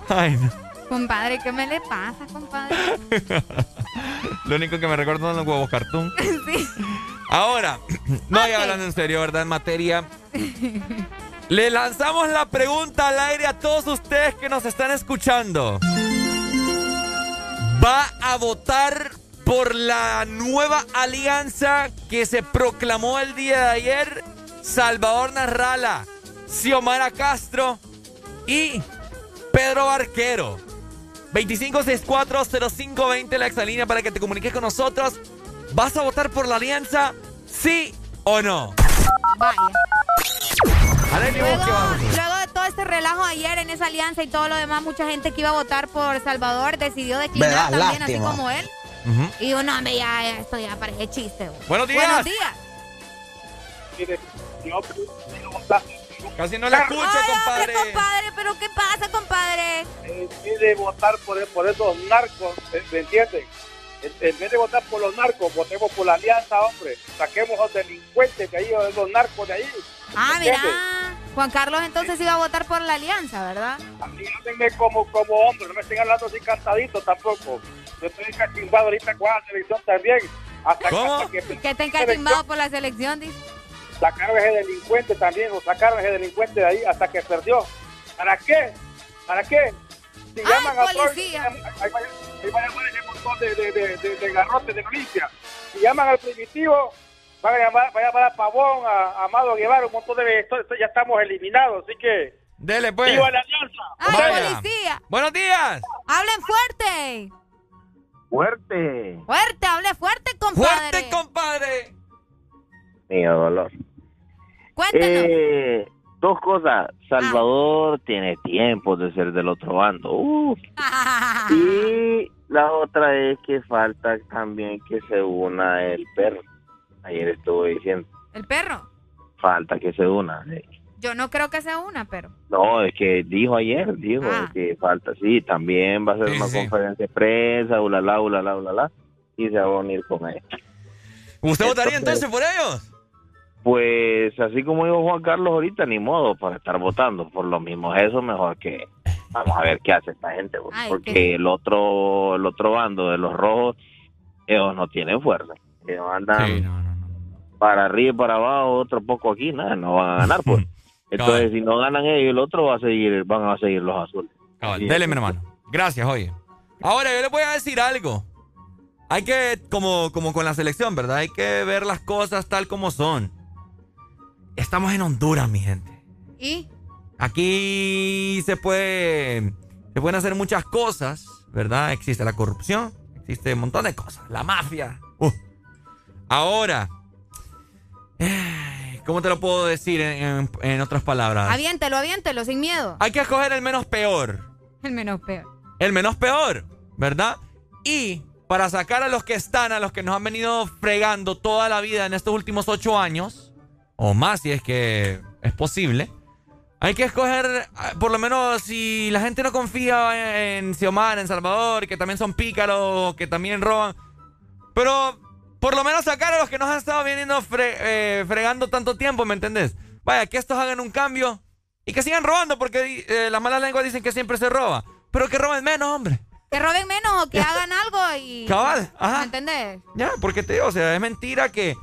Speaker 3: Ay, no.
Speaker 4: Compadre, ¿qué me le pasa, compadre?
Speaker 3: Lo único que me recuerdo son los huevos cartoon.
Speaker 4: sí.
Speaker 3: Ahora, [CLEARS THROAT] no, ya hablando en serio, ¿verdad? En materia. Le lanzamos la pregunta al aire a todos ustedes que nos están escuchando. ¿Va a votar por la nueva alianza que se proclamó el día de ayer? Salvador Narrala, Xiomara Castro y Pedro Barquero. 25640520 la exalínea para que te comuniques con nosotros. ¿Vas a votar por la alianza? ¿Sí o no?
Speaker 4: Vaya. Luego,
Speaker 3: qué vamos.
Speaker 4: luego de todo este relajo ayer en esa alianza y todo lo demás, mucha gente que iba a votar por Salvador decidió declinar también,
Speaker 3: lástima.
Speaker 4: así como él.
Speaker 3: Ujú.
Speaker 4: Y uno, hombre, ya, ya, esto ya parece chiste. güey.
Speaker 3: Buenos días.
Speaker 4: Buenos días.
Speaker 3: Casi no la escucho,
Speaker 4: Ay,
Speaker 3: compadre.
Speaker 4: hombre, compadre, pero ¿qué pasa, compadre?
Speaker 40: vez de votar por, por esos narcos, ¿me- ¿me entienden? En, vez de votar por los narcos, votemos por la alianza, hombre. Saquemos a los delincuentes de ahí, a los narcos de ahí.
Speaker 4: Ah,
Speaker 40: ¿me
Speaker 4: mira. Juan Carlos entonces iba a votar por la alianza, ¿verdad?
Speaker 40: Y háblenme como, como hombre, no me estén hablando así cantadito tampoco. Yo estoy cachimbado ahorita con la selección también. Hasta
Speaker 3: ¿Cómo?
Speaker 40: hasta que
Speaker 4: Que está encachimbado por la selección, dice.
Speaker 40: sacaron a ese delincuente también, lo sacaron a ese delincuente de ahí hasta que perdió. ¿Para qué? ¿Para qué? Si
Speaker 4: ¡Ay,
Speaker 40: llaman a todos,
Speaker 4: policía!
Speaker 40: ahí va ahí va a llamar ese montón de, de, de, de, de garrotes de milicia. Si llaman al primitivo, van a llamar, va a llamar a Pavón, a, a Amado Guevara, un montón de ya estamos eliminados, así que
Speaker 3: Dele, pues.
Speaker 40: ¡Viva la alianza!
Speaker 4: ¡Ay,
Speaker 3: Vaya.
Speaker 4: policía!
Speaker 3: Buenos días.
Speaker 4: ¡Hablen fuerte!
Speaker 18: Fuerte.
Speaker 4: ¡Fuerte! ¡Hable fuerte, compadre!
Speaker 3: Fuerte, compadre.
Speaker 18: Mío dolor.
Speaker 4: Cuéntenos.
Speaker 18: Eh, dos cosas. Salvador tiene tiempo de ser del otro bando. Uf. [LAUGHS] Y la otra es que falta también que se una el perro. Ayer estuve diciendo,
Speaker 4: ¿El perro?
Speaker 18: falta que se una. sí.
Speaker 4: Yo no creo que sea una, pero...
Speaker 18: No, es que dijo ayer, dijo
Speaker 4: Ah.
Speaker 18: que falta, sí, también va a ser
Speaker 3: Sí,
Speaker 18: una
Speaker 3: sí.
Speaker 18: conferencia de prensa, ulala, ulala, ulala, y se va a unir con él.
Speaker 3: ¿Usted votaría entonces por ellos?
Speaker 18: Pues así como dijo Juan Carlos ahorita, ni modo para estar votando. Por lo mismo eso, mejor que vamos a ver qué hace esta gente, pues,
Speaker 4: Ay,
Speaker 18: porque
Speaker 4: qué-
Speaker 18: el otro el otro bando de los rojos, ellos no tienen fuerza. Ellos andan
Speaker 3: Sí, no, no, no.
Speaker 18: para arriba y para abajo, otro poco aquí, nada, no van a ganar, pues. [LAUGHS] Entonces, si no ganan ellos, el otro va a seguir, van a seguir los azules.
Speaker 3: Cabal,
Speaker 18: Así
Speaker 3: dele, mi hermano. Gracias, oye. Ahora, yo le voy a decir algo. Hay que, como, como con la selección, ¿verdad? Hay que ver las cosas tal como son. Estamos en Honduras, mi gente.
Speaker 4: ¿Y?
Speaker 3: Aquí se puede. Se pueden hacer muchas cosas, ¿verdad? Existe la corrupción, existe un montón de cosas. La mafia. Uh. Ahora. eh, ¿Cómo te lo puedo decir en, en- en otras palabras?
Speaker 4: Aviéntelo, aviéntelo, sin miedo.
Speaker 3: Hay que escoger el menos peor.
Speaker 4: El menos peor.
Speaker 3: El menos peor, ¿verdad? Y para sacar a los que están, a los que nos han venido fregando toda la vida en estos últimos ocho años, o más si es que es posible, hay que escoger, ah, por lo menos si la gente no confía en Xiomara, en Salvador, que también son pícaros, que también roban, pero por lo menos sacar a los que nos han estado viniendo fre- eh, fregando tanto tiempo, ¿me entendés? Vaya, que estos hagan un cambio y que sigan robando, porque eh, las malas lenguas dicen que siempre se roba, pero que roben menos, hombre.
Speaker 4: Que roben menos o que [LAUGHS] hagan algo y.
Speaker 3: Cabal, ajá.
Speaker 4: ¿Me entendés?
Speaker 3: Ya, porque te digo, o sea, es mentira que.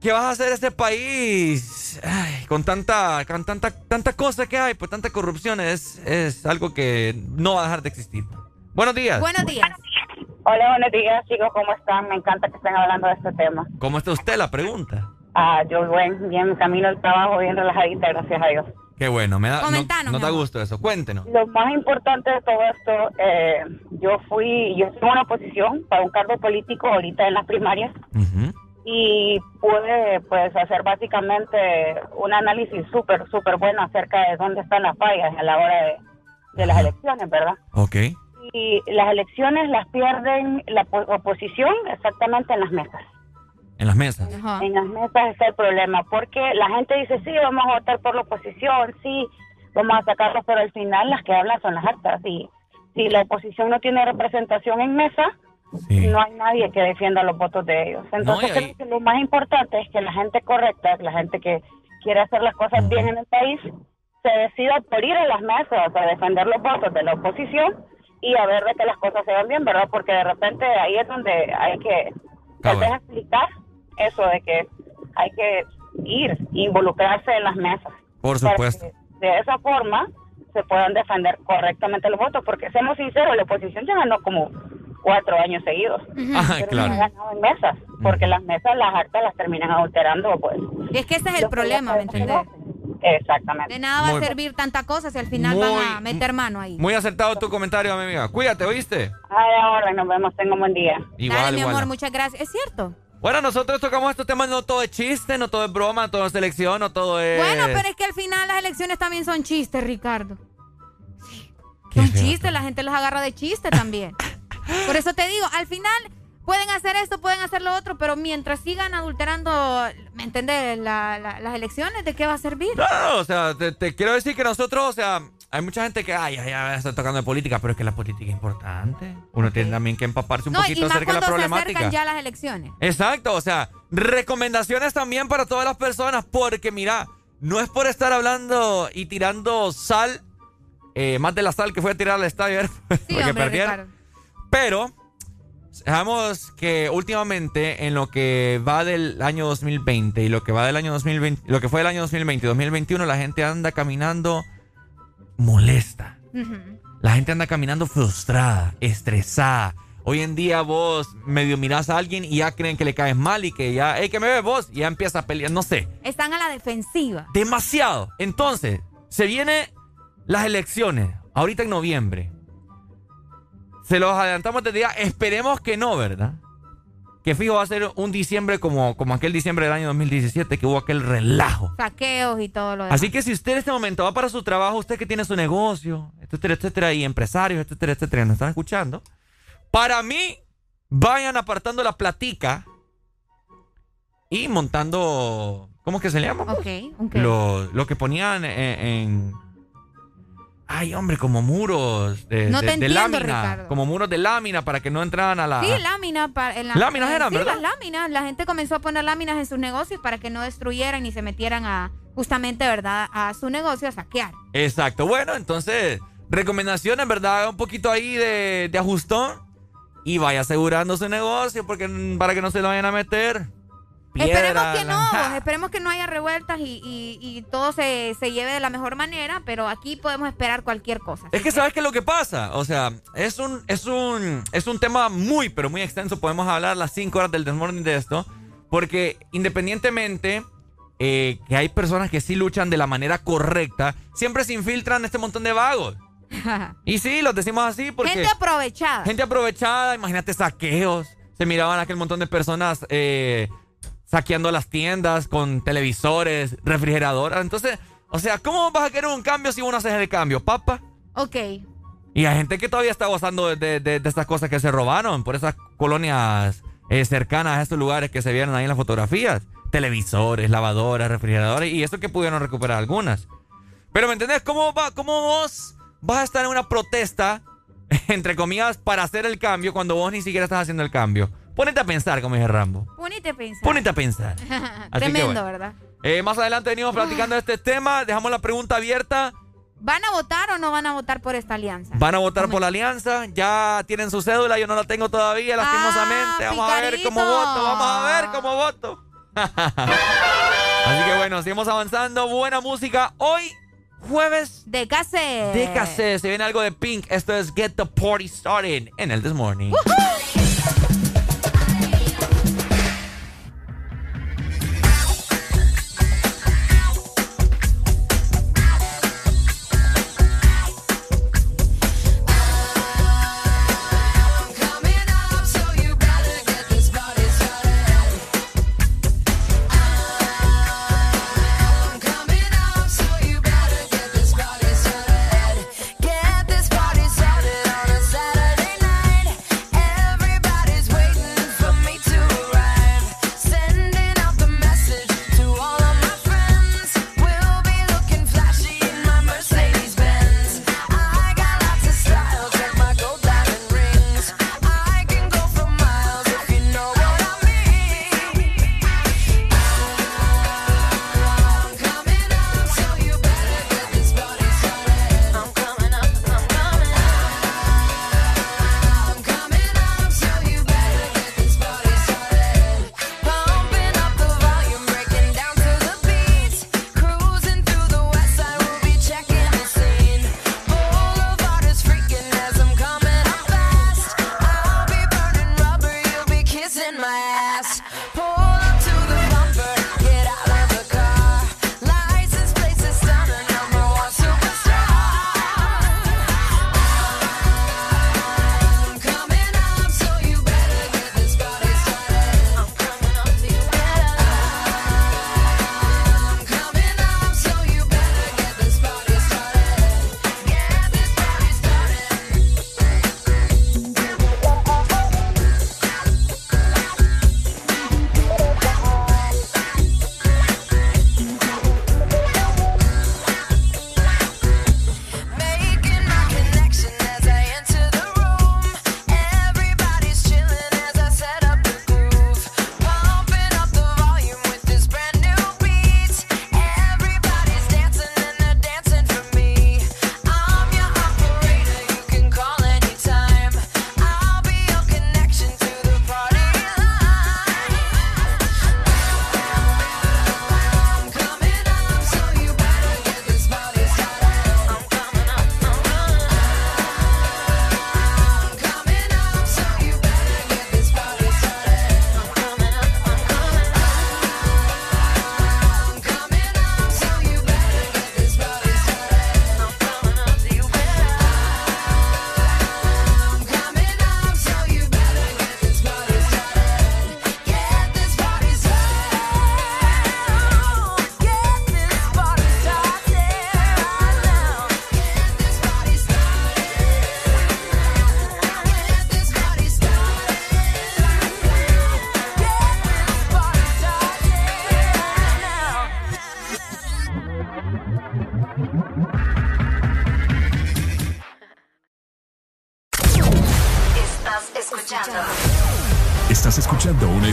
Speaker 3: Que vas a hacer este país ay, con tanta. con tanta, tanta cosa que hay, pues tanta corrupción, es, es algo que no va a dejar de existir. Buenos días.
Speaker 4: Buenos días.
Speaker 48: Hola, buenos días, chicos, ¿cómo están? Me encanta que estén hablando de este tema.
Speaker 3: ¿Cómo está usted? La pregunta.
Speaker 48: Ah, yo buen, bien, camino al trabajo, bien relajadita, gracias a Dios.
Speaker 3: Qué bueno, me da. no-
Speaker 48: Comentanos,
Speaker 3: no, da gusto eso. Cuéntenos.
Speaker 48: Lo más importante de todo esto, eh, yo fui, yo estuve en una posición para un cargo político ahorita en las primarias y pude pues hacer básicamente un análisis súper, súper bueno acerca de dónde están las fallas a la hora de, de las elecciones, ¿verdad?
Speaker 3: Ok.
Speaker 48: Y las elecciones las pierden la po- oposición exactamente en las mesas.
Speaker 3: En las mesas.
Speaker 48: En las mesas está el problema, porque la gente dice, sí, vamos a votar por la oposición, sí, vamos a sacarlos, pero al final las que hablan son las actas. Y si la oposición no tiene representación en mesa, no hay nadie que defienda los votos de ellos. Entonces
Speaker 3: No, y ahí-
Speaker 48: creo que lo más importante es que la gente correcta, la gente que quiere hacer las cosas bien en el país, se decida por ir a las mesas a defender los votos de la oposición y a ver de que las cosas se van bien, ¿verdad? Porque de repente ahí es donde hay que tal vez explicar eso de que hay que ir, involucrarse en las mesas.
Speaker 3: Por
Speaker 48: para
Speaker 3: supuesto.
Speaker 48: que de esa forma se puedan defender correctamente los votos, porque seamos sinceros, la oposición ya ganó como cuatro años seguidos.
Speaker 3: Ajá,
Speaker 48: pero
Speaker 3: claro.
Speaker 48: no ha ganado en mesas, porque las mesas, las actas las terminan adulterando, pues.
Speaker 4: Y es que ese es el problema, ¿me entendés?
Speaker 48: Exactamente.
Speaker 4: De nada va
Speaker 3: Muy-
Speaker 4: a servir tanta cosa si al final
Speaker 3: Muy-
Speaker 4: van a meter mano ahí.
Speaker 3: Muy acertado tu comentario, mi amiga. Cuídate, ¿oíste?
Speaker 48: Ay, ahora nos vemos, tengo un buen día.
Speaker 3: Igual,
Speaker 4: Dale, mi
Speaker 3: igual.
Speaker 4: amor, muchas gracias. Es cierto.
Speaker 3: Bueno, nosotros tocamos estos temas, no todo es chiste, no todo es broma, no todo es selección, no todo es...
Speaker 4: Bueno, pero es que al final las elecciones también son chistes, Ricardo. Son chistes, la gente los agarra de chiste también. [LAUGHS] Por eso te digo, al final pueden hacer esto, pueden hacer lo otro, pero mientras sigan adulterando, ¿me entiendes? La- la- las elecciones, ¿de qué va a servir?
Speaker 3: No, no, no, o sea, te, te quiero decir que nosotros, o sea, hay mucha gente que, ay, ay, ay, está tocando de política, pero es que la política es importante. Uno tiene también que empaparse un
Speaker 4: No, y
Speaker 3: poquito
Speaker 4: más
Speaker 3: acerca de la
Speaker 4: cuando se
Speaker 3: problemática.
Speaker 4: acercan ya las elecciones.
Speaker 3: Exacto, o sea, recomendaciones también para todas las personas, porque mira, no es por estar hablando y tirando sal, eh, más de la sal que fue a tirar al estadio, [LAUGHS]
Speaker 4: Sí,
Speaker 3: porque
Speaker 4: hombre,
Speaker 3: perdieron.
Speaker 4: Ricardo.
Speaker 3: Pero sabemos que últimamente en lo que va del año 2020 y lo que va del año 2020, lo que fue del año 2020 y 2021, la gente anda caminando molesta. La gente anda caminando frustrada, estresada. Hoy en día vos medio mirás a alguien y ya creen que le caes mal y que ya, hey, que me ves vos? Y ya empieza a pelear, no sé.
Speaker 4: Están a la defensiva.
Speaker 3: Demasiado. Entonces, se vienen las elecciones, ahorita en noviembre. Se los adelantamos desde ya. Esperemos que no, ¿verdad? Que fijo va a ser un diciembre como, como aquel diciembre del año 2017 que hubo aquel relajo.
Speaker 4: Saqueos y todo lo demás.
Speaker 3: Así que si usted en este momento va para su trabajo, usted que tiene su negocio, etcétera, etcétera, y empresarios, etcétera, etcétera, nos están escuchando, para mí, vayan apartando la platica y montando, ¿cómo es que se le llama?
Speaker 4: Ok, ok.
Speaker 3: Lo, lo que ponían en, en- Ay, hombre, como muros de,
Speaker 4: No
Speaker 3: de-
Speaker 4: te
Speaker 3: de
Speaker 4: entiendo,
Speaker 3: lámina.
Speaker 4: Ricardo.
Speaker 3: Como muros de lámina para que no entraran a la...
Speaker 4: Sí, láminas. para- en la-
Speaker 3: Láminas eran,
Speaker 4: sí,
Speaker 3: ¿verdad?
Speaker 4: las láminas. La gente comenzó a poner láminas en sus negocios para que no destruyeran ni se metieran a, justamente, ¿verdad?, a su negocio a saquear.
Speaker 3: Exacto. Bueno, entonces, recomendaciones, ¿verdad? Un poquito ahí de, de ajustón y vaya asegurando su negocio porque mm, para que no se lo vayan a meter.
Speaker 4: Esperemos que no, [LAUGHS] esperemos que no haya revueltas y, y- y todo se, se lleve de la mejor manera, pero aquí podemos esperar cualquier cosa.
Speaker 3: Es que sabes qué es lo que pasa, o sea, es un, es un, es un tema muy, pero muy extenso. Podemos hablar las cinco horas del desmorning de esto, porque independientemente
Speaker 34: eh, que hay personas que sí luchan de la manera correcta, siempre se infiltran este montón de vagos. [LAUGHS] Y sí, los decimos así porque...
Speaker 4: Gente aprovechada.
Speaker 34: Gente aprovechada, imagínate saqueos. Se miraban aquel montón de personas eh, saqueando las tiendas con televisores, refrigeradoras. Entonces, o sea, ¿cómo vas a querer un cambio si uno hace el cambio, papa?
Speaker 4: Ok.
Speaker 34: Y hay gente que todavía está gozando de, de, de estas cosas que se robaron por esas colonias eh, cercanas a estos lugares que se vieron ahí en las fotografías. Televisores, lavadoras, refrigeradores y eso que pudieron recuperar algunas. Pero ¿me entendés? ¿Cómo, va, cómo vos vas a estar en una protesta, [LAUGHS] entre comillas, para hacer el cambio cuando vos ni siquiera estás haciendo el cambio? Ponete a pensar, como dije Rambo.
Speaker 4: Ponete a pensar.
Speaker 34: Ponete a pensar. [LAUGHS] Así que
Speaker 4: Tremendo,
Speaker 34: bueno.
Speaker 4: ¿verdad?
Speaker 34: Eh, más adelante venimos platicando de [LAUGHS] este tema. Dejamos la pregunta abierta.
Speaker 4: ¿Van a votar o no van a votar por esta alianza?
Speaker 34: ¿Van a votar por la alianza? Ya tienen su cédula, yo no la tengo todavía, lastimosamente.
Speaker 4: Ah,
Speaker 34: vamos a ver cómo voto, vamos a ver cómo voto. [LAUGHS] Así que bueno, seguimos avanzando. Buena música. Hoy, jueves
Speaker 4: De cassette.
Speaker 34: de cassette. Se viene algo de Pink. Esto es Get the Party Started en el This Morning.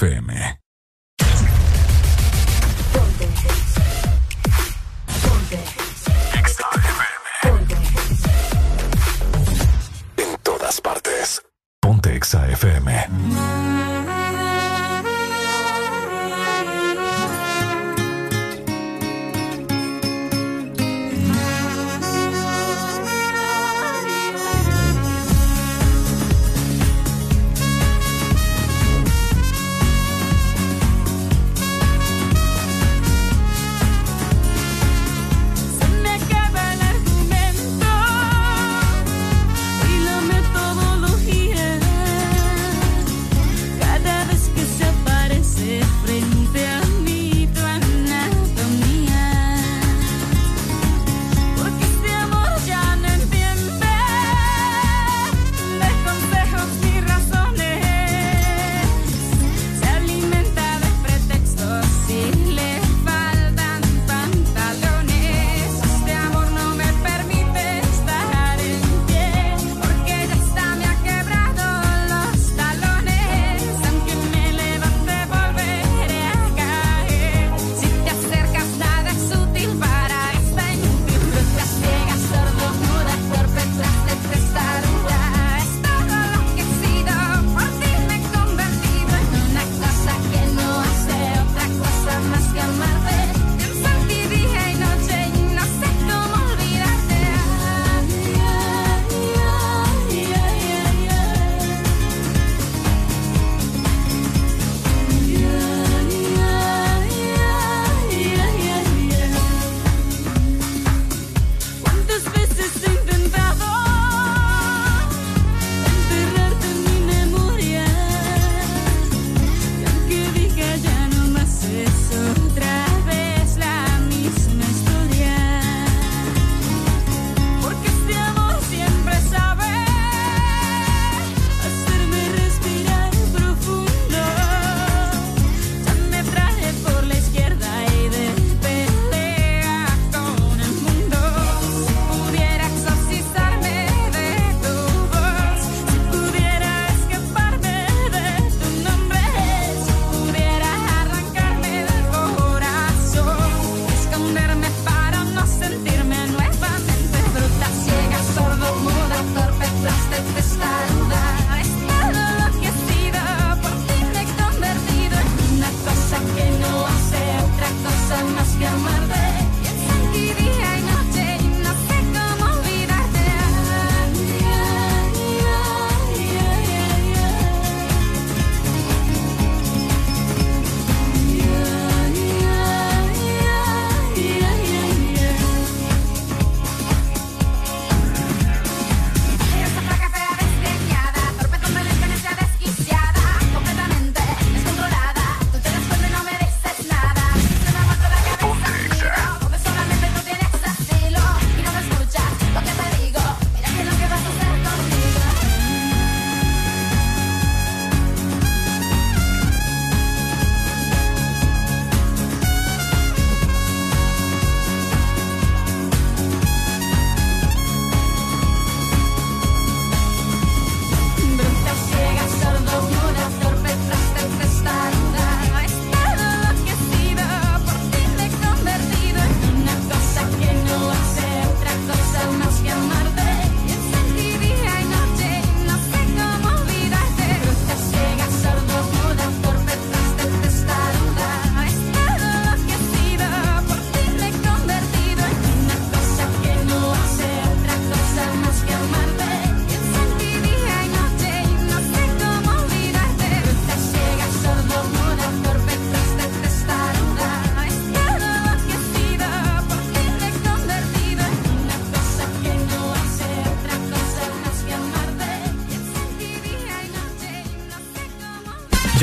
Speaker 2: FM.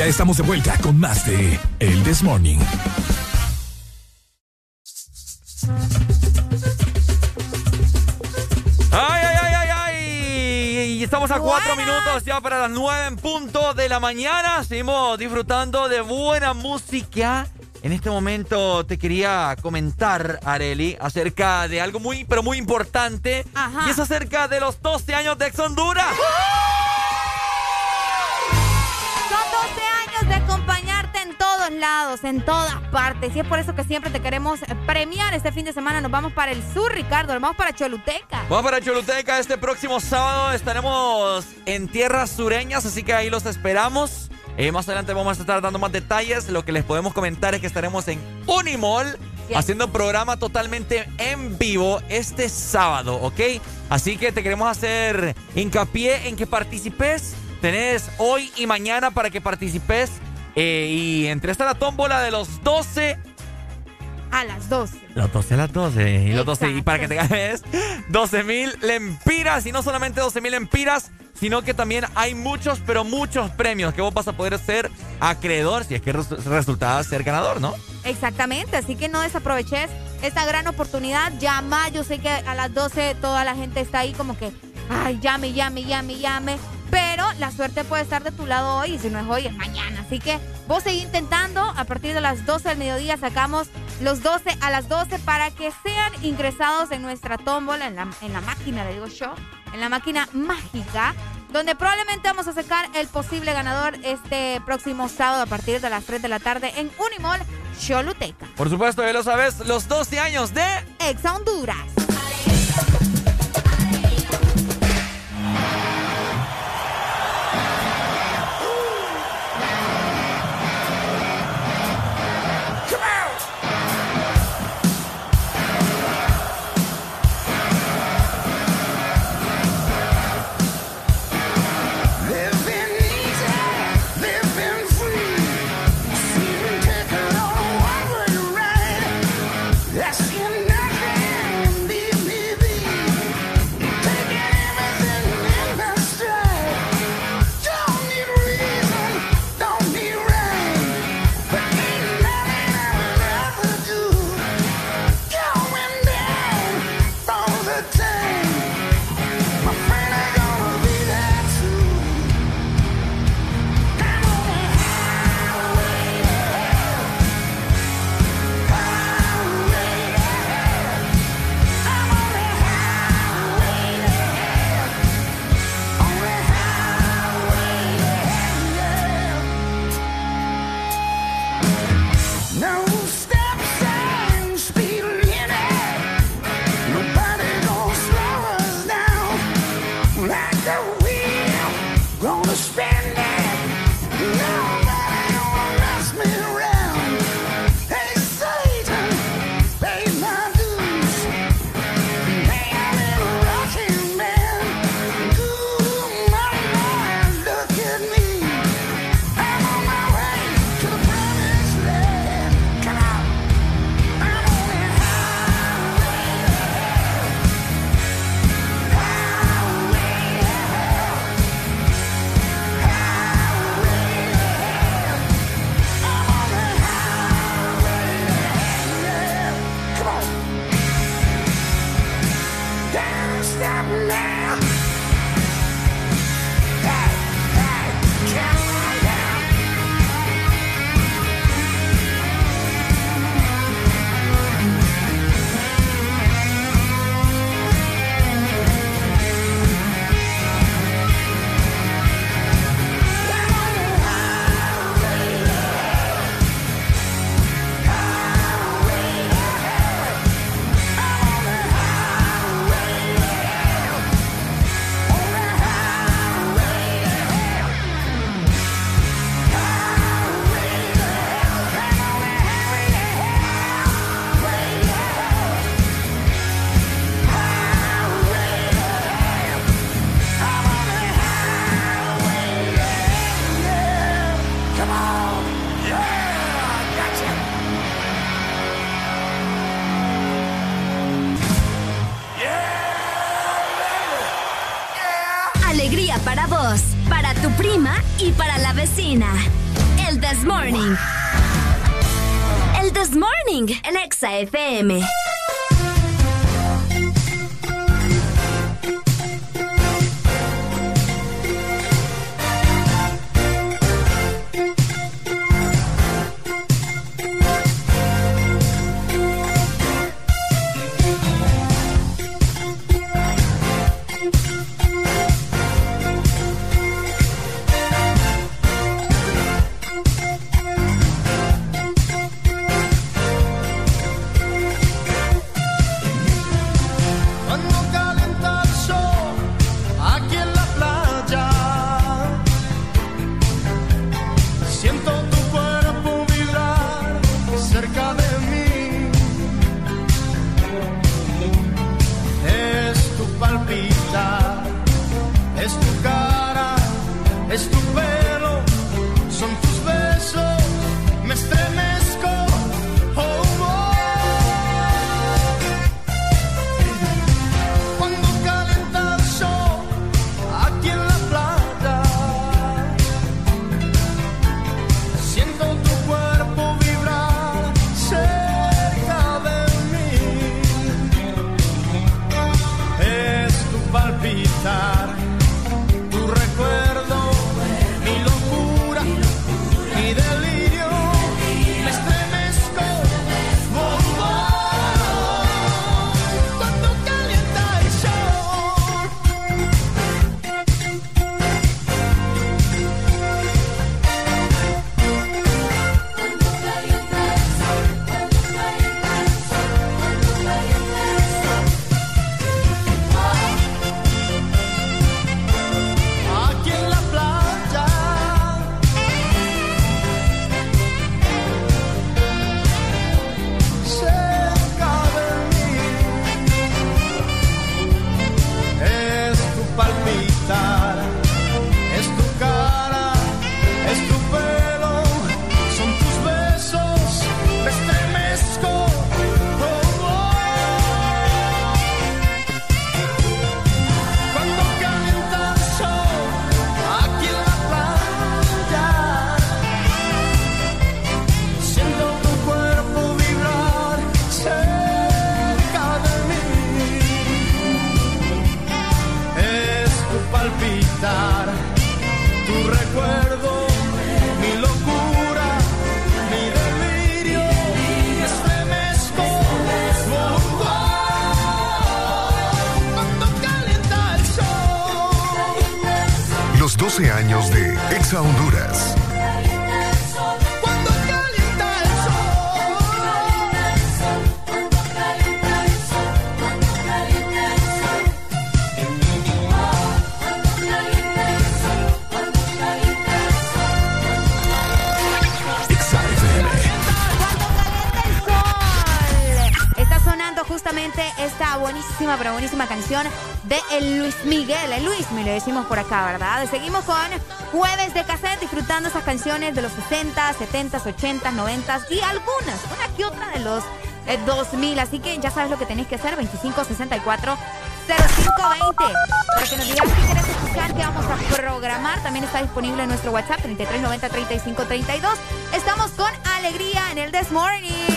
Speaker 2: Estamos de vuelta con más de El This Morning.
Speaker 3: Ay, ay, ay, ay, ay. Y estamos a cuatro minutos ya para las nueve en punto de la mañana. Seguimos disfrutando de buena música. En este momento te quería comentar, Areli, acerca de algo muy, pero muy importante. Y es acerca de los 12 años de Ex Honduras.
Speaker 49: Son lados, en todas partes. Y es por eso que siempre te queremos premiar. Este fin de semana nos vamos para el sur, Ricardo. Nos vamos para Choluteca.
Speaker 3: Vamos para Choluteca este próximo sábado. Estaremos en tierras sureñas, así que ahí los esperamos. Eh, más adelante vamos a estar dando más detalles. Lo que les podemos comentar es que estaremos en Unimall haciendo programa totalmente en vivo este sábado, ¿ok? Así que te queremos hacer hincapié en que participes. Tenés hoy y mañana para que participes. Eh, y entres a la tómbola de los 12
Speaker 49: A las 12.
Speaker 3: los 12 a las 12. Y los 12. Y para que te ganes 12 mil lempiras. Y no solamente 12 mil lempiras, sino que también hay muchos, pero muchos premios que vos vas a poder ser acreedor si es que res- resulta ser ganador, ¿no?
Speaker 49: Exactamente, así que no desaproveches esta gran oportunidad. Llama, yo sé que a las 12 toda la gente está ahí como que, ay, llame, llame, llame, llame. Pero la suerte puede estar de tu lado hoy y si no es hoy es mañana. Así que vos seguí intentando. A partir de las 12 del mediodía sacamos los 12 a las 12 para que sean ingresados en nuestra tómbola, en la, en la máquina, le digo yo, en la máquina mágica, donde probablemente vamos a sacar el posible ganador este próximo sábado a partir de las 3 de la tarde en Unimall Choluteca.
Speaker 3: Por supuesto, ya lo sabes, los 12 años de
Speaker 49: Ex
Speaker 17: Honduras.
Speaker 4: Alexa FM.
Speaker 50: de el Luis Miguel, el Luis, me lo decimos por acá, ¿verdad? Seguimos con Jueves de Cassette, disfrutando esas canciones de los 60, 70, 80, 90 y algunas, una que otra de los eh, 2000. Así que ya sabes lo que tenés que hacer, 2564. 0520 para que nos digas qué quieres escuchar, que vamos a programar. También está disponible en nuestro WhatsApp 3390 3532. Estamos con alegría en el This Morning.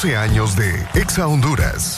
Speaker 51: 12 años de Exa Honduras.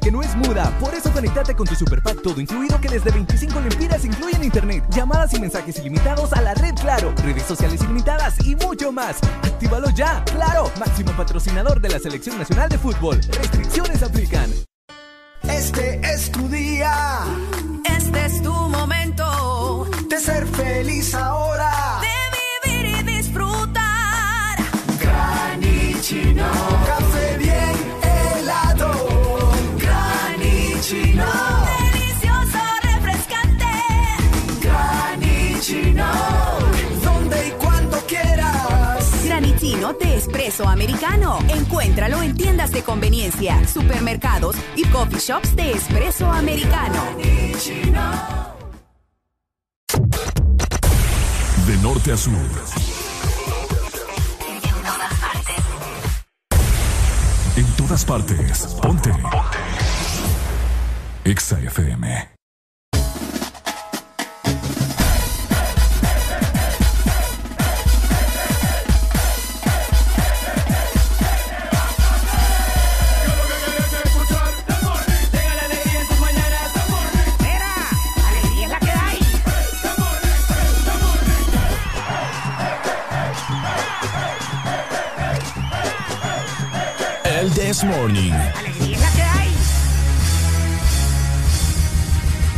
Speaker 52: Que
Speaker 53: no es muda. Por eso conectate con tu Super Pack todo incluido que desde 25 lempiras incluyen internet, llamadas y mensajes ilimitados a la red Claro, redes sociales ilimitadas y mucho más. Actívalo ya, Claro, máximo patrocinador de la Selección Nacional de Fútbol. Restricciones aplican.
Speaker 52: Este es tu día.
Speaker 8: Este es tu momento
Speaker 52: de ser feliz ahora.
Speaker 8: De espresso americano. Encuéntralo en tiendas de conveniencia, supermercados y coffee shops de espresso americano.
Speaker 30: De norte a sur. En todas partes. Ponte. Ponte. Exa FM.
Speaker 2: This Morning.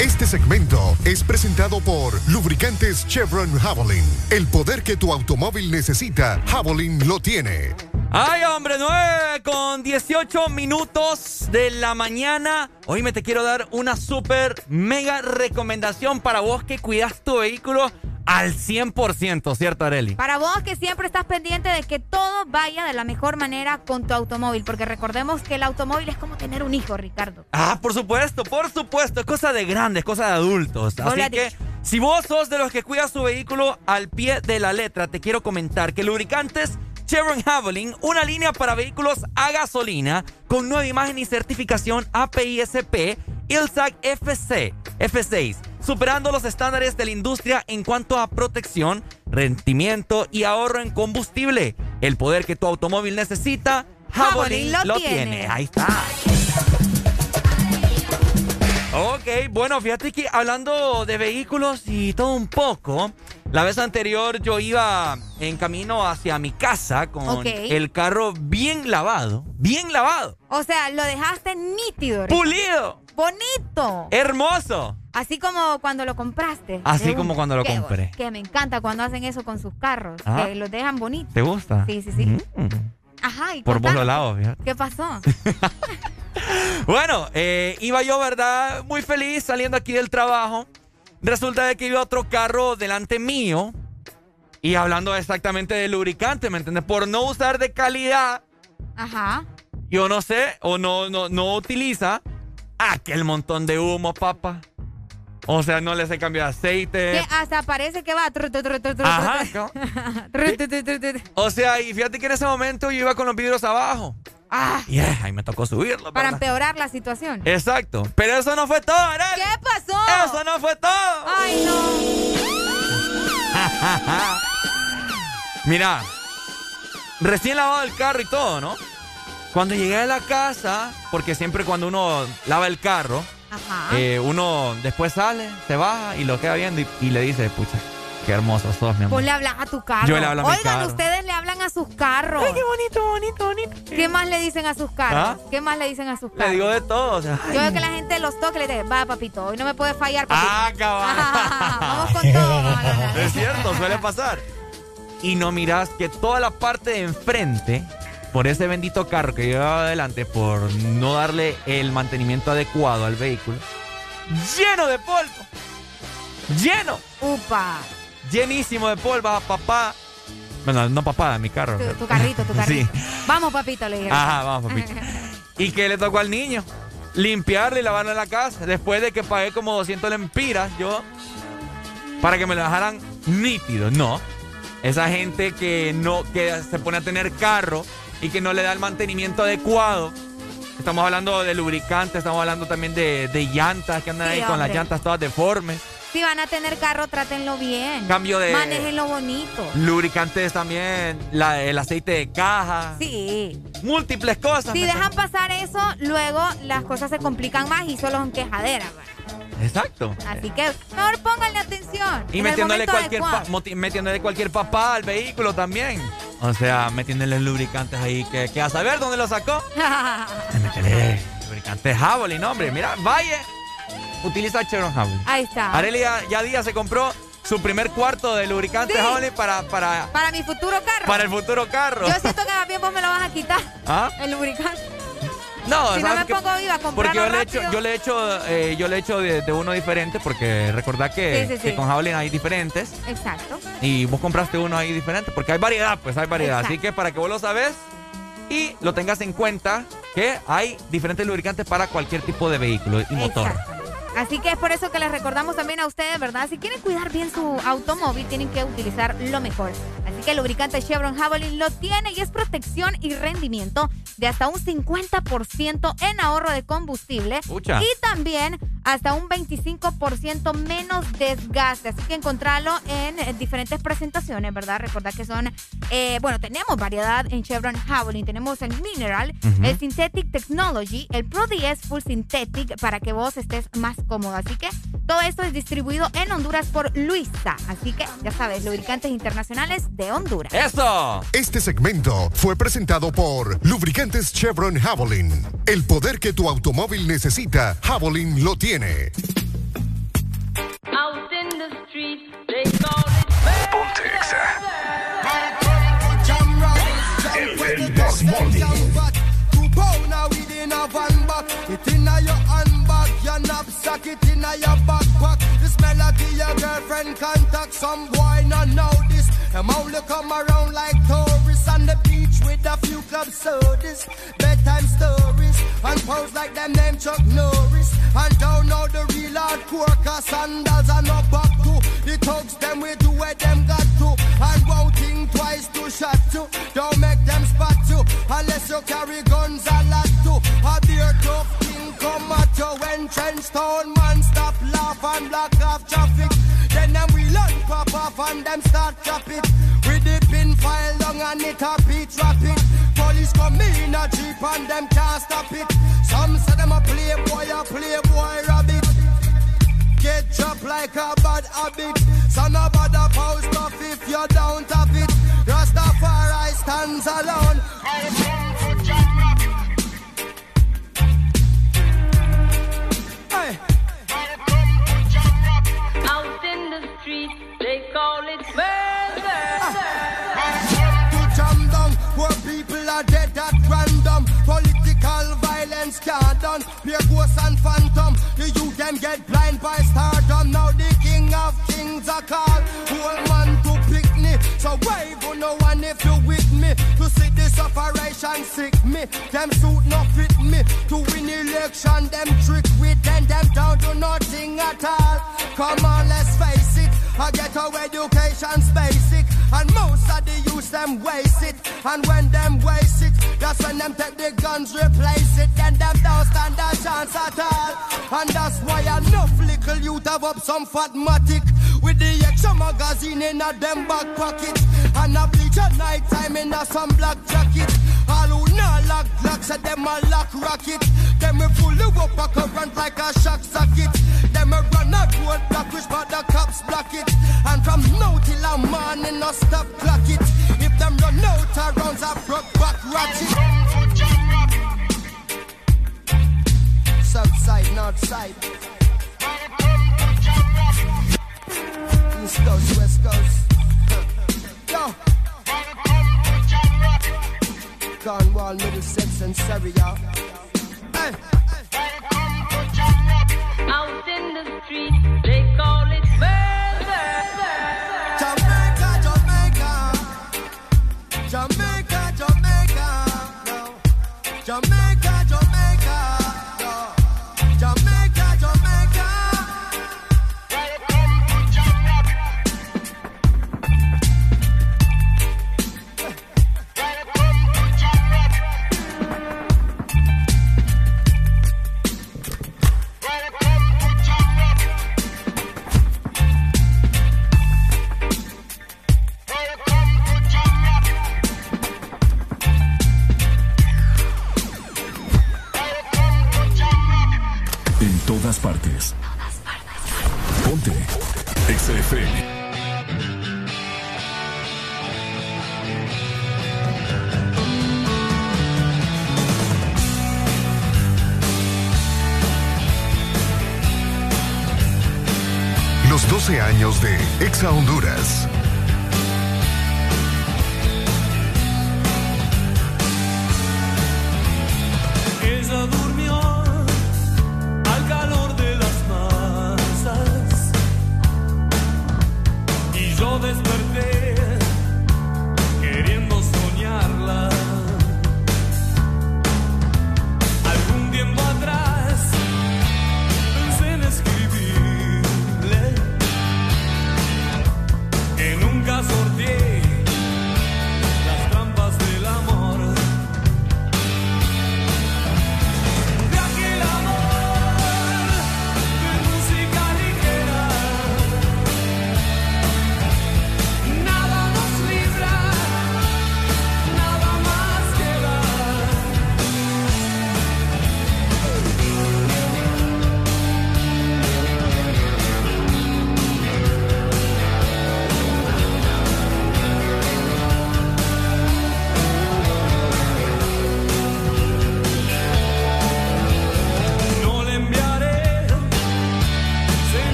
Speaker 19: Este segmento es presentado por Lubricantes Chevron Javelin. El poder que tu automóvil necesita, Javelin lo tiene.
Speaker 3: Ay, hombre, 9 con 18 minutos de la mañana. Hoy me te quiero dar una super mega recomendación para vos que cuidas tu vehículo al 100%, ¿cierto, Areli?
Speaker 4: Para vos que siempre estás pendiente de que todo vaya de la mejor manera con tu automóvil, porque recordemos que el automóvil es como tener un hijo, Ricardo.
Speaker 3: Ah, por supuesto, por supuesto. Es cosa de grandes, cosa de adultos. Así que,
Speaker 4: dicho.
Speaker 3: si vos sos de los que cuidas su vehículo al pie de la letra, te quiero comentar que lubricantes Chevron Javelin, una línea para vehículos a gasolina con nueva imagen y certificación API-SP ILSAC FC F6, superando los estándares de la industria en cuanto a protección, rendimiento y ahorro en combustible. El poder que tu automóvil necesita, Javelin
Speaker 4: lo
Speaker 3: lo,
Speaker 4: tiene.
Speaker 3: tiene. Ahí está. Ok, bueno, fíjate que hablando de vehículos y todo un poco, la vez anterior yo iba en camino hacia mi casa con el carro bien lavado, bien lavado,
Speaker 4: O sea, lo dejaste nítido.
Speaker 3: Pulido,
Speaker 4: Bonito.
Speaker 3: hermoso.
Speaker 4: Así como cuando lo compraste.
Speaker 3: Así como cuando lo compré.
Speaker 4: Que me encanta cuando hacen eso con sus carros.
Speaker 3: Ah.
Speaker 4: Que los dejan bonitos.
Speaker 3: ¿Te gusta?
Speaker 4: Sí, sí, sí.
Speaker 3: Mm,
Speaker 4: Ajá. y
Speaker 3: Por vos lo lavo, fíjate.
Speaker 4: ¿Qué pasó? [LAUGHS]
Speaker 3: Bueno, eh, iba yo, ¿verdad? Muy feliz saliendo aquí del trabajo. Resulta de que iba otro carro delante mío. Y hablando exactamente de lubricante, ¿me entiendes? Por no usar de calidad,
Speaker 4: Ajá.
Speaker 3: yo no sé, o no, no, no utiliza aquel montón de humo, papá. O sea, no le hace cambio de aceite.
Speaker 4: Que hasta parece que va.
Speaker 3: Ajá. O sea, y fíjate que en ese momento yo iba con los vidrios abajo.
Speaker 4: Ah,
Speaker 3: Y eh, ahí me tocó subirlo.
Speaker 4: para
Speaker 3: ¿verdad?
Speaker 4: empeorar la situación.
Speaker 3: Exacto. Pero eso no fue todo, Arely.
Speaker 4: ¿Qué pasó?
Speaker 3: Eso no fue todo.
Speaker 4: Ay, no. [LAUGHS]
Speaker 3: Mira, recién lavado el carro y todo, ¿no? Cuando llegué a la casa, porque siempre cuando uno lava el carro,
Speaker 4: Ajá.
Speaker 3: eh, uno después sale, se baja y lo queda viendo y, y le dice, pucha, qué hermoso sos, mi amor.
Speaker 4: Vos le hablas a tu carro.
Speaker 3: Yo le hablo a mi
Speaker 4: Oigan,
Speaker 3: carro.
Speaker 4: ustedes le hablan a sus carros.
Speaker 3: Ay, qué bonito, bonito, bonito.
Speaker 4: ¿Qué más le dicen a sus carros?
Speaker 3: ¿Ah?
Speaker 4: ¿Qué más le dicen a sus
Speaker 3: Le
Speaker 4: carros?
Speaker 3: digo de todo, o sea.
Speaker 4: Yo veo que la gente los toca y le dice, va papito, hoy no me puede fallar, papito.
Speaker 3: Ah, cabal. [LAUGHS]
Speaker 4: Vamos con todo. vamos.
Speaker 3: Es cierto, suele pasar. Y no miras que toda la parte de enfrente, por ese bendito carro que llevaba adelante, por no darle el mantenimiento adecuado al vehículo, lleno de polvo. Lleno.
Speaker 4: Upa.
Speaker 3: Llenísimo de polvo, ah, papá. Bueno, no papá, mi carro.
Speaker 4: Tu, tu carrito, tu [LAUGHS] carrito.
Speaker 3: Sí.
Speaker 4: Vamos, papito, le dije.
Speaker 3: Ajá, vamos, papito. [LAUGHS] ¿Y qué le tocó al niño? Limpiarle y lavarle la casa. Después de que pagué como 200 lempiras, yo, para que me lo dejaran nítido. No. Esa gente que no, que se pone a tener carro y que no le da el mantenimiento adecuado. Estamos hablando de lubricantes, estamos hablando también de, de llantas que andan
Speaker 4: Sí,
Speaker 3: ahí con las llantas todas deformes.
Speaker 4: Si van a tener carro, trátenlo bien.
Speaker 3: Cambio de-
Speaker 4: Manéjenlo bonito.
Speaker 3: Lubricantes también, la- el aceite de caja.
Speaker 4: Sí.
Speaker 3: Múltiples cosas.
Speaker 4: Si
Speaker 3: ¿me
Speaker 4: dejan pasar eso, luego las cosas se complican más y solo son quejaderas.
Speaker 3: Exacto.
Speaker 4: Así que mejor pónganle atención.
Speaker 3: Y metiéndole cualquier, pa- metiéndole cualquier papá al vehículo también. O sea, metiéndole lubricantes ahí que, que a saber dónde lo sacó. [LAUGHS] Métele lubricantes Javelin, hombre. Mira, vaya. Utiliza Chevron Javelin.
Speaker 4: Ahí está.
Speaker 3: Arely ya, día se compró su primer cuarto de lubricante
Speaker 4: Sí.
Speaker 3: Javelin para, para,
Speaker 4: Para mi futuro carro.
Speaker 3: para el futuro carro.
Speaker 4: Yo siento que bien vos me lo vas a quitar.
Speaker 3: ¿Ah?
Speaker 4: El lubricante.
Speaker 3: No,
Speaker 4: si no
Speaker 3: ¿sabes
Speaker 4: me pongo viva
Speaker 3: Porque yo le he hecho,
Speaker 4: rápido.
Speaker 3: yo le he hecho, eh, yo le he hecho de, de uno diferente porque recordad que,
Speaker 4: Sí, sí,
Speaker 3: que
Speaker 4: sí.
Speaker 3: con Javelin hay diferentes.
Speaker 4: Exacto.
Speaker 3: Y vos compraste uno ahí diferente, porque hay variedad, pues hay variedad.
Speaker 4: Exacto.
Speaker 3: Así que para que vos lo sabes y lo tengas en cuenta, que hay diferentes lubricantes para cualquier tipo de vehículo y motor.
Speaker 4: Así que es por eso que les recordamos también a ustedes, ¿verdad? Si quieren cuidar bien su automóvil, tienen que utilizar lo mejor. Así que el lubricante Chevron Javelin lo tiene y es protección y rendimiento de hasta un 50% en ahorro de combustible
Speaker 3: Pucha.
Speaker 4: y también hasta un 25% menos desgaste. Así que encontrarlo en diferentes presentaciones, ¿verdad? Recordad que son, eh, bueno, tenemos variedad en Chevron Javelin. Tenemos el Mineral,
Speaker 51: Ujú.
Speaker 4: el Synthetic Technology, el Pro DS Full Synthetic para que vos estés más cómodo. Así que Todo esto es distribuido en Honduras por Luisa. Así que ya sabes, lubricantes internacionales de Honduras.
Speaker 3: ¡Eso!
Speaker 19: Este segmento fue presentado por Lubricantes Chevron Javelin. El poder que tu automóvil necesita, Javelin lo tiene.
Speaker 8: It
Speaker 30: inna your backpack. This melody your girlfriend contact. Some boy not know this. Them only come around like tourists on the beach with a few club sodas, bedtime stories, and pose like them name Chuck Norris. And don't know the real hardcore, cause sandals are no back to. The thugs them we do where them got to. And won't think twice to shot to. Don't make them spot you, unless you carry guns a lot too. A beer tough when trench town man stop laugh and block off traffic. Then them we learn pop off and them start chop it. With the pin file long and it a beat rapid. Police come in a jeep and them can't stop it. Some say them a playboy, a playboy rabbit. Get dropped like a bad habit. So no bother post off if you don't have it. Rastafari stands alone. Dead at random. Political violence can't done. Pure ghosts and phantom. The youth them get blind by stardom. Now the king of kings are called. Whole man to picnic. So wave on no one if you with me? To see this operation sick me. Them suit no fit me. To win election them trick with them. Them down to nothing at all. Come on let's face it. I get our education's basic. And most of the youth them waste it And when them waste it That's when them take the guns replace it. Then them don't stand a chance at all. And that's why enough little youth have up some fatmatic. With the extra magazine in a them back pocket. And a bleach at night time in a some black jacket. All who not lock say them a lock rocket. Them we pull you up a current like a shock socket. Them a run a road block which but the cops block it. And from now till a morning no stop clock it them run out of rounds I broke back ratchet. South side, north side. East coast, west coast. Yo. Cornwall, Middlesex and Surrey, y'all. Hey.
Speaker 8: Out in the street,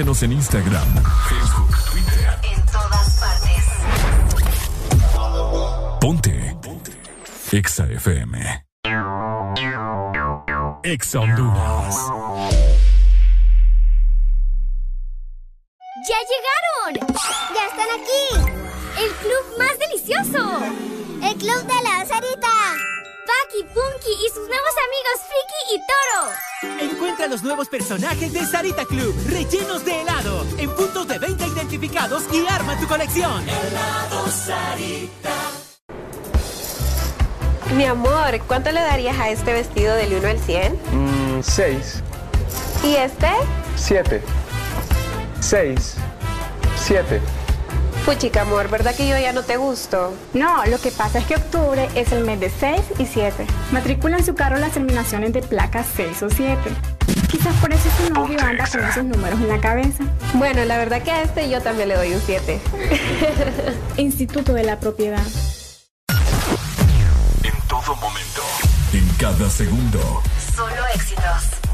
Speaker 54: Síguenos en Instagram, Facebook, Twitter.
Speaker 2: En todas partes.
Speaker 54: Ponte. Ponte. Exa FM. Exa Honduras.
Speaker 55: ¡Ya llegaron! ¡Ya están aquí! ¡El club más delicioso! ¡El club de la Sarita! Paki, Punky y sus nuevos amigos Friki y Toro.
Speaker 36: Encuentra los nuevos personajes de Sarita Club, rellenos de tu colección. Helado Sarita.
Speaker 56: Mi amor, ¿cuánto le darías a este vestido del 1 al 100?
Speaker 57: Mm, seis,
Speaker 56: ¿Y este?
Speaker 57: siete, seis, siete.
Speaker 56: Puchica, amor, ¿verdad que yo ya no te gusto?
Speaker 58: No, lo que pasa es que octubre es el mes de 6 y 7. Matricula en su carro las terminaciones de placas 6 o 7. Quizás por eso su novio anda con esos números en la cabeza.
Speaker 56: Bueno, la verdad que a este yo también le doy un 7. [LAUGHS]
Speaker 58: Instituto de la Propiedad.
Speaker 54: En todo momento. En cada segundo.
Speaker 2: Solo éxitos.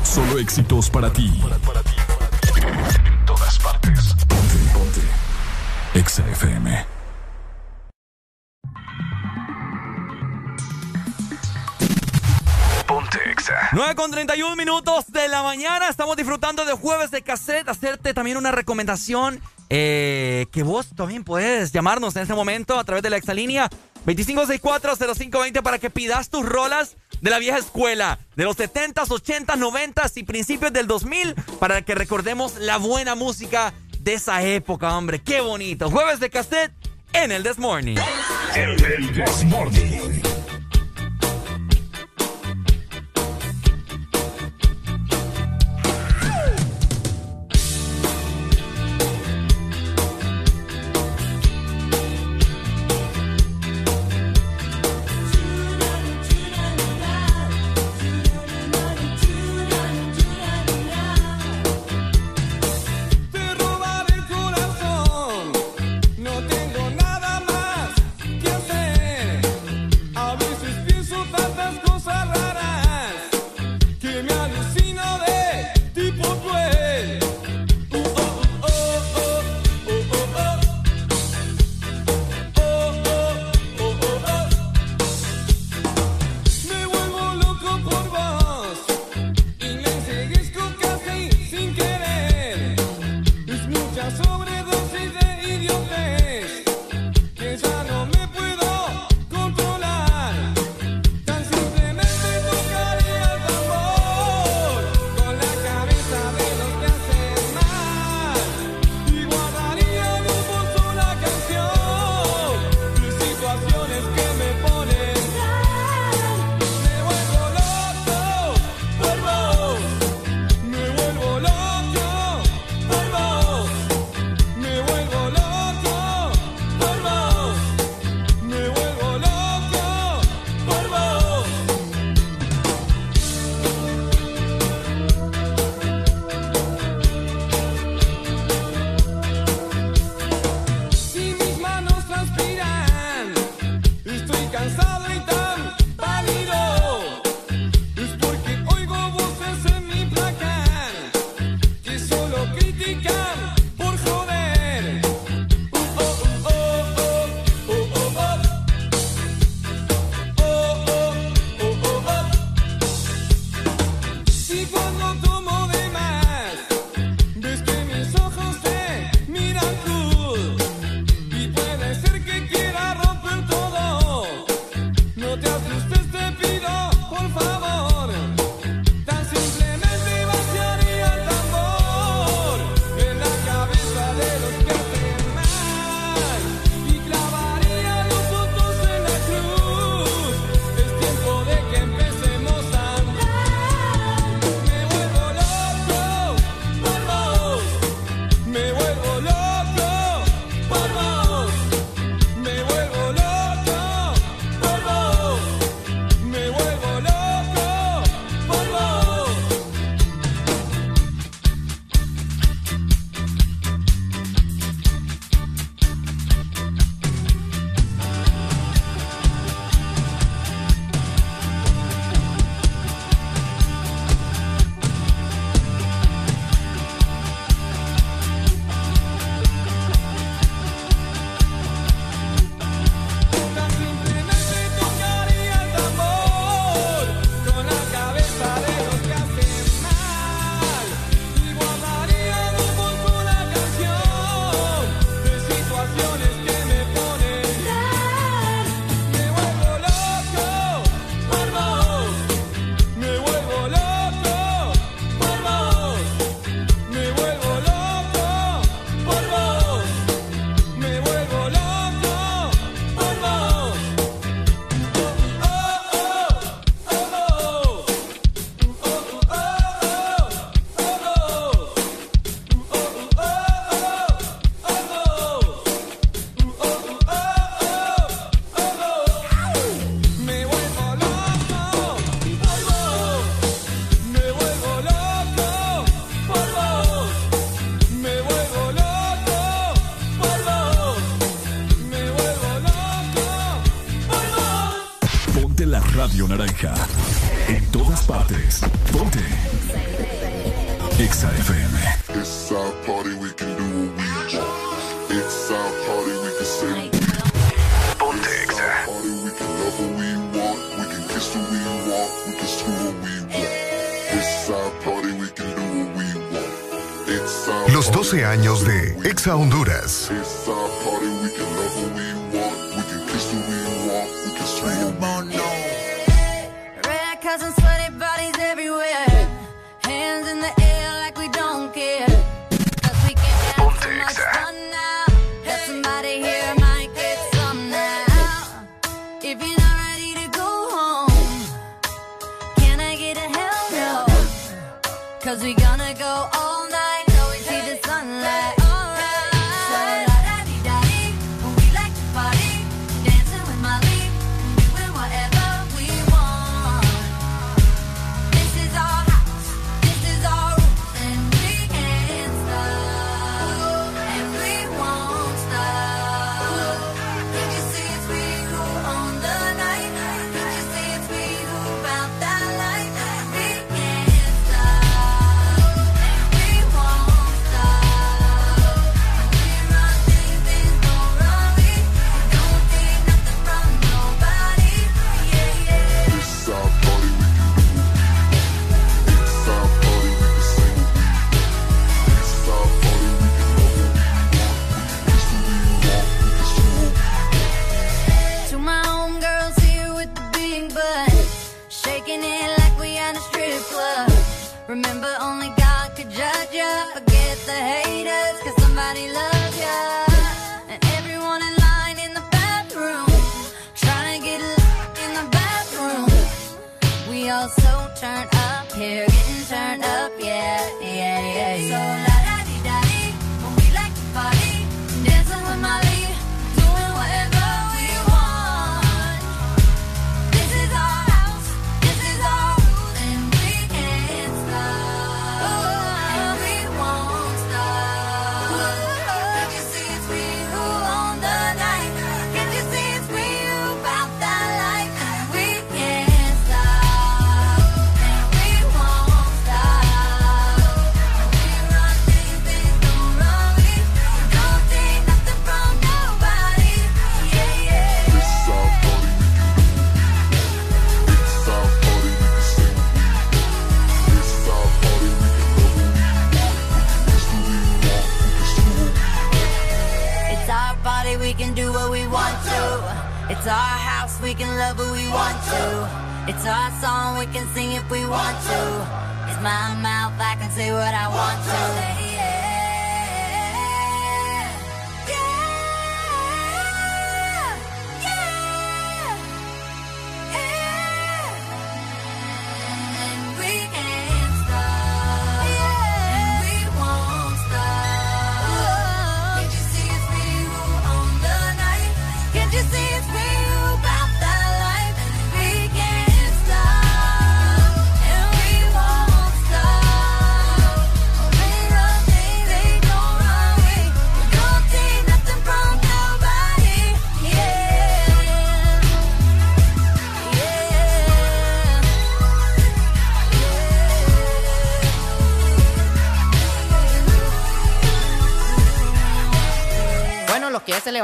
Speaker 54: Solo éxitos para ti. En todas partes. Ponte. Ponte. Exa FM.
Speaker 3: 9 con 31 minutos de la mañana. Estamos disfrutando de jueves de cassette. Hacerte también una recomendación eh, que vos también puedes llamarnos en este momento a través de la exalínea 25640520 para que pidas tus rolas de la vieja escuela, de los 70s, 80s, 90s y principios del 2000 para que recordemos la buena música de esa época, hombre. Qué bonito. Jueves de cassette en el This Morning.
Speaker 54: El, el This Morning.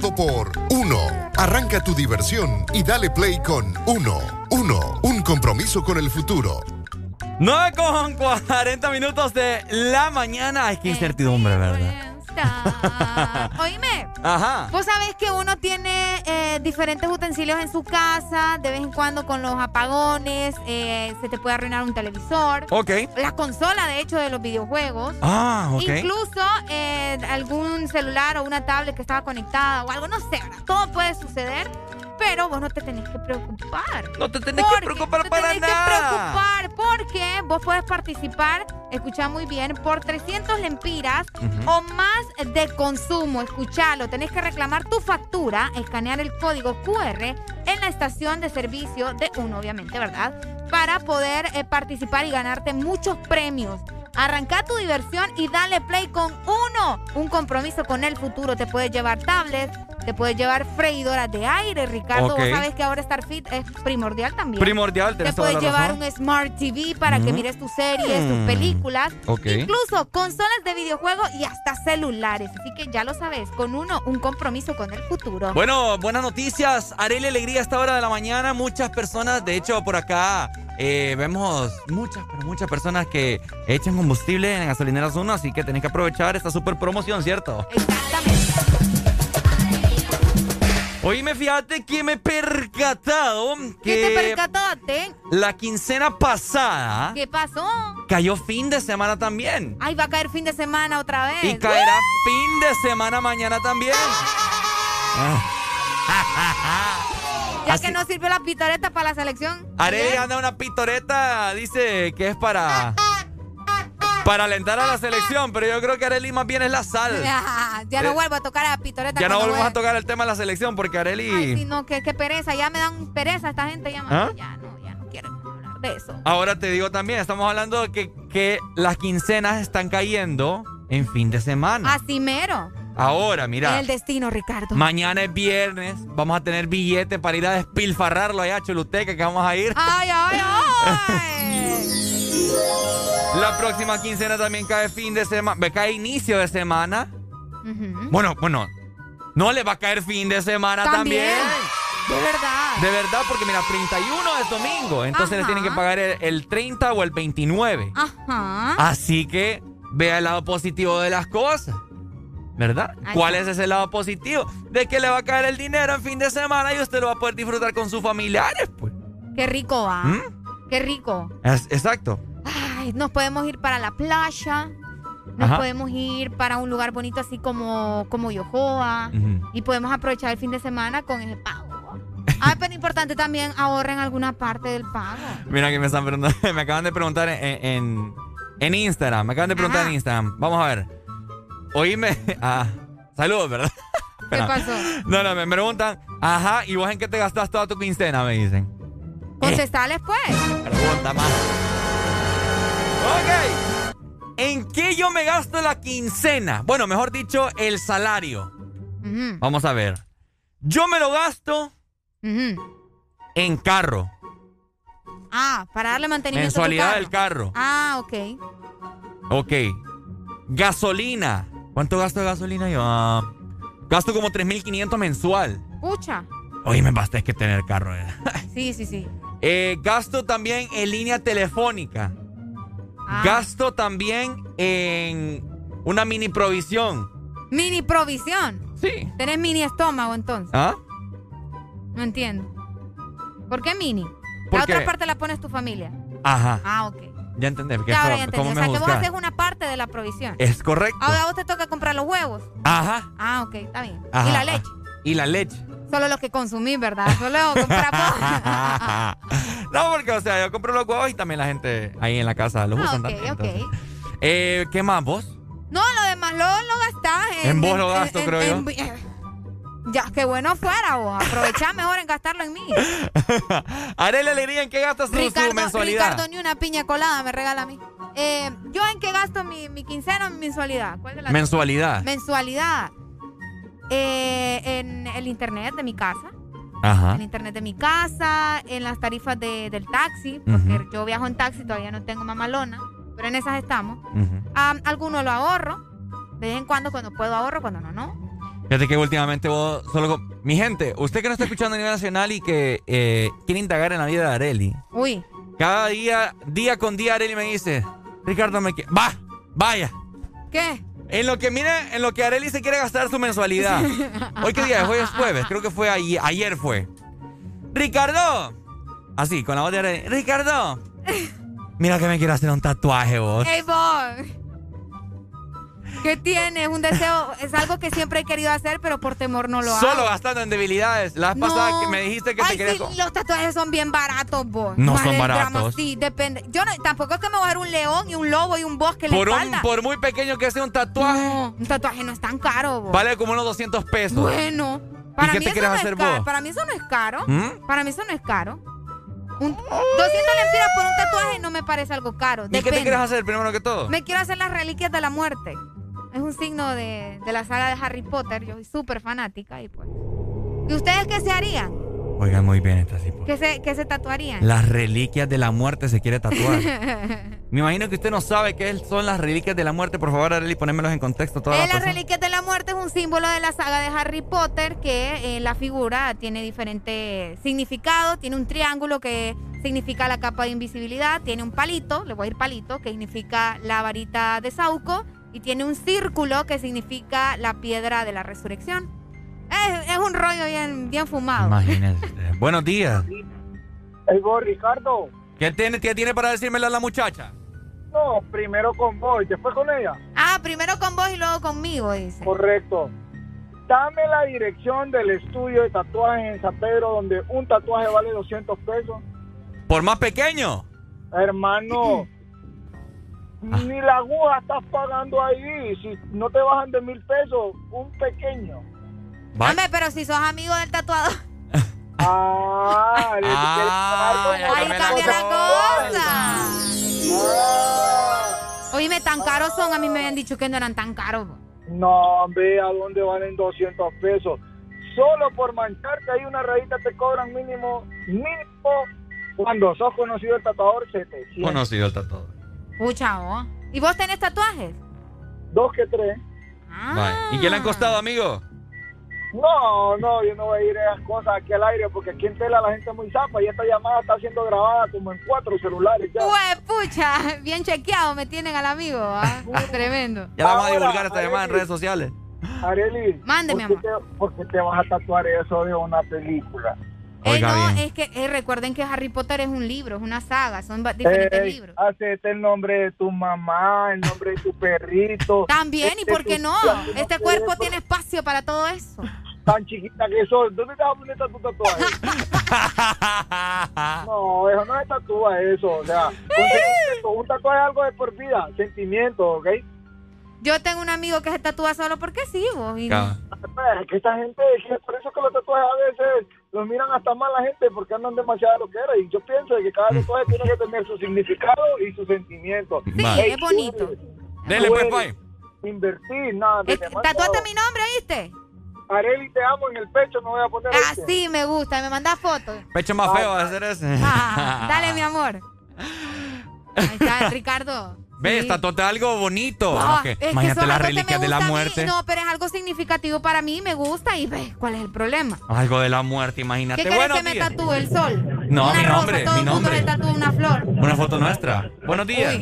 Speaker 19: por Uno. Arranca tu diversión y dale play con Uno. Uno, un compromiso con el futuro.
Speaker 3: 9 con 40 minutos de la mañana. Ay, qué incertidumbre, ¿verdad? [LAUGHS]
Speaker 4: Oíme.
Speaker 3: Ajá.
Speaker 4: Vos sabés que uno tiene eh, diferentes utensilios en su casa, de vez en cuando con los apagones, eh, se te puede arruinar un televisor.
Speaker 3: Ok.
Speaker 4: La consola, de hecho, de los videojuegos.
Speaker 3: Ah, ok.
Speaker 4: Incluso eh, algún celular o una tablet que estaba conectada o algo, no sé, todo puede suceder, pero vos no te tenés que preocupar.
Speaker 3: No te tenés que preocupar
Speaker 4: no
Speaker 3: para
Speaker 4: tenés que
Speaker 3: nada.
Speaker 4: preocupar porque vos puedes participar, escuchá muy bien, por 300 lempiras o más de consumo. Escuchalo, tenés que reclamar tu factura, escanear el código QR en la estación de servicio de uno, obviamente, ¿verdad? Para poder eh, participar y ganarte muchos premios. Arranca tu diversión y dale play con uno. Un compromiso con el futuro. Te puedes llevar tablets, te puedes llevar freidoras de aire, Ricardo. Vos sabes que ahora Star Fit es primordial también.
Speaker 3: Primordial,
Speaker 4: Te puedes llevar
Speaker 3: razón.
Speaker 4: un Smart TV para que mires tus series, tus
Speaker 3: Mm.
Speaker 4: películas. Incluso consolas de videojuegos y hasta celulares. Así que ya lo sabes, con uno, un compromiso con el futuro.
Speaker 3: Bueno, buenas noticias. Arele Alegría a esta hora de la mañana. Muchas personas, de hecho, por acá eh, vemos muchas, pero muchas personas que echan combustible en gasolineras 1, así que tenés que aprovechar esta super promoción, ¿cierto? Oíme, fíjate que me he percatado
Speaker 4: ¿Qué
Speaker 3: que
Speaker 4: te percataste?
Speaker 3: la quincena pasada
Speaker 4: ¿Qué pasó?
Speaker 3: cayó fin de semana también.
Speaker 4: Ay, va a caer fin de semana otra vez.
Speaker 3: Y caerá fin de semana mañana también. [LAUGHS]
Speaker 4: Ya
Speaker 3: Así-
Speaker 4: que no sirvió la pitoreta para la selección.
Speaker 3: Arely anda una pitoreta, dice que es para para alentar a la selección, pero yo creo que Arely más bien es la sal. [LAUGHS]
Speaker 4: Ya, ya no
Speaker 3: Eh,
Speaker 4: vuelvo a tocar a la pitoreta.
Speaker 3: Ya no volvemos a tocar el tema de la selección porque Arely
Speaker 4: Ay, sí, no, qué pereza. Ya me dan pereza esta gente. Ya,
Speaker 3: ¿Ah?
Speaker 4: ya no, ya no quiero hablar de eso.
Speaker 3: Ahora te digo también, estamos hablando de que, que las quincenas están cayendo en fin de semana.
Speaker 4: Así mero.
Speaker 3: Ahora, mira.
Speaker 4: El destino, Ricardo.
Speaker 3: Mañana es viernes, vamos a tener billete para ir a despilfarrarlo allá a Choluteca, que vamos a ir.
Speaker 4: Ay, ay, ay. [LAUGHS]
Speaker 3: La próxima quincena también cae fin de semana, cae inicio de semana. Bueno, bueno, no le va a caer fin de semana también.
Speaker 4: De verdad.
Speaker 3: De verdad, porque mira, 31 es domingo, entonces le
Speaker 4: Ajá.
Speaker 3: tienen que pagar el, el 30 o el 29.
Speaker 4: Ajá.
Speaker 3: Así que vea el lado positivo de las cosas. ¿Verdad? ¿Cuál es ese lado positivo? De que le va a caer el dinero en fin de semana y usted lo va a poder disfrutar con sus familiares, pues.
Speaker 4: Qué rico va.
Speaker 3: ¿Mm?
Speaker 4: Qué rico.
Speaker 3: Es- exacto.
Speaker 4: Ay, nos podemos ir para la playa. Nos
Speaker 3: Ajá.
Speaker 4: podemos ir para un lugar bonito así como, como Yohoa. Y podemos aprovechar el fin de semana con ese pago. Ay, pero importante también ahorren alguna parte del pago.
Speaker 3: Mira que me están preguntando, [LAUGHS] me acaban de preguntar en, en, en Instagram, me acaban de preguntar
Speaker 4: Ajá.
Speaker 3: en Instagram. Vamos a ver. Oíme, [LAUGHS] ah, saludos, ¿verdad? [LAUGHS]
Speaker 4: ¿Qué pasó?
Speaker 3: No, no, me preguntan, ajá, ¿y vos en qué te gastas toda tu quincena? Me dicen.
Speaker 4: Contestales, pues.
Speaker 3: Pregunta más. Ok. ¿En qué yo me gasto la quincena? Bueno, mejor dicho, el salario. Vamos a ver. Yo me lo gasto en carro.
Speaker 4: Ah, para darle mantenimiento a tu
Speaker 3: Mensualidad
Speaker 4: carro.
Speaker 3: del carro.
Speaker 4: Ah, ok.
Speaker 3: Ok. Gasolina. ¿Cuánto gasto de gasolina yo? Ah, gasto como 3.500 mensual.
Speaker 4: Pucha.
Speaker 3: Oye, me basta es que tener carro. eh. [LAUGHS]
Speaker 4: Sí, sí, sí.
Speaker 3: Eh, gasto también en línea telefónica.
Speaker 4: Ah.
Speaker 3: Gasto también en una mini provisión.
Speaker 4: Mini provisión.
Speaker 3: Sí.
Speaker 4: Tenés mini estómago entonces.
Speaker 3: ¿Ah?
Speaker 4: No entiendo. ¿Por qué mini?
Speaker 3: ¿Por
Speaker 4: La otra parte la pones tu familia.
Speaker 3: Ajá.
Speaker 4: Ah, ok.
Speaker 3: Ya entendí. porque
Speaker 4: Ya,
Speaker 3: eso-. ¿Cómo
Speaker 4: O
Speaker 3: me
Speaker 4: sea, que vos haces una parte de la provisión.
Speaker 3: Es correcto.
Speaker 4: Ahora vos te toca comprar los huevos.
Speaker 3: Ajá.
Speaker 4: Ah, ok, está bien.
Speaker 3: Ajá,
Speaker 4: y la leche.
Speaker 3: Y la leche.
Speaker 4: Solo los que consumís, ¿verdad? Solo compramos. [LAUGHS]
Speaker 3: no, porque, o sea, yo compro los huevos y también la gente ahí en la casa los
Speaker 4: Ah,
Speaker 3: usan
Speaker 4: ok,
Speaker 3: también.
Speaker 4: ok.
Speaker 3: entonces. Eh, ¿Qué más vos?
Speaker 4: No, lo demás lo, lo gastás.
Speaker 3: En vos lo gasto, creo yo.
Speaker 4: yo. Ya, qué bueno fuera vos. Aprovechá mejor en gastarlo en mí. [LAUGHS]
Speaker 3: Haré alegría en qué gastas
Speaker 4: Ricardo,
Speaker 3: mensualidad.
Speaker 4: Ricardo, ni una piña colada me regala a mí. Eh, ¿Yo en qué gasto mi, mi quincena o mi mensualidad? ¿Cuál de las dos?
Speaker 3: Mensualidad.
Speaker 4: Mensualidad. Eh, en el internet de mi casa.
Speaker 3: Ajá.
Speaker 4: En internet de mi casa, en las tarifas de- del taxi, porque yo viajo en taxi, todavía no tengo mamalona, pero en esas estamos. Ah, alguno lo ahorro, de vez en cuando, cuando puedo ahorro, cuando no, no.
Speaker 3: Fíjate que últimamente vos solo... con- Mi gente, usted que no está escuchando a nivel nacional y que eh, quiere indagar en la vida de Areli,
Speaker 4: Uy,
Speaker 3: cada día, día con día Areli me dice, Ricardo, me... Va, vaya,
Speaker 4: ¿qué?
Speaker 3: En lo que, mire, en lo que Areli se quiere gastar su mensualidad. [LAUGHS] ¿Hoy qué día es? Hoy es jueves. Creo que fue ayer, ayer fue. Ricardo. Así, con la voz de Areli. Ricardo. [LAUGHS] Mira que me quiero hacer un tatuaje vos.
Speaker 4: ¡Ey, vos! ¿Qué tienes? Un deseo, es algo que siempre he querido hacer, pero por temor no lo hago.
Speaker 3: Solo gastando en debilidades. La vez
Speaker 4: No.
Speaker 3: pasada que me dijiste que
Speaker 4: Ay,
Speaker 3: te querías...
Speaker 4: sí, los tatuajes son bien baratos, vos.
Speaker 3: No
Speaker 4: Más
Speaker 3: son baratos.
Speaker 4: gramo, Sí, depende. Yo no, tampoco es que me voy a dar un león y un lobo y un bosque en
Speaker 3: Por,
Speaker 4: la
Speaker 3: un, por muy pequeño que sea un tatuaje,
Speaker 4: No, un tatuaje no es tan caro, vos.
Speaker 3: vale como unos 200 pesos.
Speaker 4: Bueno, para
Speaker 3: qué
Speaker 4: mí
Speaker 3: te
Speaker 4: eso
Speaker 3: quieres
Speaker 4: no
Speaker 3: hacer
Speaker 4: es caro.
Speaker 3: vos?
Speaker 4: Para mí eso no es caro.
Speaker 3: ¿Mm?
Speaker 4: Para mí eso no es caro. Un, 200 lempiras por un tatuaje no me parece algo caro.
Speaker 3: ¿Y qué te
Speaker 4: Depende.
Speaker 3: quieres hacer primero que todo?
Speaker 4: Me quiero hacer las reliquias de la muerte. Es un signo de, de la saga de Harry Potter. Yo soy súper fanática y pues. ¿Y ustedes qué se harían?
Speaker 3: Oigan muy bien esta tipo.
Speaker 4: ¿Qué se, qué se tatuarían?
Speaker 3: Las reliquias de la muerte se quiere tatuar. [LAUGHS] Me imagino que usted no sabe qué son las reliquias de la muerte. Por favor, Arely, ponémelos en contexto. Todas
Speaker 4: Eh,
Speaker 3: las
Speaker 4: reliquias de la muerte es un símbolo de la saga de Harry Potter que eh, la figura tiene diferente significado. Tiene un triángulo que significa la capa de invisibilidad. Tiene un palito, le voy a ir palito, que significa la varita de Sauco. Y tiene un círculo que significa la piedra de la resurrección. Es, es un rollo bien, bien fumado.
Speaker 3: Imagínense. [LAUGHS] Buenos días.
Speaker 59: Hey, vos, Ricardo.
Speaker 3: ¿Qué tiene, ¿Qué tiene para decírmelo a la muchacha?
Speaker 59: No, primero con vos y después con ella.
Speaker 4: Ah, primero con vos y luego conmigo, dice.
Speaker 59: Correcto. Dame la dirección del estudio de tatuajes en San Pedro donde un tatuaje vale 200 pesos.
Speaker 3: ¿Por más pequeño?
Speaker 59: Hermano, ni la aguja estás pagando ahí. Si no te bajan de mil pesos, un pequeño.
Speaker 4: Hombre, pero si sos amigo del tatuador. [LAUGHS]
Speaker 59: Ah,
Speaker 3: Ah,
Speaker 4: Ahí cambia la cosa. Oíme, tan caros son. A mí me habían dicho que no eran tan caros.
Speaker 59: No, ve a dónde valen 200 pesos. Solo por mancharte ahí una rayita te cobran mínimo, mínimo, cuando sos conocido el tatuador, 700.
Speaker 3: Conocido el tatuador.
Speaker 4: Pucha, oh. ¿Y vos tenés tatuajes?
Speaker 59: Dos que tres.
Speaker 3: Vale. ¿Y qué le han costado, amigo?
Speaker 59: No, no, yo no voy a ir a esas cosas aquí al aire porque aquí en Tela la gente es muy zapa y esta llamada está siendo grabada como en cuatro celulares ya.
Speaker 4: Ué, pucha, [LAUGHS] bien chequeado me tienen al amigo, ¿ah? [LAUGHS] Tremendo.
Speaker 3: Ya vamos a divulgar esta llamada en redes sociales.
Speaker 59: Areli,
Speaker 4: Mándeme,
Speaker 59: ¿por qué, te, por qué te vas a tatuar eso de una película?
Speaker 4: Eh, no,
Speaker 3: bien.
Speaker 4: es que eh, recuerden que Harry Potter es un libro, es una saga, son diferentes
Speaker 59: Ey,
Speaker 4: libros.
Speaker 59: hacete el nombre de tu mamá, el nombre de tu perrito.
Speaker 4: También, ¿y
Speaker 59: Este
Speaker 4: por qué no? Este
Speaker 59: no
Speaker 4: cuerpo tiene espacio para todo eso.
Speaker 59: Tan chiquita que sos, ¿dónde te vas a poner tu tatuaje? no, eso no es tatúa eso, o sea, un, [LAUGHS] un tatuaje es algo de por vida, sentimiento, ¿ok?
Speaker 4: Yo tengo un amigo que se tatúa solo porque sí, vos. y-
Speaker 3: Cabal.
Speaker 59: Es que esta gente, por eso que los tatuajes a veces los miran hasta mal la gente porque andan demasiado lo que era. Y yo pienso de que cada tatuaje tiene que tener su significado y su sentimiento.
Speaker 4: Sí,
Speaker 3: Vale.
Speaker 4: es bonito.
Speaker 3: Dele, pues, pai.
Speaker 59: Invertir, nada.
Speaker 4: Eh, Tatuaste mi nombre, ¿viste?
Speaker 59: Areli, te amo en el pecho, me voy a poner. este.
Speaker 4: Así me gusta, me manda fotos.
Speaker 3: Pecho más feo va a hacer ese.
Speaker 4: Ah, dale, mi amor. [LAUGHS] Ahí está, Ricardo.
Speaker 3: Ves,
Speaker 4: Sí.
Speaker 3: tatuate algo bonito.
Speaker 4: Ah,
Speaker 3: imagínate las reliquias de la
Speaker 4: mí.
Speaker 3: muerte.
Speaker 4: No, pero es algo significativo para mí, me gusta y ve, ¿cuál es el problema?
Speaker 3: Algo de la muerte,
Speaker 4: ¿Qué
Speaker 3: imagínate.
Speaker 4: que me tatúe el sol?
Speaker 3: No,
Speaker 4: una
Speaker 3: mi
Speaker 4: rosa,
Speaker 3: nombre,
Speaker 4: todo
Speaker 3: mi
Speaker 4: el mundo
Speaker 3: nombre.
Speaker 4: se tatúa una flor.
Speaker 3: Una foto nuestra. Buenos días.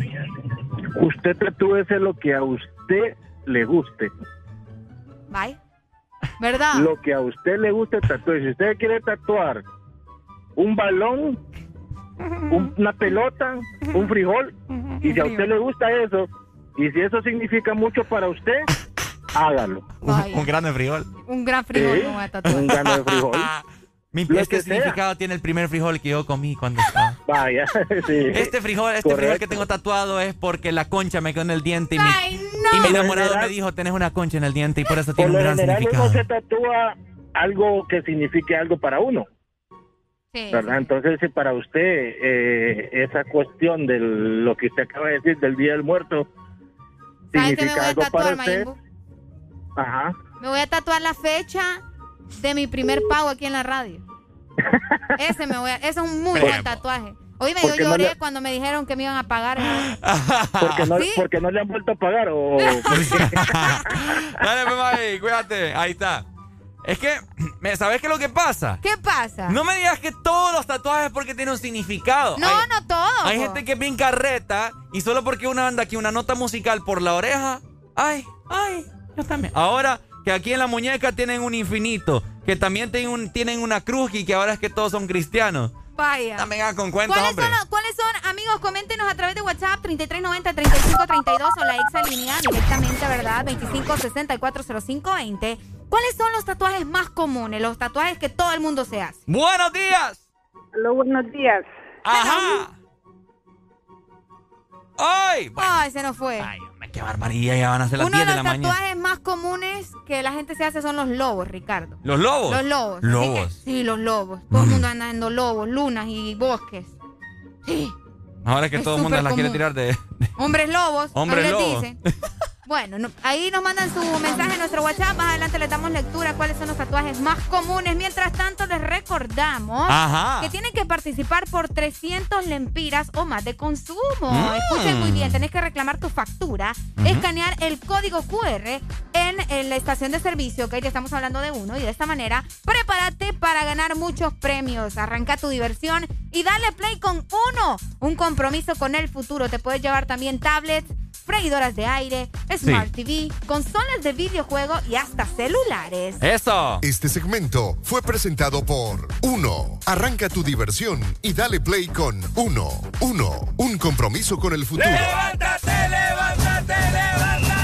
Speaker 59: Usted tatúese lo que a usted le guste.
Speaker 4: Bye. ¿Verdad?
Speaker 59: Lo que a usted le guste tatuar. Si usted quiere tatuar un balón, un- una pelota, un frijol, y si a usted le gusta eso, y si eso significa mucho para usted, hágalo.
Speaker 3: Un, un grande frijol.
Speaker 4: Un gran frijol
Speaker 59: un grano de frijol. [LAUGHS]
Speaker 3: Mi, este
Speaker 59: sea.
Speaker 3: significado tiene el primer frijol que yo comí cuando estaba.
Speaker 59: Vaya, [LAUGHS] sí.
Speaker 3: Este frijol, este frijol que tengo tatuado es porque la concha me quedó en el diente y mi,
Speaker 4: Ay,
Speaker 3: y mi
Speaker 4: no.
Speaker 3: enamorado
Speaker 59: general-
Speaker 3: me dijo, tenés una concha en el diente y por eso
Speaker 59: Por
Speaker 3: tiene un gran
Speaker 59: general
Speaker 3: significado.
Speaker 59: uno se tatúa algo que signifique algo para uno,
Speaker 4: Sí.
Speaker 59: ¿verdad? Entonces, si para usted eh, esa cuestión de lo que usted acaba de decir del Día del Muerto
Speaker 4: ¿Sabes qué me voy
Speaker 59: significa
Speaker 4: a
Speaker 59: algo para
Speaker 4: tatuar,
Speaker 59: usted,
Speaker 4: Mayimbu?
Speaker 59: ajá.
Speaker 4: Me voy a tatuar la fecha de mi primer pago aquí en la radio. [LAUGHS] Ese me voy a, ese es un muy buen tatuaje. Oíme,
Speaker 59: ¿Por
Speaker 4: yo
Speaker 59: no
Speaker 4: lloré
Speaker 59: le-
Speaker 4: cuando me dijeron que me iban a pagar. [LAUGHS]
Speaker 59: Porque no,
Speaker 4: ¿Sí?
Speaker 59: porque no le han vuelto a pagar o [LAUGHS]
Speaker 3: Dale, pues, mami, cuídate. Ahí está. Es que, [CLEARS THROAT] ¿me- ¿sabes qué es lo que pasa?
Speaker 4: ¿Qué pasa?
Speaker 3: No me digas que todos los tatuajes porque tienen un significado.
Speaker 4: No,
Speaker 3: Hay-
Speaker 4: no todo.
Speaker 3: Hay gente que es bien carreta y solo porque uno anda aquí una nota musical por la oreja, Ay, ay, yo también. Ahora que aquí en la muñeca tienen un infinito, que también tienen, un- tienen una cruz y que ahora es que todos son cristianos.
Speaker 4: Vaya.
Speaker 3: No me hagan con cuenta,
Speaker 4: ¿Cuáles
Speaker 3: hombre.
Speaker 4: son, los- ¿Cuáles son, amigos? Coméntenos a través de WhatsApp 3390-3532 o la exa línea directamente, ¿verdad? 25640520. ¿Cuáles son los tatuajes más comunes? Los tatuajes que todo el mundo se hace.
Speaker 3: ¡Buenos días!
Speaker 14: Hola, buenos días.
Speaker 3: ¡Ajá! [LAUGHS] ¡Ay!
Speaker 4: Ay, se nos fue.
Speaker 3: ¡Qué barbaridad! Ya van a ser las
Speaker 4: Uno de
Speaker 3: 10 de
Speaker 4: los
Speaker 3: la mañana.
Speaker 4: tatuajes más comunes que la gente se hace son los lobos, Ricardo.
Speaker 3: ¿Los lobos?
Speaker 4: Los lobos.
Speaker 3: Lobos.
Speaker 4: Que- sí, los lobos. Todo el mundo anda en lobos, lunas y bosques. Sí.
Speaker 3: Ahora que
Speaker 4: Es
Speaker 3: todo el mundo
Speaker 4: súper
Speaker 3: la quiere tirar de...
Speaker 4: Hombres lobos.
Speaker 3: Hombres
Speaker 4: les
Speaker 3: lobos.
Speaker 4: dicen. [LAUGHS] Bueno, no- ahí nos mandan su mensaje en nuestro WhatsApp. Más adelante les damos lectura a cuáles son los tatuajes más comunes. Mientras tanto, les recordamos
Speaker 3: Ajá.
Speaker 4: que tienen que participar por 300 lempiras o más de consumo.
Speaker 3: Mm.
Speaker 4: Escuchen muy bien, tenés que reclamar tu factura, escanear el código QR en, en la estación de servicio, que ya estamos hablando de uno, y de esta manera, prepárate para ganar muchos premios. Arranca tu diversión y dale play con uno. Un compromiso con el futuro. Te puedes llevar también tablets, freidoras de aire, Smart TV, consolas de videojuego y hasta celulares.
Speaker 3: ¡Eso!
Speaker 19: Este segmento fue presentado por Uno. Arranca tu diversión y dale play con Uno. Uno. Un compromiso con el futuro.
Speaker 51: ¡Levántate, levántate, levántate!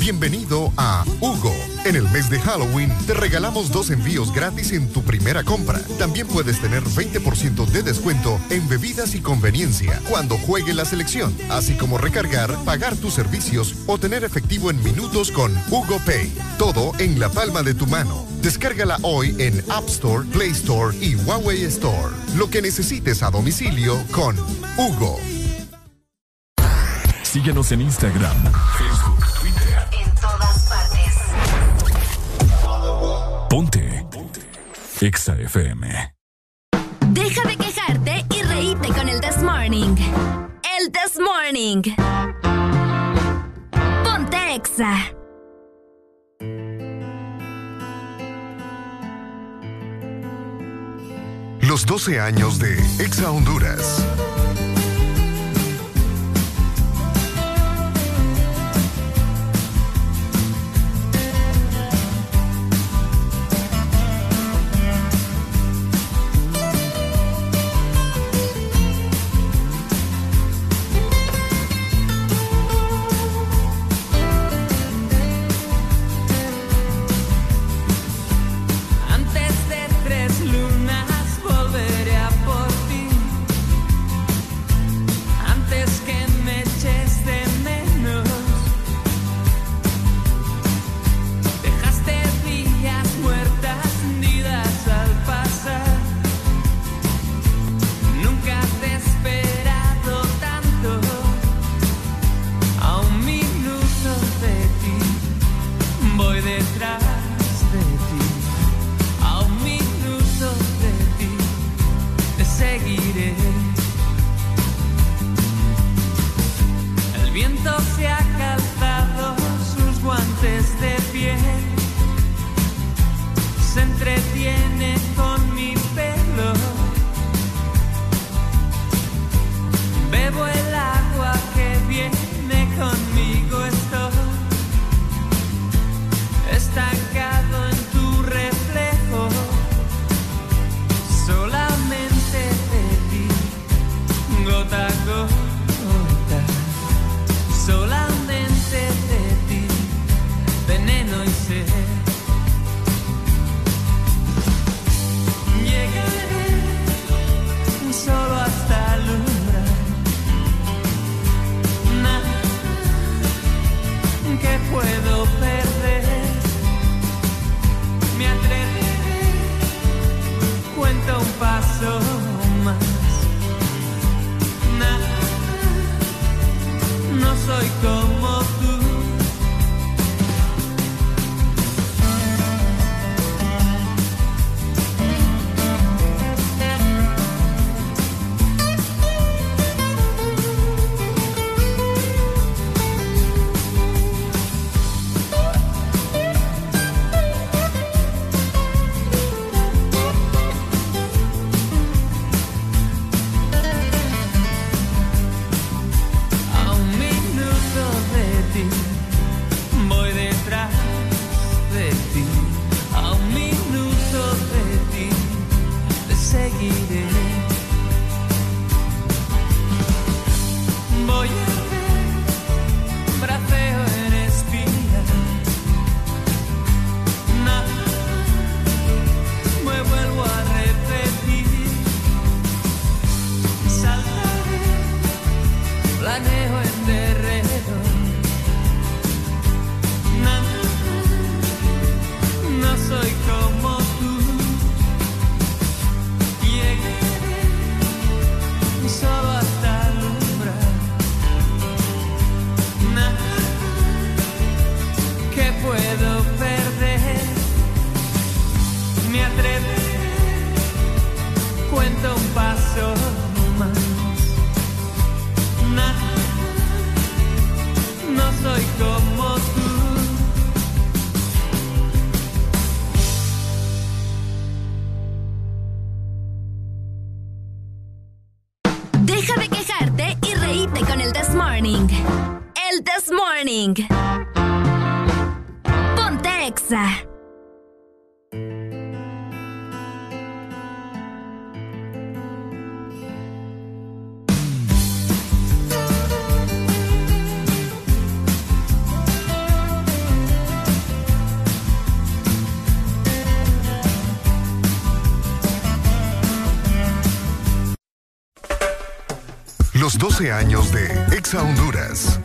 Speaker 19: Bienvenido a Hugo. En el mes de Halloween te regalamos dos envíos gratis en tu primera compra. También puedes tener 20% de descuento en bebidas y conveniencia cuando juegue la selección, así como recargar, pagar tus servicios o tener efectivo en minutos con Hugo Pay. Todo en la palma de tu mano. Descárgala hoy en App Store, Play Store y Huawei Store. Lo que necesites a domicilio con Hugo.
Speaker 2: Síguenos en Instagram, Facebook, Twitter.
Speaker 6: En todas partes.
Speaker 2: Ponte. Ponte. Exa FM.
Speaker 34: Deja de quejarte y reíte con el This Morning. El This Morning. Ponte Exa.
Speaker 19: Los 12 años de Exa Honduras.
Speaker 60: 12 años de Exa Honduras.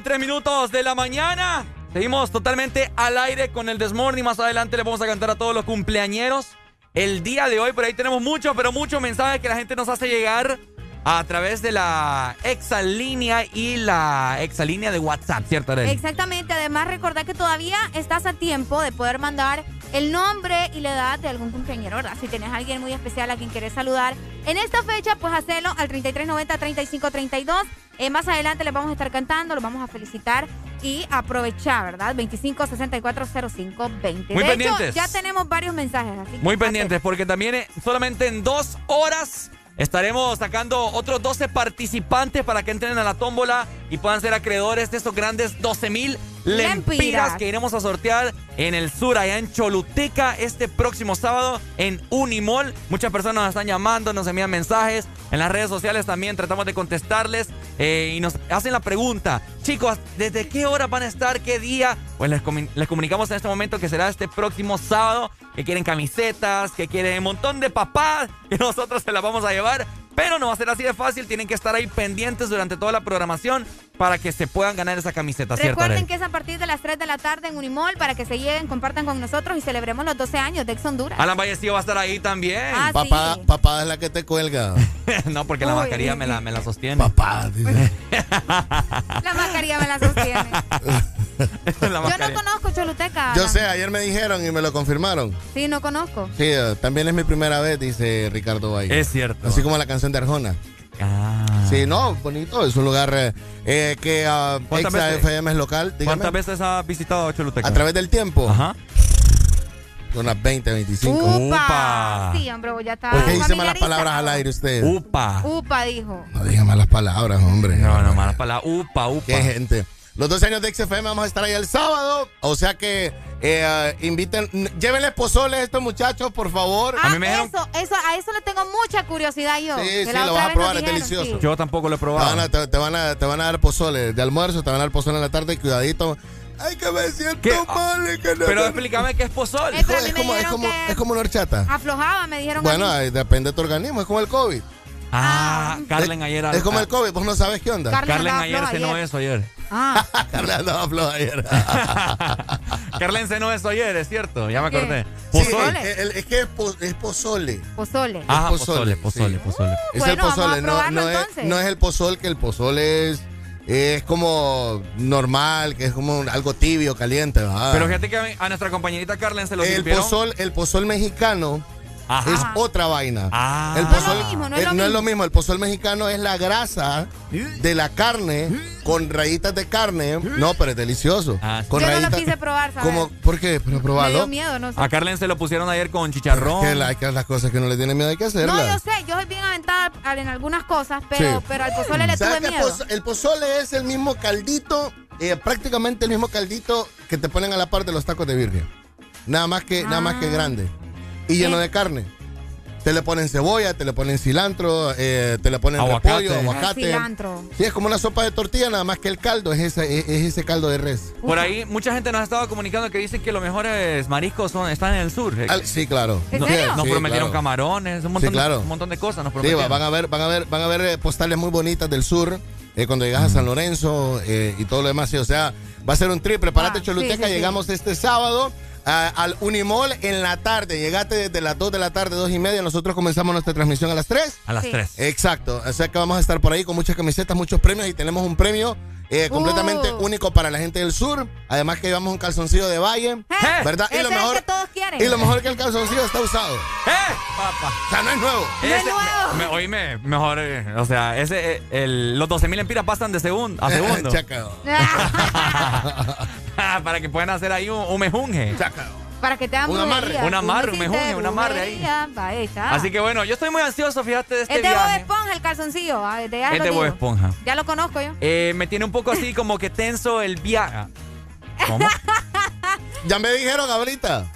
Speaker 3: Con 3 minutos de la mañana. Seguimos totalmente al aire con el Desmorning. Más adelante le vamos a cantar a todos los cumpleañeros. El día de hoy, por ahí tenemos mucho, pero muchos mensajes que la gente nos hace llegar a través de la exalínea y la exalínea de WhatsApp, ¿cierto, Arely?
Speaker 4: Exactamente. Además, recordad que todavía estás a tiempo de poder mandar el nombre y la edad de algún cumpleañero, ¿verdad? Si tenés a alguien muy especial a quien querés saludar en esta fecha, pues hacelo al 3390-3532. Eh, más adelante les vamos a estar cantando, los vamos a felicitar y aprovechar, ¿verdad? 25640520.
Speaker 3: Muy
Speaker 4: de
Speaker 3: pendientes.
Speaker 4: hecho, ya tenemos varios mensajes. Así
Speaker 3: Muy pendientes, porque también eh, solamente en dos horas estaremos sacando otros 12 participantes para que entren a la tómbola y puedan ser acreedores de estos grandes 12 mil lempiras
Speaker 4: Lempiras.
Speaker 3: que iremos a sortear en el sur, allá en Choluteca, este próximo sábado en Unimol. Muchas personas nos están llamando, nos envían mensajes. En las redes sociales también tratamos de contestarles eh, y nos hacen la pregunta, chicos, ¿desde qué hora van a estar? ¿Qué día? Pues les, comunicamos en este momento que será este próximo sábado, que quieren camisetas, que quieren un montón de papás, [LAUGHS] que nosotros se las vamos a llevar. Pero no va a ser así de fácil, tienen que estar ahí pendientes durante toda la programación para que se puedan ganar esa camiseta, ¿cierto?
Speaker 4: Recuerden que es a partir de las 3 de la tarde en Unimol para que se lleguen, compartan con nosotros y celebremos los 12 años de Ex Honduras.
Speaker 3: Alan Vallecillo va a estar ahí también.
Speaker 4: Ah,
Speaker 14: Papá, papá es la que te cuelga. [LAUGHS]
Speaker 3: no, porque la
Speaker 4: Uy.
Speaker 3: mascarilla me la, me la sostiene.
Speaker 14: Papá, dice. [LAUGHS]
Speaker 4: La mascarilla me la sostiene. [LAUGHS]
Speaker 3: La
Speaker 4: Yo no conozco Choluteca.
Speaker 14: Yo sé, ayer me dijeron y me lo confirmaron.
Speaker 4: Sí, no conozco.
Speaker 14: Sí, eh, también es mi primera vez, dice Ricardo Valle.
Speaker 3: Es cierto.
Speaker 14: Así como la canción de Arjona.
Speaker 3: Ah.
Speaker 14: Sí, no, bonito. Es un lugar eh, eh, que
Speaker 3: ¿Cuántas
Speaker 14: Exa
Speaker 3: veces-
Speaker 14: FM es local. dígame.
Speaker 3: ¿Cuántas veces ha visitado Choluteca?
Speaker 14: A través del tiempo.
Speaker 3: Ajá.
Speaker 14: Unas 20, 25.
Speaker 4: Upa. Sí, hombre, ya está.
Speaker 14: ¿Por qué dice malas palabras al aire usted?
Speaker 3: Upa.
Speaker 4: Upa, dijo.
Speaker 14: No diga malas palabras, hombre.
Speaker 3: No, no, malas palabras. Upa, upa.
Speaker 14: Qué gente. Los 12 años de XFM vamos a estar ahí el sábado. O sea que eh, inviten, n- llévenles pozole a estos muchachos, por favor.
Speaker 4: Ah, eso, eso, a eso le tengo mucha curiosidad yo.
Speaker 14: Sí, sí, lo vas a probar, es
Speaker 4: dijeron,
Speaker 14: delicioso.
Speaker 4: sí.
Speaker 3: Yo tampoco lo he
Speaker 14: Te van,
Speaker 3: probado.
Speaker 14: a, te, te van a, te van a dar pozole de almuerzo, te van a dar pozole en la tarde, cuidadito. Ay, que me siento
Speaker 3: ¿Qué?
Speaker 14: mal. que no-
Speaker 3: Pero explícame qué es pozol.
Speaker 4: Pero a mí
Speaker 14: es,
Speaker 4: me
Speaker 14: como, es,
Speaker 4: dijeron
Speaker 14: como,
Speaker 4: que
Speaker 14: es como una horchata.
Speaker 4: aflojaba, me dijeron. a
Speaker 14: Bueno,
Speaker 4: mí.
Speaker 14: depende de tu organismo, es como el COVID.
Speaker 3: Ah, Carlen ayer.
Speaker 14: Es como el COVID, vos no sabes qué onda.
Speaker 4: Carlen
Speaker 3: ayer
Speaker 4: ayer.
Speaker 3: eso ayer.
Speaker 4: Ah, [LAUGHS]
Speaker 14: Carla andaba floja ayer. [LAUGHS]
Speaker 3: Carlen cenó eso ayer, es cierto. Ya me acordé.
Speaker 14: Sí,
Speaker 3: Pozol.
Speaker 14: el- el- es que es, po- es pozole.
Speaker 4: pozole.
Speaker 3: Ah, pozole, pozole,
Speaker 14: sí.
Speaker 3: pozole.
Speaker 14: Es
Speaker 4: Bueno,
Speaker 14: el
Speaker 4: vamos a
Speaker 14: pozole, no, es,
Speaker 4: entonces.
Speaker 14: no es el pozol, que el pozole es, es como normal, que es como algo tibio, caliente. ¿verdad?
Speaker 3: Pero fíjate que a, mi- a nuestra compañerita Carlen se lo
Speaker 14: el
Speaker 3: sirvieron.
Speaker 14: pozol, el pozol mexicano
Speaker 3: Ajá.
Speaker 14: es otra vaina.
Speaker 3: Ah.
Speaker 14: El
Speaker 3: No
Speaker 4: es lo
Speaker 14: pozol
Speaker 4: mismo, no es
Speaker 14: eh,
Speaker 4: lo mismo.
Speaker 14: El pozol mexicano es la grasa de la carne con rayitas de carne. No, pero es delicioso.
Speaker 3: Ah, sí.
Speaker 14: Con
Speaker 4: Yo no lo quise probar, ¿sabes?
Speaker 14: como, ¿Por qué? Pero
Speaker 4: Me
Speaker 14: probarlo.
Speaker 4: dio miedo, no sé.
Speaker 3: A Carlen se lo pusieron ayer con chicharrón.
Speaker 14: Que, la- que las cosas que no le tiene miedo hay que hacerlas.
Speaker 4: No, yo sé, yo soy bien aventada en algunas cosas, pero,
Speaker 14: Sí.
Speaker 4: pero al pozole le
Speaker 14: ¿Sabes
Speaker 4: tuve miedo.
Speaker 14: poz- el pozole es el mismo caldito, eh, prácticamente el mismo caldito que te ponen a la par de los tacos de birria. Nada más que, nada más que
Speaker 4: Ah.
Speaker 14: grande. Y lleno
Speaker 4: Eh.
Speaker 14: de carne. Te le ponen cebolla, te le ponen cilantro, eh, te le ponen
Speaker 3: Aguacate.
Speaker 14: repollo, aguacate.
Speaker 4: cilantro.
Speaker 14: Sí, es como una sopa de tortilla, nada más que el caldo es ese, es, es ese caldo de res.
Speaker 3: Por ahí mucha gente nos ha estado comunicando que dicen que los mejores mariscos son, están en el sur.
Speaker 14: Al- sí, claro.
Speaker 4: ¿En
Speaker 3: No-
Speaker 4: serio?
Speaker 3: Nos
Speaker 14: Sí,
Speaker 3: prometieron
Speaker 14: claro.
Speaker 3: camarones, un montón,
Speaker 14: Sí, claro.
Speaker 3: de, un montón de cosas nos
Speaker 14: Sí, van a ver, van a ver, van a ver eh, postales muy bonitas del sur eh, cuando llegas a San Lorenzo eh, y todo lo demás. sí, o sea, va a ser un trip. Prepárate,
Speaker 4: Ah,
Speaker 14: Choluteca.
Speaker 4: sí, sí.
Speaker 14: Llegamos este sábado a- al Unimol en la tarde. Llegaste desde las 2 de la tarde, 2 y media. Nosotros comenzamos nuestra transmisión a las 3.
Speaker 3: A las
Speaker 4: Sí.
Speaker 3: 3.
Speaker 14: Exacto. O sea que vamos a estar por ahí con muchas camisetas, muchos premios y tenemos un premio eh, completamente
Speaker 4: Uh.
Speaker 14: único para la gente del sur. Además que llevamos un calzoncillo de Valle,
Speaker 4: Eh,
Speaker 14: ¿verdad? Y lo
Speaker 4: es
Speaker 14: mejor
Speaker 4: que todos quieren.
Speaker 14: y lo mejor que el calzoncillo está usado.
Speaker 3: ¡Eh, papá!
Speaker 14: O sea, no es nuevo.
Speaker 4: No es nuevo.
Speaker 3: me- oíme, mejor, eh, o sea, ese, eh, el, los 12 mil empiras pasan de segundo a segundo.
Speaker 14: Chacao.
Speaker 3: Para que puedan hacer ahí un, un mejunje.
Speaker 4: Para que te hagan
Speaker 14: Un amarre,
Speaker 3: un amarre, un mejunje,
Speaker 4: de
Speaker 3: un amarre ahí.
Speaker 4: brujería. Va, ahí está.
Speaker 3: Así que bueno, yo estoy muy ansioso, fíjate, de este
Speaker 4: es de Bob
Speaker 3: viaje.
Speaker 4: Esponja el calzoncillo. ah, de ya
Speaker 3: Es
Speaker 4: lo
Speaker 3: de Bob
Speaker 4: digo.
Speaker 3: Esponja.
Speaker 4: Ya lo conozco yo.
Speaker 3: Eh, me tiene un poco así como que tenso el viaje. ¿Cómo? [LAUGHS]
Speaker 14: Ya me dijeron ahorita.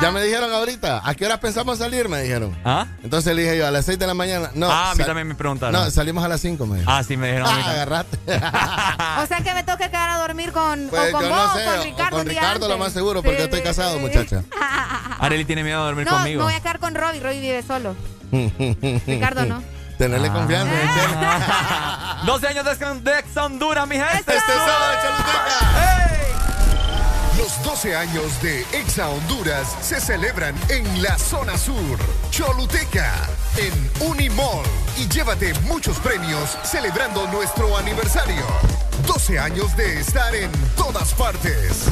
Speaker 14: Ya me dijeron ahorita, ¿a qué hora pensamos salir? Me dijeron.
Speaker 3: ¿Ah?
Speaker 14: Entonces le dije yo, a las 6 de la mañana. No,
Speaker 3: ah, a mí también me preguntaron.
Speaker 14: No, salimos a las 5, me dijeron.
Speaker 3: Ah, sí, me dijeron.
Speaker 14: Ah, [LAUGHS] agarrate. [LAUGHS]
Speaker 4: o sea que me toca quedar a dormir con,
Speaker 14: pues
Speaker 4: con vos
Speaker 14: no
Speaker 4: o con Ricardo.
Speaker 14: Con Ricardo lo más seguro, porque estoy casado,
Speaker 4: sí.
Speaker 14: muchacha. [LAUGHS]
Speaker 3: Areli tiene miedo a dormir
Speaker 4: no,
Speaker 3: conmigo.
Speaker 4: No, voy a quedar con Robbie, Robbie vive solo. Ricardo no.
Speaker 14: Tenerle
Speaker 3: ah.
Speaker 14: confianza, ¿eh? ah.
Speaker 3: 12 años de, ex Honduras, mi gente.
Speaker 14: Este es solo Choluteca.
Speaker 19: Los 12 años de Exa Honduras se celebran en la zona sur, Choluteca, en Unimall. Y llévate muchos premios celebrando nuestro aniversario. 12 años de estar en todas partes.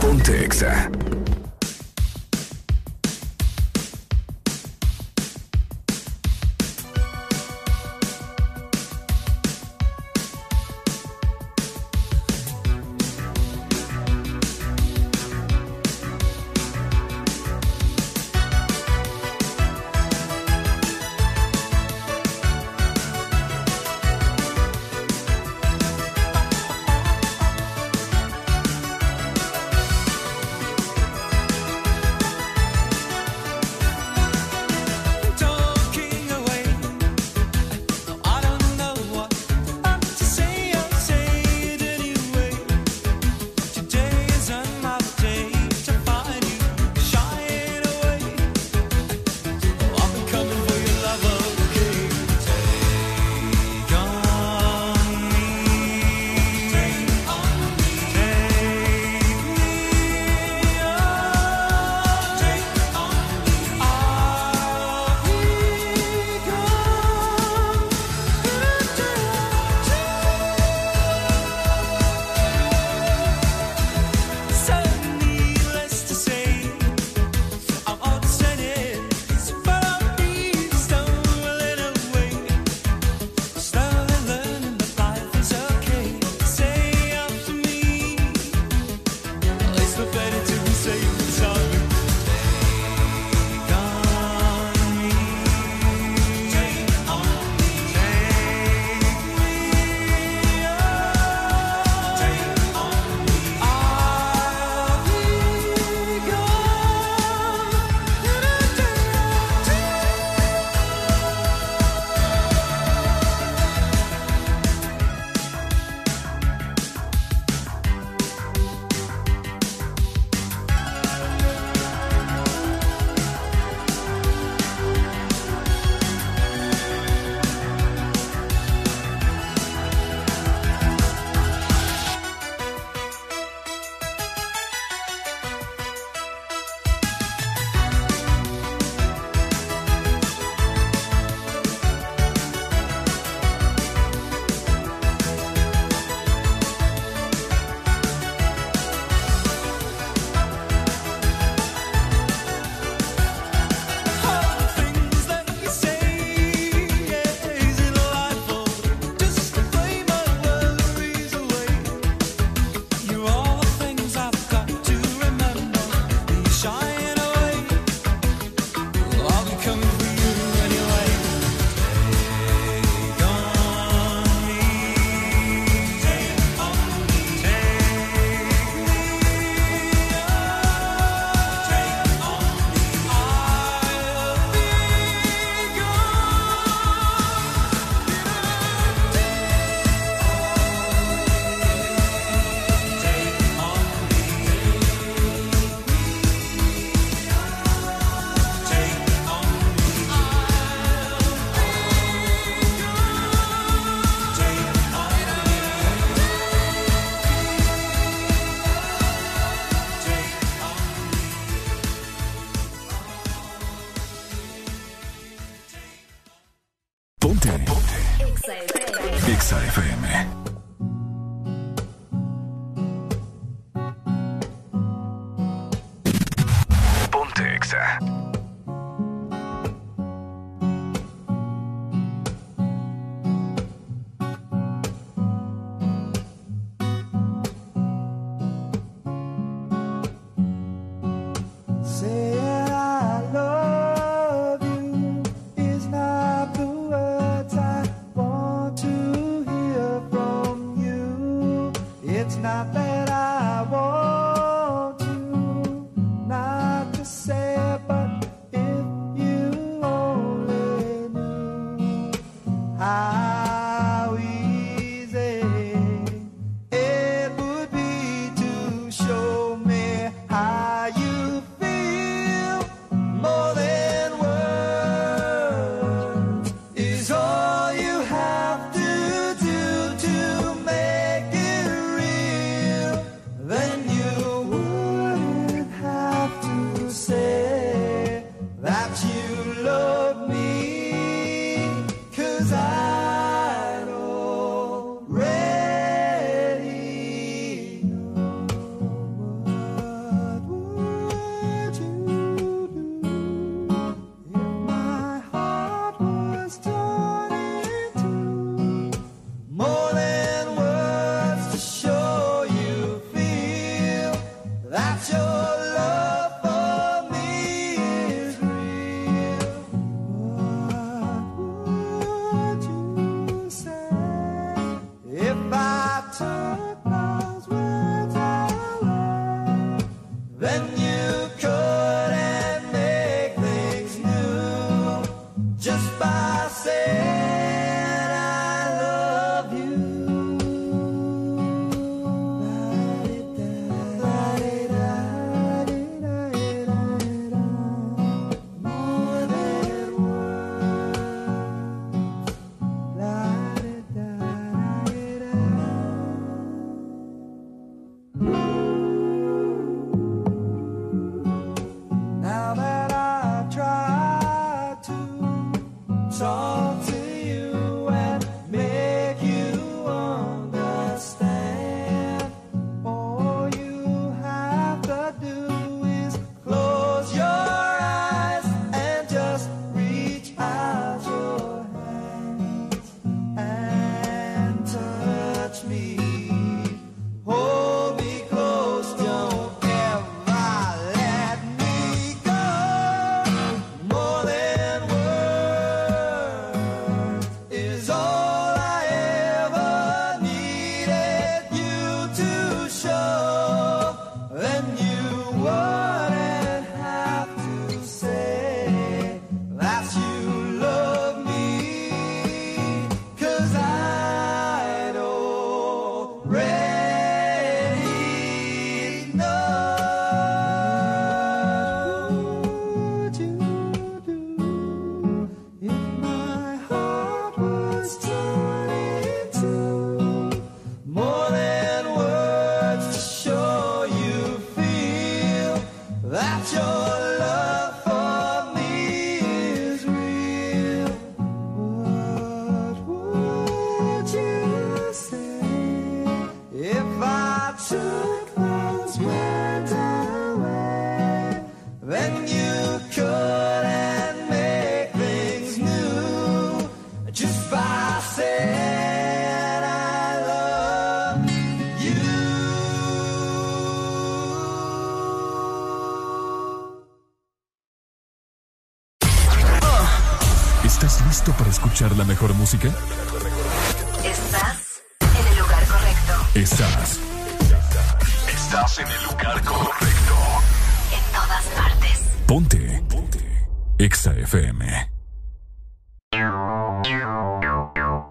Speaker 32: Ponte Exa.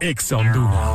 Speaker 32: Exa
Speaker 2: Honduras.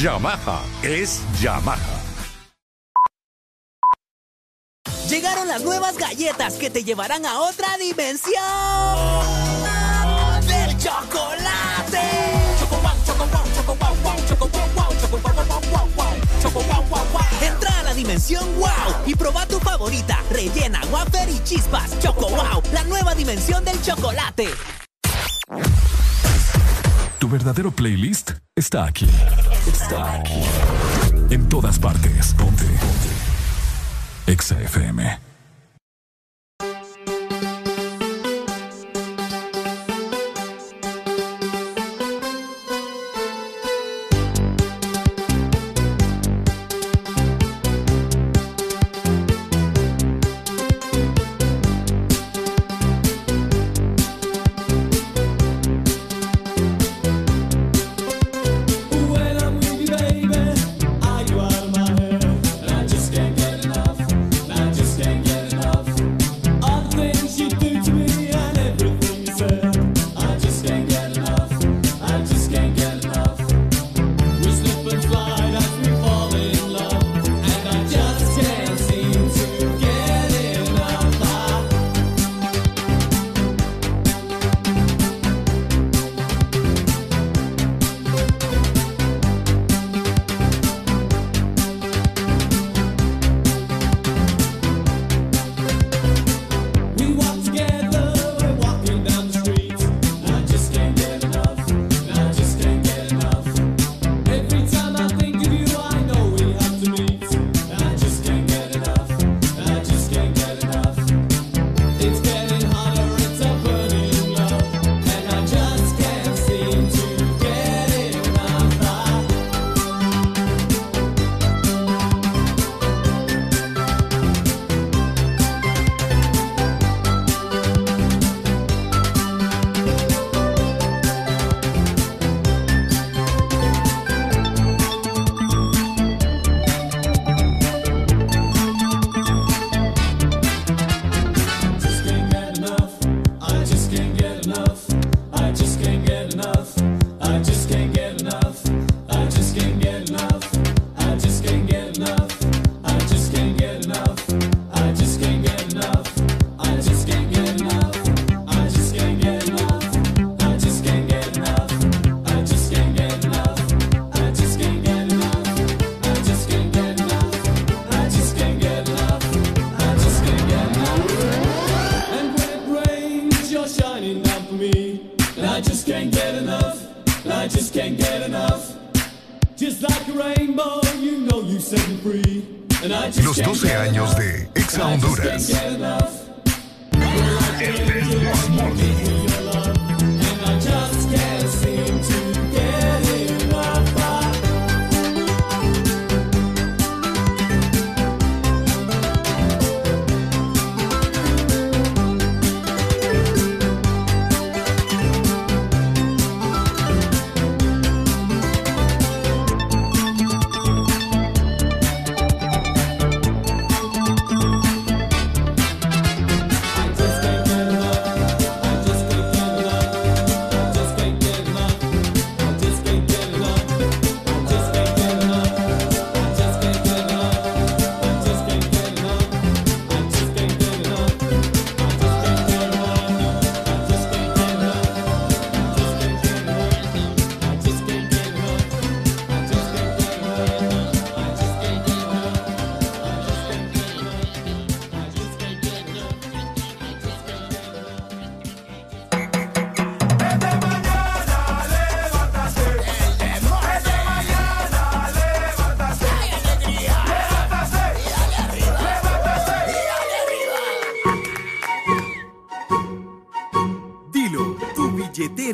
Speaker 61: Yamaha es Yamaha.
Speaker 62: Llegaron las nuevas galletas que te llevarán a otra dimensión del chocolate. Choco wow, choco wow, choco wow, wow, choco wow, wow, choco wow, wow, wow, wow, choco wow, wow, wow. Entra a la dimensión wow y proba tu favorita, rellena, wafer y chispas. Choco wow, la nueva dimensión del chocolate.
Speaker 2: Tu verdadero playlist está aquí. En todas partes. Ponte. Ponte. Exa.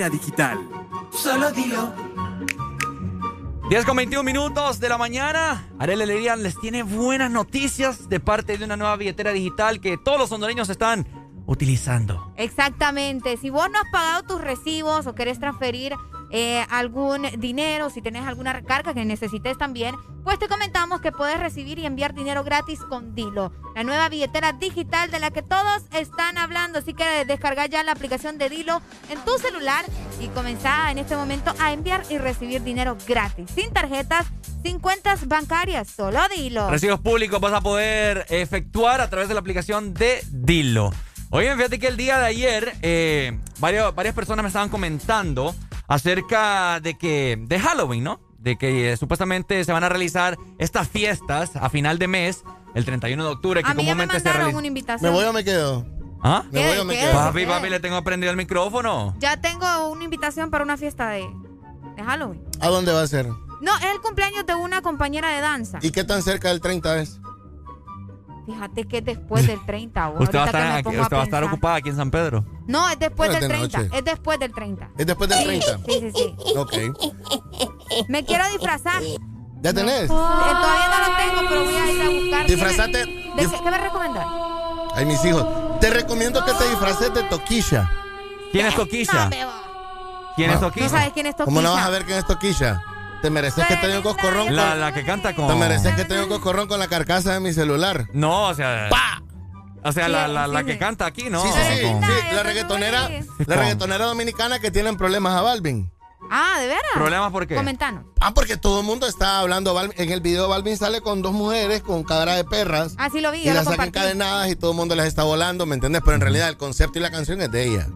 Speaker 63: Digital.
Speaker 62: Solo dilo.
Speaker 3: 10 con 21 minutos de la mañana. Arely Alegría les tiene buenas noticias de parte de una nueva billetera digital que todos los hondureños están utilizando.
Speaker 4: Exactamente. Si vos no has pagado tus recibos o querés transferir eh, algún dinero, si tenés alguna recarga que necesites también, pues te comentamos que puedes recibir y enviar dinero gratis con Dilo, la nueva billetera digital de la que hablando. Así que descarga ya la aplicación de Dilo en tu celular y comenzá en este momento a enviar y recibir dinero gratis, sin tarjetas, sin cuentas bancarias, solo Dilo.
Speaker 3: Recibos públicos vas a poder efectuar a través de la aplicación de Dilo. Oigan, fíjate que el día de ayer eh, varios- varias personas me estaban comentando acerca de que de Halloween, ¿no? De que eh, supuestamente se van a realizar estas fiestas a final de mes, el 31 de octubre, que
Speaker 4: A mí ya me
Speaker 3: comúnmente se
Speaker 4: una invitación.
Speaker 14: ¿Me voy o me quedo?
Speaker 3: ¿Ah?
Speaker 14: ¿Me voy o me quedo?
Speaker 3: Papi, papi, le tengo prendido el micrófono.
Speaker 4: Ya tengo una invitación para una fiesta de, de Halloween.
Speaker 14: ¿A dónde va a ser?
Speaker 4: No, es el cumpleaños de una compañera de danza.
Speaker 14: ¿Y qué tan cerca del 30 es?
Speaker 4: Fíjate que es después del 30. [LAUGHS] vos,
Speaker 3: Usted va a estar, aquí- va a ocupada aquí en San Pedro.
Speaker 4: No, es después
Speaker 14: Pero
Speaker 4: del
Speaker 14: es de
Speaker 4: 30.
Speaker 14: noche.
Speaker 4: Es después del 30.
Speaker 14: ¿Es después del
Speaker 4: Sí,
Speaker 14: 30?
Speaker 4: Sí, sí, sí.
Speaker 14: Ok.
Speaker 4: Me quiero disfrazar.
Speaker 14: ¿Ya tenés?
Speaker 4: Eh, todavía no lo tengo, pero voy a ir a buscar.
Speaker 14: Disfrazate-
Speaker 4: ¿De qué, qué me recomendás?
Speaker 14: Ay, mis hijos. Te recomiendo que te disfraces de Toquilla.
Speaker 3: ¿Quién es Toquilla? ¿Quién es. Toquilla?
Speaker 4: ¿No sabes quién es Toquilla?
Speaker 14: ¿Cómo no vas a ver quién es Toquilla? Te mereces que te dé un coscorrón con...
Speaker 3: La, la que canta con.
Speaker 14: Te mereces que te dé un coscorrón con la carcasa de mi celular.
Speaker 3: No, o sea. O sea, la, la, la que canta aquí, ¿no?
Speaker 14: Sí, sí, sí, la reggaetonera, la reggaetonera dominicana que tienen problemas a Balvin.
Speaker 4: Ah, ¿de veras?
Speaker 14: ¿Problemas por qué?
Speaker 4: Comentanos.
Speaker 14: Ah, porque todo el mundo está hablando. Balvin- En el video Balvin sale con dos mujeres con cara de perras.
Speaker 4: Ah, sí lo vi,
Speaker 14: Y las sacan encadenadas y todo el mundo les está volando, ¿me entiendes? Pero en realidad el concepto y la canción es de ella.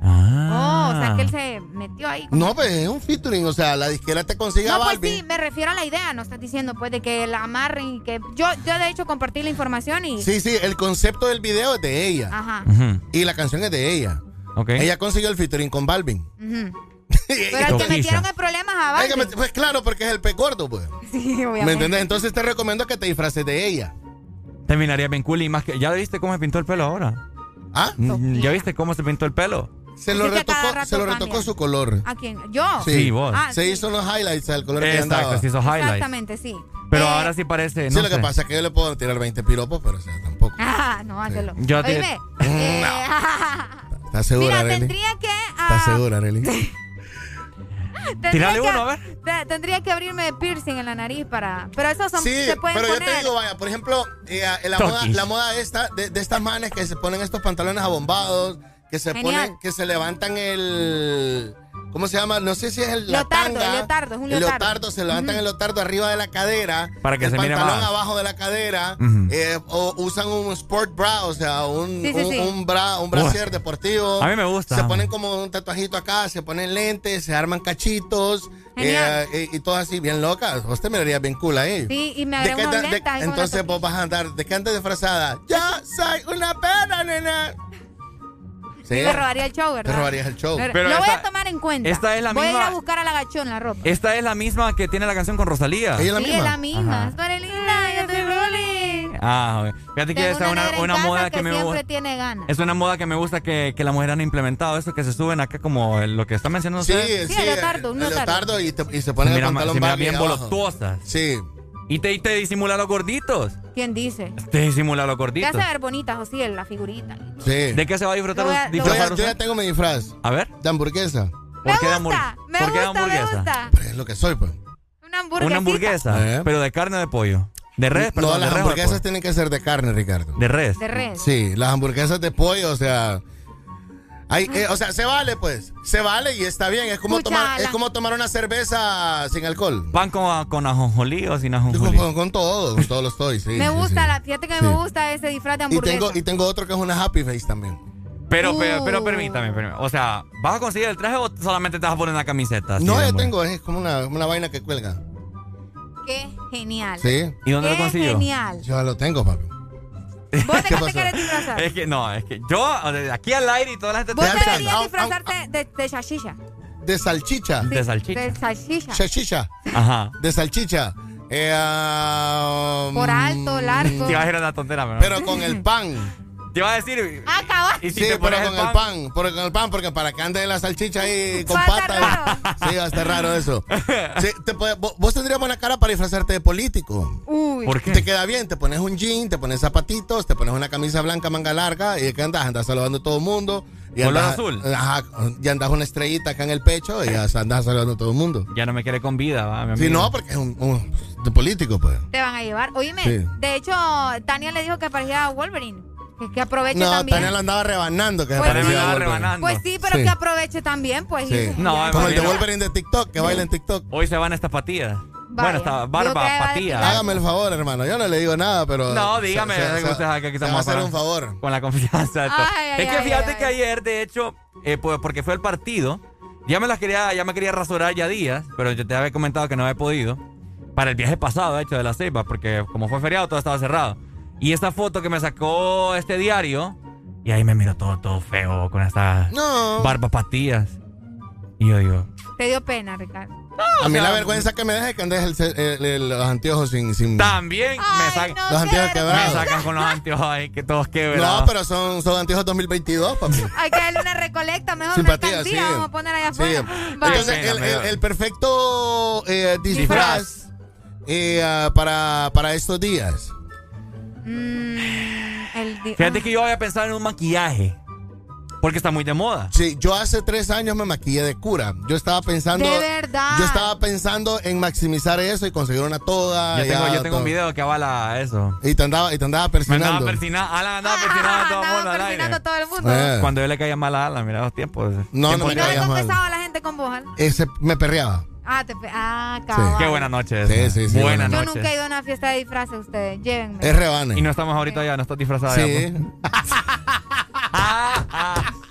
Speaker 4: Oh, o sea que él se metió ahí.
Speaker 14: No, pues es un featuring, o sea, la disquera te consigue a
Speaker 4: No, pues
Speaker 14: Balvin.
Speaker 4: sí, me refiero a la idea, no estás diciendo pues de que la amarren y que yo, yo de hecho compartí la información y
Speaker 14: Sí, sí, el concepto del video es de ella.
Speaker 4: Ajá.
Speaker 14: Y la canción es de ella.
Speaker 3: Ok.
Speaker 14: Ella consiguió el featuring con Balvin.
Speaker 4: Ujú. [LAUGHS] Pero el que metieron en problemas a
Speaker 14: Pues claro, porque es el pez gordo, pues. [LAUGHS]
Speaker 4: Sí, obviamente.
Speaker 14: ¿Me entiendes? Entonces te recomiendo que te disfraces de ella.
Speaker 3: Terminaría bien cool y más que. ¿Ya viste cómo se pintó el pelo ahora?
Speaker 14: ¿Ah?
Speaker 3: ¿Ya viste cómo se pintó el pelo?
Speaker 14: Se lo retocó, se lo retocó su color.
Speaker 4: ¿A quién? ¿Yo?
Speaker 3: Sí, vos.
Speaker 4: Ah,
Speaker 14: se hizo unos highlights al color que
Speaker 3: Exacto,
Speaker 14: andaba.
Speaker 3: se hizo highlights.
Speaker 4: Exactamente, sí.
Speaker 3: Pero
Speaker 4: Eh,
Speaker 3: ahora sí parece.
Speaker 14: Sí,
Speaker 3: No
Speaker 14: lo que pasa es que yo le puedo tirar 20 piropos, pero o sea, tampoco. [LAUGHS]
Speaker 4: Ah, no, hazlo.
Speaker 3: Yo te-
Speaker 4: Oíme, eh,
Speaker 14: ¿Estás segura,
Speaker 4: Mira,
Speaker 14: Arely?
Speaker 4: tendría que... ah,
Speaker 14: ¿Estás segura, Arely?
Speaker 4: Tendría
Speaker 3: Tírale
Speaker 4: que-
Speaker 3: uno, a ver.
Speaker 4: te- Tendría que abrirme piercing en la nariz para... Pero esos son,
Speaker 14: Sí,
Speaker 4: se pueden
Speaker 14: pero yo
Speaker 4: poner.
Speaker 14: te digo, vaya, por ejemplo, eh, la,
Speaker 3: Toquis.
Speaker 14: moda, la moda esta, de, de estas manes que se ponen estos pantalones abombados, que se
Speaker 4: Genial.
Speaker 14: ponen, que se levantan el... ¿Cómo se llama? No sé si es el la
Speaker 4: Leotardo,
Speaker 14: tanga.
Speaker 4: el leotardo, es un
Speaker 14: El
Speaker 4: leotardo.
Speaker 14: leotardo, se levantan el leotardo arriba de la cadera.
Speaker 3: Para que
Speaker 14: el
Speaker 3: se mire
Speaker 14: pantalón
Speaker 3: más.
Speaker 14: abajo de la cadera. Eh, o usan un sport bra, o sea, un,
Speaker 4: Sí, sí,
Speaker 14: un,
Speaker 4: sí.
Speaker 14: un bra, un brasier deportivo.
Speaker 3: A mí me gusta.
Speaker 14: Se ponen como un tatuajito acá, se ponen lentes, se arman cachitos. Eh, y, y todo así, bien locas. Vos te mirarías bien cool ahí.
Speaker 4: Sí, y me
Speaker 14: ¿De
Speaker 4: agrego
Speaker 14: qué
Speaker 4: unos
Speaker 14: anda- de-
Speaker 4: lentes ahí con
Speaker 14: entonces
Speaker 4: la
Speaker 14: vos vas a andar, ¿de qué andas disfrazada? Yo soy una perra, nena. Sí.
Speaker 4: Me robaría el show, ¿verdad?
Speaker 14: Te robarías el show.
Speaker 4: Pero,
Speaker 3: Pero
Speaker 4: lo voy a
Speaker 3: esta-
Speaker 4: tomar en cuenta.
Speaker 3: esta es la
Speaker 4: voy a ir
Speaker 3: misma-
Speaker 4: a buscar a la gachón la ropa.
Speaker 3: Esta es la misma que tiene la canción con Rosalía.
Speaker 14: ¿Ella es la
Speaker 4: sí,
Speaker 14: misma?
Speaker 4: es la misma.
Speaker 3: Ajá.
Speaker 4: Es para linda, yo estoy rolling.
Speaker 3: Ah, ok. fíjate que esa es
Speaker 4: una
Speaker 3: una, moda
Speaker 4: que,
Speaker 3: que, me
Speaker 4: siempre
Speaker 3: gusta.
Speaker 4: tiene ganas.
Speaker 3: Es una moda que me gusta que, que las mujeres han implementado. Eso que se suben acá como el- lo que está mencionando
Speaker 14: Sí,
Speaker 3: usted.
Speaker 14: sí,
Speaker 4: Sí, el leotardo, un
Speaker 14: el
Speaker 4: leotardo.
Speaker 14: leotardo y, te- y se
Speaker 3: Se
Speaker 14: ponen el
Speaker 3: mira,
Speaker 14: pantalón
Speaker 3: se mira bien
Speaker 14: abajo.
Speaker 3: voluptuosas.
Speaker 14: Sí.
Speaker 3: Y te, te disimula los gorditos.
Speaker 4: ¿Quién dice?
Speaker 3: Te disimula los
Speaker 4: Te
Speaker 3: gorditos.
Speaker 4: hace ver bonita, José, la figurita.
Speaker 14: Sí.
Speaker 3: ¿De qué se va a disfrutar,
Speaker 4: Lo voy a-
Speaker 14: Yo ya, yo ya tengo mi disfraz.
Speaker 3: A ver.
Speaker 14: De hamburguesa.
Speaker 4: Me
Speaker 3: ¿Por qué de
Speaker 4: gusta, me
Speaker 3: ¿Por qué de
Speaker 4: me
Speaker 3: hamburguesa?
Speaker 4: gusta.
Speaker 14: Pues es lo que soy, pues.
Speaker 4: Una hamburguesa.
Speaker 3: Una hamburguesa,
Speaker 14: Eh.
Speaker 3: pero de carne o de pollo. De res, perdón,
Speaker 14: No,
Speaker 3: de
Speaker 14: las
Speaker 3: res o de
Speaker 14: hamburguesas tienen que ser de carne, Ricardo.
Speaker 3: De res.
Speaker 4: De res.
Speaker 14: Sí, las hamburguesas de pollo, o sea. Hay, eh, o sea, se vale, pues. Se vale y está bien. Es como, tomar, es como tomar una cerveza sin alcohol.
Speaker 3: Pan con, con ajonjolí o sin
Speaker 14: Yo
Speaker 3: ajonjolí.
Speaker 14: con, con todo, con todo lo estoy, sí.
Speaker 4: me
Speaker 14: sí,
Speaker 4: gusta,
Speaker 14: sí.
Speaker 4: la, fíjate que
Speaker 14: Sí.
Speaker 4: me gusta ese disfraz de
Speaker 14: Y
Speaker 4: hamburguesa.
Speaker 14: tengo, y tengo otro que es una happy face también.
Speaker 3: Pero,
Speaker 4: Uh.
Speaker 3: pero, pero permítame, permítame. O sea, ¿vas a conseguir el traje o solamente te vas a poner una camiseta?
Speaker 14: no,
Speaker 3: hamburguesa?
Speaker 14: tengo, es como una, una vaina que cuelga.
Speaker 4: Qué genial.
Speaker 14: Sí.
Speaker 3: ¿Y dónde
Speaker 4: Qué
Speaker 3: lo consiguió?
Speaker 4: genial.
Speaker 14: Yo lo tengo, papi.
Speaker 4: ¿Vos de qué te querés disfrazar?
Speaker 3: Es que no, es que yo, aquí al aire y toda la gente
Speaker 4: Vos deberías
Speaker 14: au-
Speaker 4: disfrazarte de, de salchicha.
Speaker 14: De salchicha.
Speaker 3: De salchicha.
Speaker 4: De salchicha.
Speaker 14: Salchicha.
Speaker 3: Ajá.
Speaker 14: De salchicha. Eh, ah,
Speaker 4: Por alto, largo.
Speaker 3: Te iba a decir una tontera, ¿no?
Speaker 14: Pero con el pan. [LAUGHS]
Speaker 3: Te iba a decir.
Speaker 4: Ah, cabal.
Speaker 3: Y si
Speaker 14: sí,
Speaker 3: te
Speaker 14: pero
Speaker 3: pones
Speaker 14: con el pan, pero con el pan, porque para que ande la salchicha ahí con
Speaker 4: Va a estar
Speaker 14: patas. [LAUGHS] Sí, va a estar raro eso. [LAUGHS] Sí, te puede- vos, tendrías buena cara para disfrazarte de político.
Speaker 4: Uy.
Speaker 3: ¿Por qué?
Speaker 14: Te queda bien, te pones un jean, te pones zapatitos, te pones una camisa blanca manga larga y ¿de qué andas? Andas saludando a todo el mundo. Y
Speaker 3: ¿Color
Speaker 14: andas,
Speaker 3: azul?
Speaker 14: Ajá, y andas una estrellita acá en el pecho y andas saludando a todo el mundo.
Speaker 3: Ya no me quiere con vida, va, mi
Speaker 14: Sí, no, porque es un, un- de político, pues.
Speaker 4: Te van a llevar. Oíme,
Speaker 14: Sí.
Speaker 4: de hecho, Tania le dijo que parecía a Wolverine. Que, que aproveche
Speaker 14: No,
Speaker 4: también.
Speaker 14: Tania lo andaba rebanando. Que se
Speaker 4: Pues
Speaker 14: parecía
Speaker 4: sí.
Speaker 3: Andaba rebanando.
Speaker 4: Pues sí, pero
Speaker 14: Sí.
Speaker 4: que aproveche también, pues.
Speaker 14: Sí.
Speaker 3: No,
Speaker 14: Como el de. Wolverine de TikTok, que baila en TikTok.
Speaker 3: Hoy se van estas patillas. Bueno, esta
Speaker 4: Digo
Speaker 3: barba, patilla.
Speaker 14: Hágame el favor, hermano. Yo no le digo nada, pero.
Speaker 3: No, dígame,
Speaker 14: se- se-
Speaker 3: que
Speaker 14: se-
Speaker 3: usted sabe que aquí
Speaker 14: se va a hacer un favor.
Speaker 3: Con la confianza.
Speaker 4: Ay, ay,
Speaker 3: es que
Speaker 4: ay,
Speaker 3: fíjate
Speaker 4: ay,
Speaker 3: que
Speaker 4: ay.
Speaker 3: ayer, de hecho, eh, pues, porque fue el partido, ya me las quería, ya me quería rasurar ya días, pero yo te había comentado que no había podido. Para el viaje pasado, de hecho, de la ceiba, porque como fue feriado, todo estaba cerrado. Y esta foto que me sacó este diario, y ahí me miró todo, todo feo, con estas
Speaker 14: No.
Speaker 3: barbas patillas. Y yo digo,
Speaker 4: Te dio pena, Ricardo.
Speaker 14: A mí
Speaker 3: sea,
Speaker 14: la vergüenza que me deja es que andes el ce- el- el- los anteojos sin. sin...
Speaker 3: también me, sacan,
Speaker 4: no,
Speaker 14: Los anteojos
Speaker 3: me
Speaker 14: quebrados.
Speaker 3: sacan con los anteojos ahí, que todos quebrados.
Speaker 14: No, pero son, son anteojos 2022, papi.
Speaker 4: Hay que darle una recolecta, mejor
Speaker 14: Simpatía, sí.
Speaker 4: vamos a poner allá
Speaker 14: Sí.
Speaker 4: afuera.
Speaker 14: Entonces, el,
Speaker 3: me
Speaker 14: el-
Speaker 3: da.
Speaker 14: el perfecto eh, disfraz eh, ah, para, para estos días.
Speaker 4: Mm, el
Speaker 3: Fíjate
Speaker 4: ah.
Speaker 3: que yo había pensado en un maquillaje. Porque está muy de moda.
Speaker 14: Sí, yo hace tres años me maquillé de cura. Yo estaba pensando.
Speaker 4: De verdad.
Speaker 14: Yo estaba pensando en maximizar eso y conseguir una toga.
Speaker 3: Yo tengo,
Speaker 14: ya,
Speaker 3: yo tengo
Speaker 14: todo.
Speaker 3: un video que avala eso.
Speaker 14: Y te andaba, y te andaba
Speaker 3: Me
Speaker 14: persinando.
Speaker 3: andaba persinando, Alan andaba persinando a todo el mundo al aire.
Speaker 4: persinando a todo el mundo.
Speaker 14: Eh.
Speaker 3: Cuando yo le caía mal a Alan, mira los tiempos.
Speaker 14: No,
Speaker 3: Tiempo
Speaker 14: no
Speaker 4: Y no le confesaba a la gente con vos, ¿al?
Speaker 14: Ese me perreaba.
Speaker 4: Ah, te pe- ah, cabal.
Speaker 3: Qué buena noche
Speaker 14: Sí,
Speaker 3: esa.
Speaker 14: sí, sí,
Speaker 3: Buena
Speaker 14: buena
Speaker 4: Yo
Speaker 3: noche.
Speaker 4: nunca he ido a una fiesta de disfraces ustedes. Llévenme.
Speaker 14: Es rebane.
Speaker 3: Y no estamos ahorita ya, no estás disfrazada ya,
Speaker 14: Sí.
Speaker 3: pues. [LAUGHS] [LAUGHS] [LAUGHS]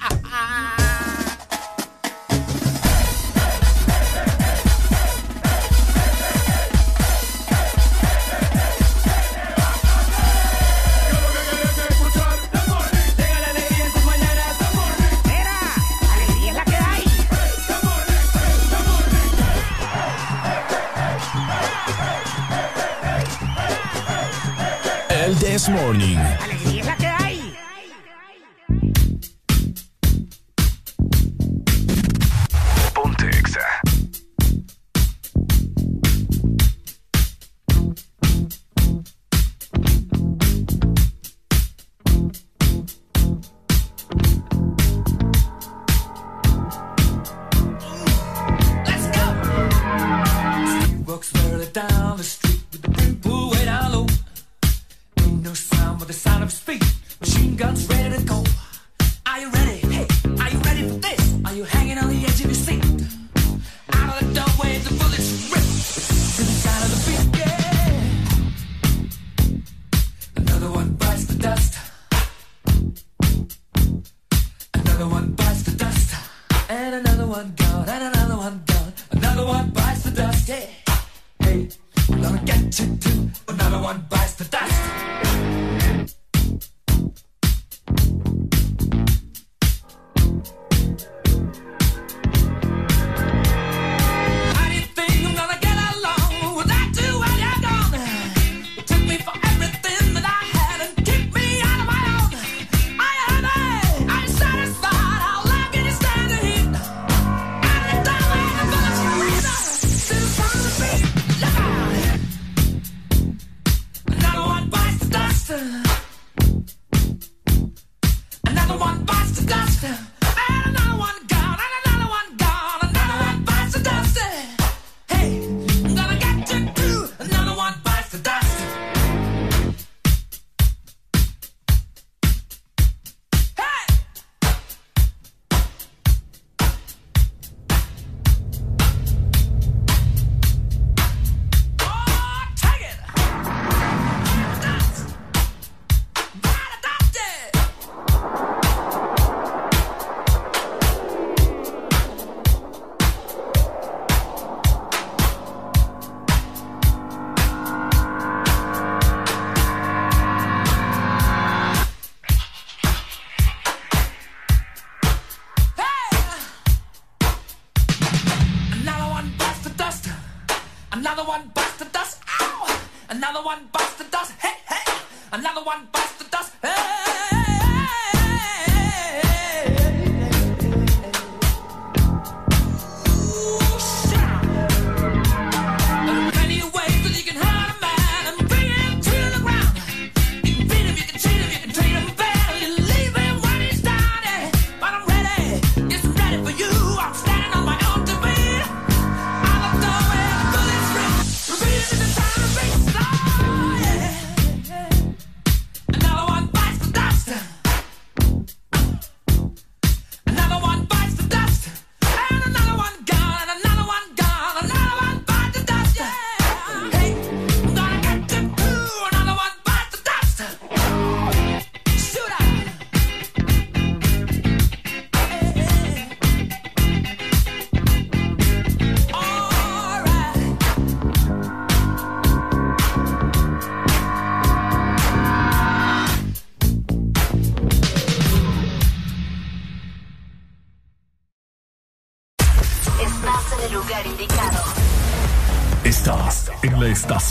Speaker 2: El This Morning.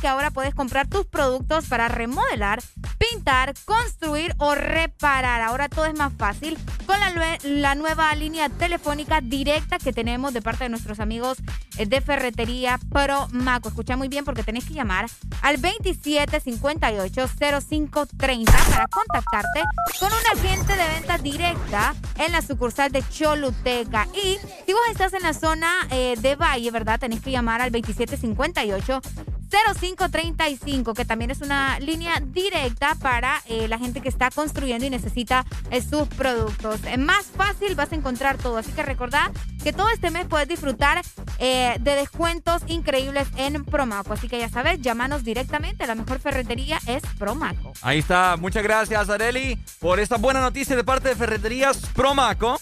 Speaker 4: Que ahora puedes comprar tus productos para remodelar, pintar, construir o reparar. Ahora todo es más fácil con la nueva línea telefónica directa que tenemos de parte de nuestros amigos eh, de Ferretería Pro Maco. Escucha muy bien porque tenés que llamar al 2758-0530 para contactarte con un agente de venta directa en la sucursal de Choluteca. Y si vos estás en la zona eh, de Valle, ¿verdad? Tenés que llamar al 2758 0535, que también es una línea directa para eh, la gente que está construyendo y necesita eh, sus productos. Eh, más fácil vas a encontrar todo, así que recordá que todo este mes puedes disfrutar de descuentos increíbles en Promaco. Así que ya sabes, llámanos directamente, la mejor ferretería es Promaco.
Speaker 3: Ahí está. Muchas gracias, Areli, por esta buena noticia de parte de Ferreterías Promaco.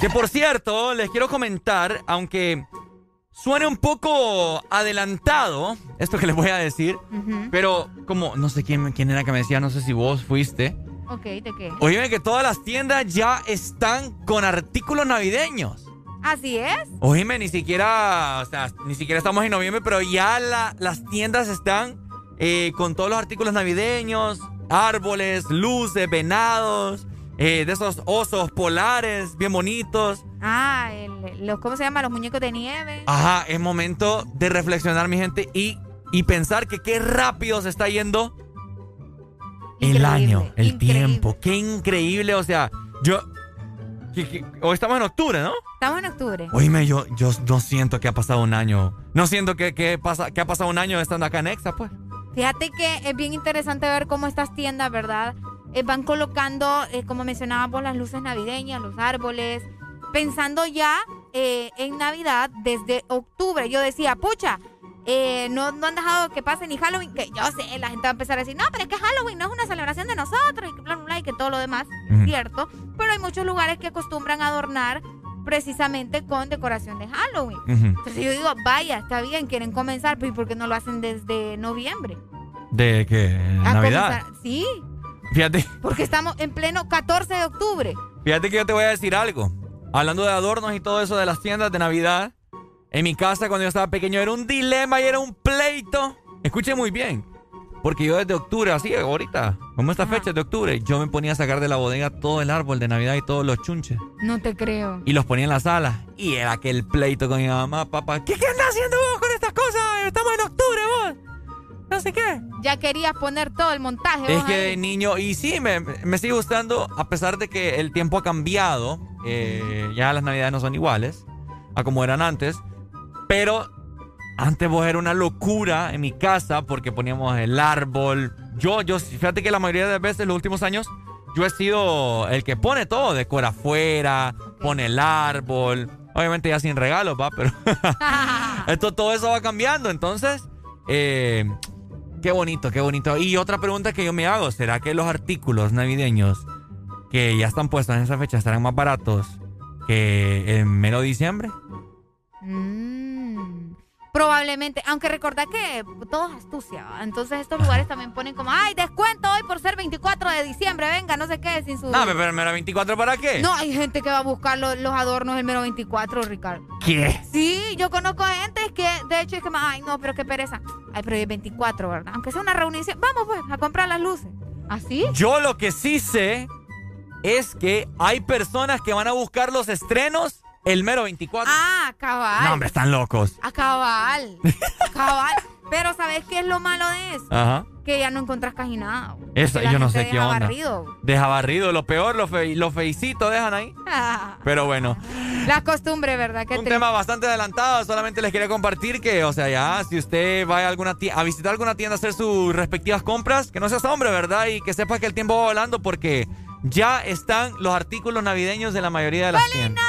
Speaker 3: Que por cierto, les quiero comentar, aunque suene un poco adelantado esto que les voy a decir, pero como no sé quién, quién era que me decía, no sé si vos fuiste.
Speaker 4: Ok, ¿de qué?
Speaker 3: Oíme que todas las tiendas ya están con artículos navideños.
Speaker 4: Así es.
Speaker 3: Oíme, ni siquiera, o sea, ni siquiera estamos en noviembre, pero ya la- las tiendas están eh, con todos los artículos navideños, árboles, luces, venados, eh, de esos osos polares bien bonitos.
Speaker 4: Ah, el- los, ¿cómo se llama? Los muñecos de nieve.
Speaker 3: Ajá, es momento de reflexionar, mi gente, y, y pensar que qué rápido se está yendo el año, el
Speaker 4: increíble.
Speaker 3: tiempo. Qué increíble, o sea, yo... que- que- hoy estamos en octubre, ¿no?
Speaker 4: Estamos en octubre.
Speaker 3: Oíme, yo, yo no siento que ha pasado un año. No siento que, que pasa, que ha pasado un año estando acá en Exa, pues.
Speaker 4: Fíjate que es bien interesante ver cómo estas tiendas, ¿verdad? Eh, van colocando, eh, como mencionábamos, las luces navideñas, los árboles, pensando ya eh, en Navidad desde octubre. Yo decía, pucha, eh, no, no han dejado que pase ni Halloween, que yo sé, la gente va a empezar a decir, no, pero es que Halloween no es una celebración de nosotros, y que bla, bla, bla, y que todo lo demás,
Speaker 3: Ujú.
Speaker 4: cierto. Pero hay muchos lugares que acostumbran a adornar precisamente con decoración de Halloween. Entonces yo digo, vaya, está bien, quieren comenzar, pero ¿y por qué no lo hacen desde noviembre?
Speaker 3: ¿De qué? Navidad.
Speaker 4: comenzar- Sí,
Speaker 3: Fíjate,
Speaker 4: porque estamos en pleno 14 de octubre.
Speaker 3: fíjate que yo te voy a decir algo. Hablando de adornos y todo eso de las tiendas de Navidad, en mi casa cuando yo estaba pequeño era un dilema y era un pleito. Escuche muy bien. Porque yo desde octubre, así ahorita, como esta fecha de octubre, yo me ponía a sacar de la bodega todo el árbol de Navidad y todos los chunches.
Speaker 4: No te creo.
Speaker 3: Y los ponía en la sala. Y era aquel pleito con mi mamá, papá. ¿Qué, qué andas haciendo vos con estas cosas? Estamos en octubre, vos. No sé qué.
Speaker 4: Ya querías poner todo el montaje.
Speaker 3: Es que de niño, y sí, me, me sigue gustando, a pesar de que el tiempo ha cambiado, eh, ya las navidades no son iguales a como eran antes, pero antes vos era una locura en mi casa porque poníamos el árbol. Yo, yo, fíjate que la mayoría de las veces, los últimos años, yo he sido el que pone todo, decora afuera, pone el árbol, obviamente ya sin regalos, va, pero [LAUGHS] [LAUGHS] esto, todo eso va cambiando, entonces, eh, Qué bonito, qué bonito. Y otra pregunta que yo me hago, ¿será que los artículos navideños que ya están puestos en esa fecha estarán más baratos que en mero diciembre?
Speaker 4: Mm, probablemente, aunque recordá que todo es astucia, entonces estos lugares también ponen como, ay, descuento hoy por ser 24 de diciembre, venga, no sé qué, sin su...
Speaker 3: No, pero mero 24 para qué?
Speaker 4: No, hay gente que va a buscar lo- los adornos del mero 24, Ricardo.
Speaker 3: ¿Qué?
Speaker 4: Sí, yo conozco gente que, de hecho, es que, ay, no, pero qué pereza. Ay, pero hoy es 24, ¿verdad? Aunque sea una reunión, vamos pues a comprar las luces. ¿Así?
Speaker 3: Yo lo que sí sé es que hay personas que van a buscar los estrenos el mero 24.
Speaker 4: Ah, cabal.
Speaker 3: No, hombre, están locos.
Speaker 4: A cabal. A cabal. Pero ¿sabes qué es lo malo de eso?
Speaker 3: Ajá.
Speaker 4: Que ya no encontrás casi nada.
Speaker 3: Eso, yo no sé qué
Speaker 4: deja
Speaker 3: onda.
Speaker 4: barrido.
Speaker 3: Deja barrido, lo peor, lo, fe, lo feicito dejan ahí. [LAUGHS] Pero bueno.
Speaker 4: La costumbre, ¿verdad? Qué
Speaker 3: Un
Speaker 4: triste.
Speaker 3: tema bastante adelantado, solamente les quería compartir que, o sea, ya, si usted va a, alguna tie- a visitar alguna tienda a hacer sus respectivas compras, que no seas hombre, ¿verdad? Y que sepa que el tiempo va volando porque ya están los artículos navideños de la mayoría de las tiendas.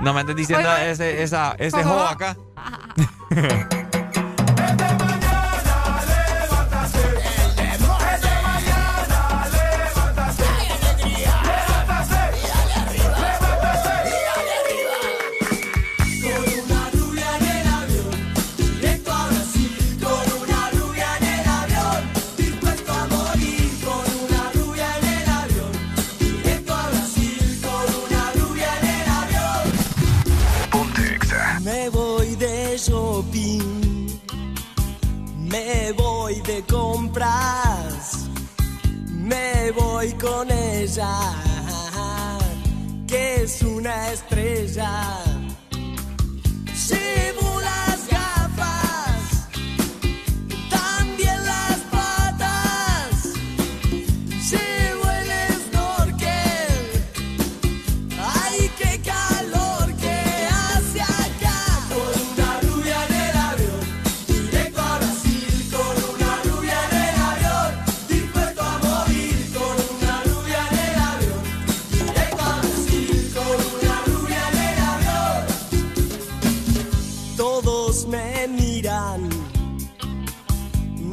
Speaker 3: No me estés diciendo ese, esa, ese jo acá.
Speaker 51: Me voy de compras, me voy con ella, que es una estrella.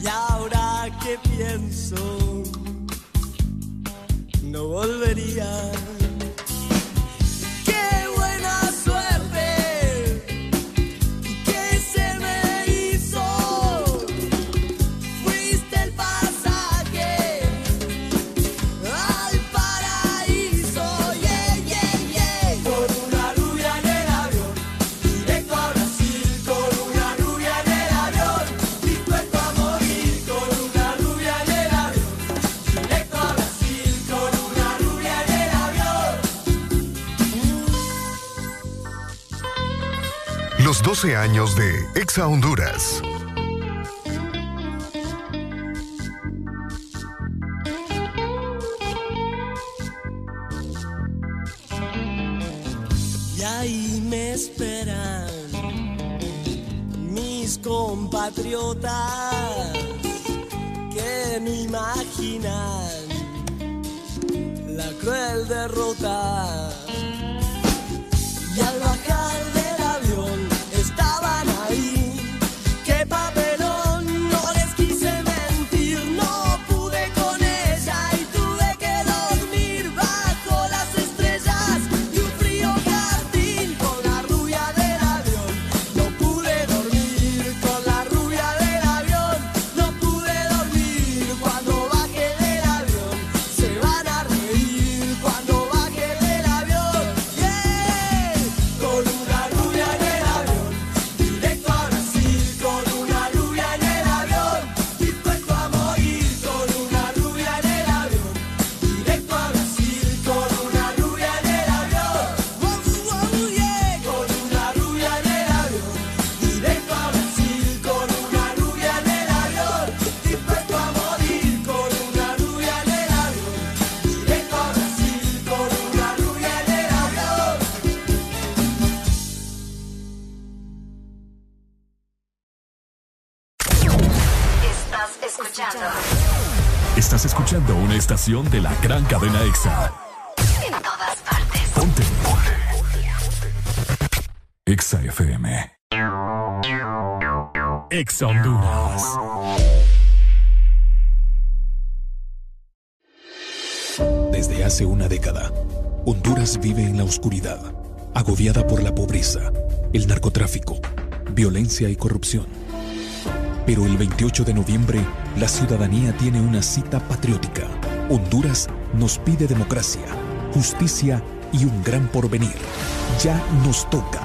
Speaker 51: y ahora que pienso, no volvería.
Speaker 19: 12 años de Exa Honduras.
Speaker 51: Y ahí me esperan mis compatriotas que me imaginan la cruel derrota
Speaker 2: estación de la gran cadena EXA.
Speaker 6: En todas partes.
Speaker 2: Ponte. Ponte. EXA FM. EXA Honduras. Desde hace una década, Honduras vive en la oscuridad, agobiada por la pobreza, el narcotráfico, violencia y corrupción. Pero el 28 de noviembre, la ciudadanía tiene una cita patriótica Honduras nos pide democracia, justicia y un gran porvenir. Ya nos toca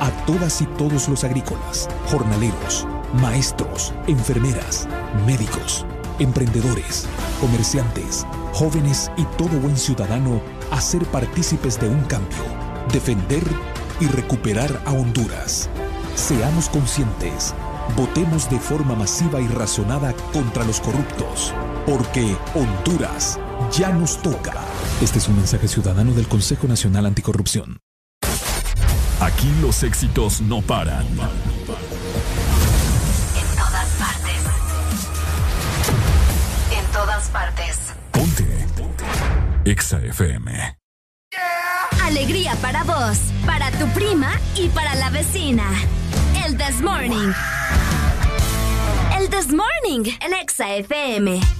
Speaker 2: a todas y todos los agrícolas, jornaleros, maestros, enfermeras, médicos, emprendedores, comerciantes, jóvenes y todo buen ciudadano a ser partícipes de un cambio, defender y recuperar a Honduras. Seamos conscientes, votemos de forma masiva y razonada contra los corruptos
Speaker 31: porque Honduras ya nos toca. Este es un mensaje ciudadano del Consejo Nacional Anticorrupción.
Speaker 2: Aquí los éxitos no paran.
Speaker 64: En todas partes. En todas partes.
Speaker 2: Ponte. Exa FM.
Speaker 17: Alegría para vos, para tu prima y para la vecina. El This Morning. El This Morning, el Exa FM.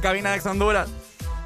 Speaker 3: En cabina de Ex Honduras.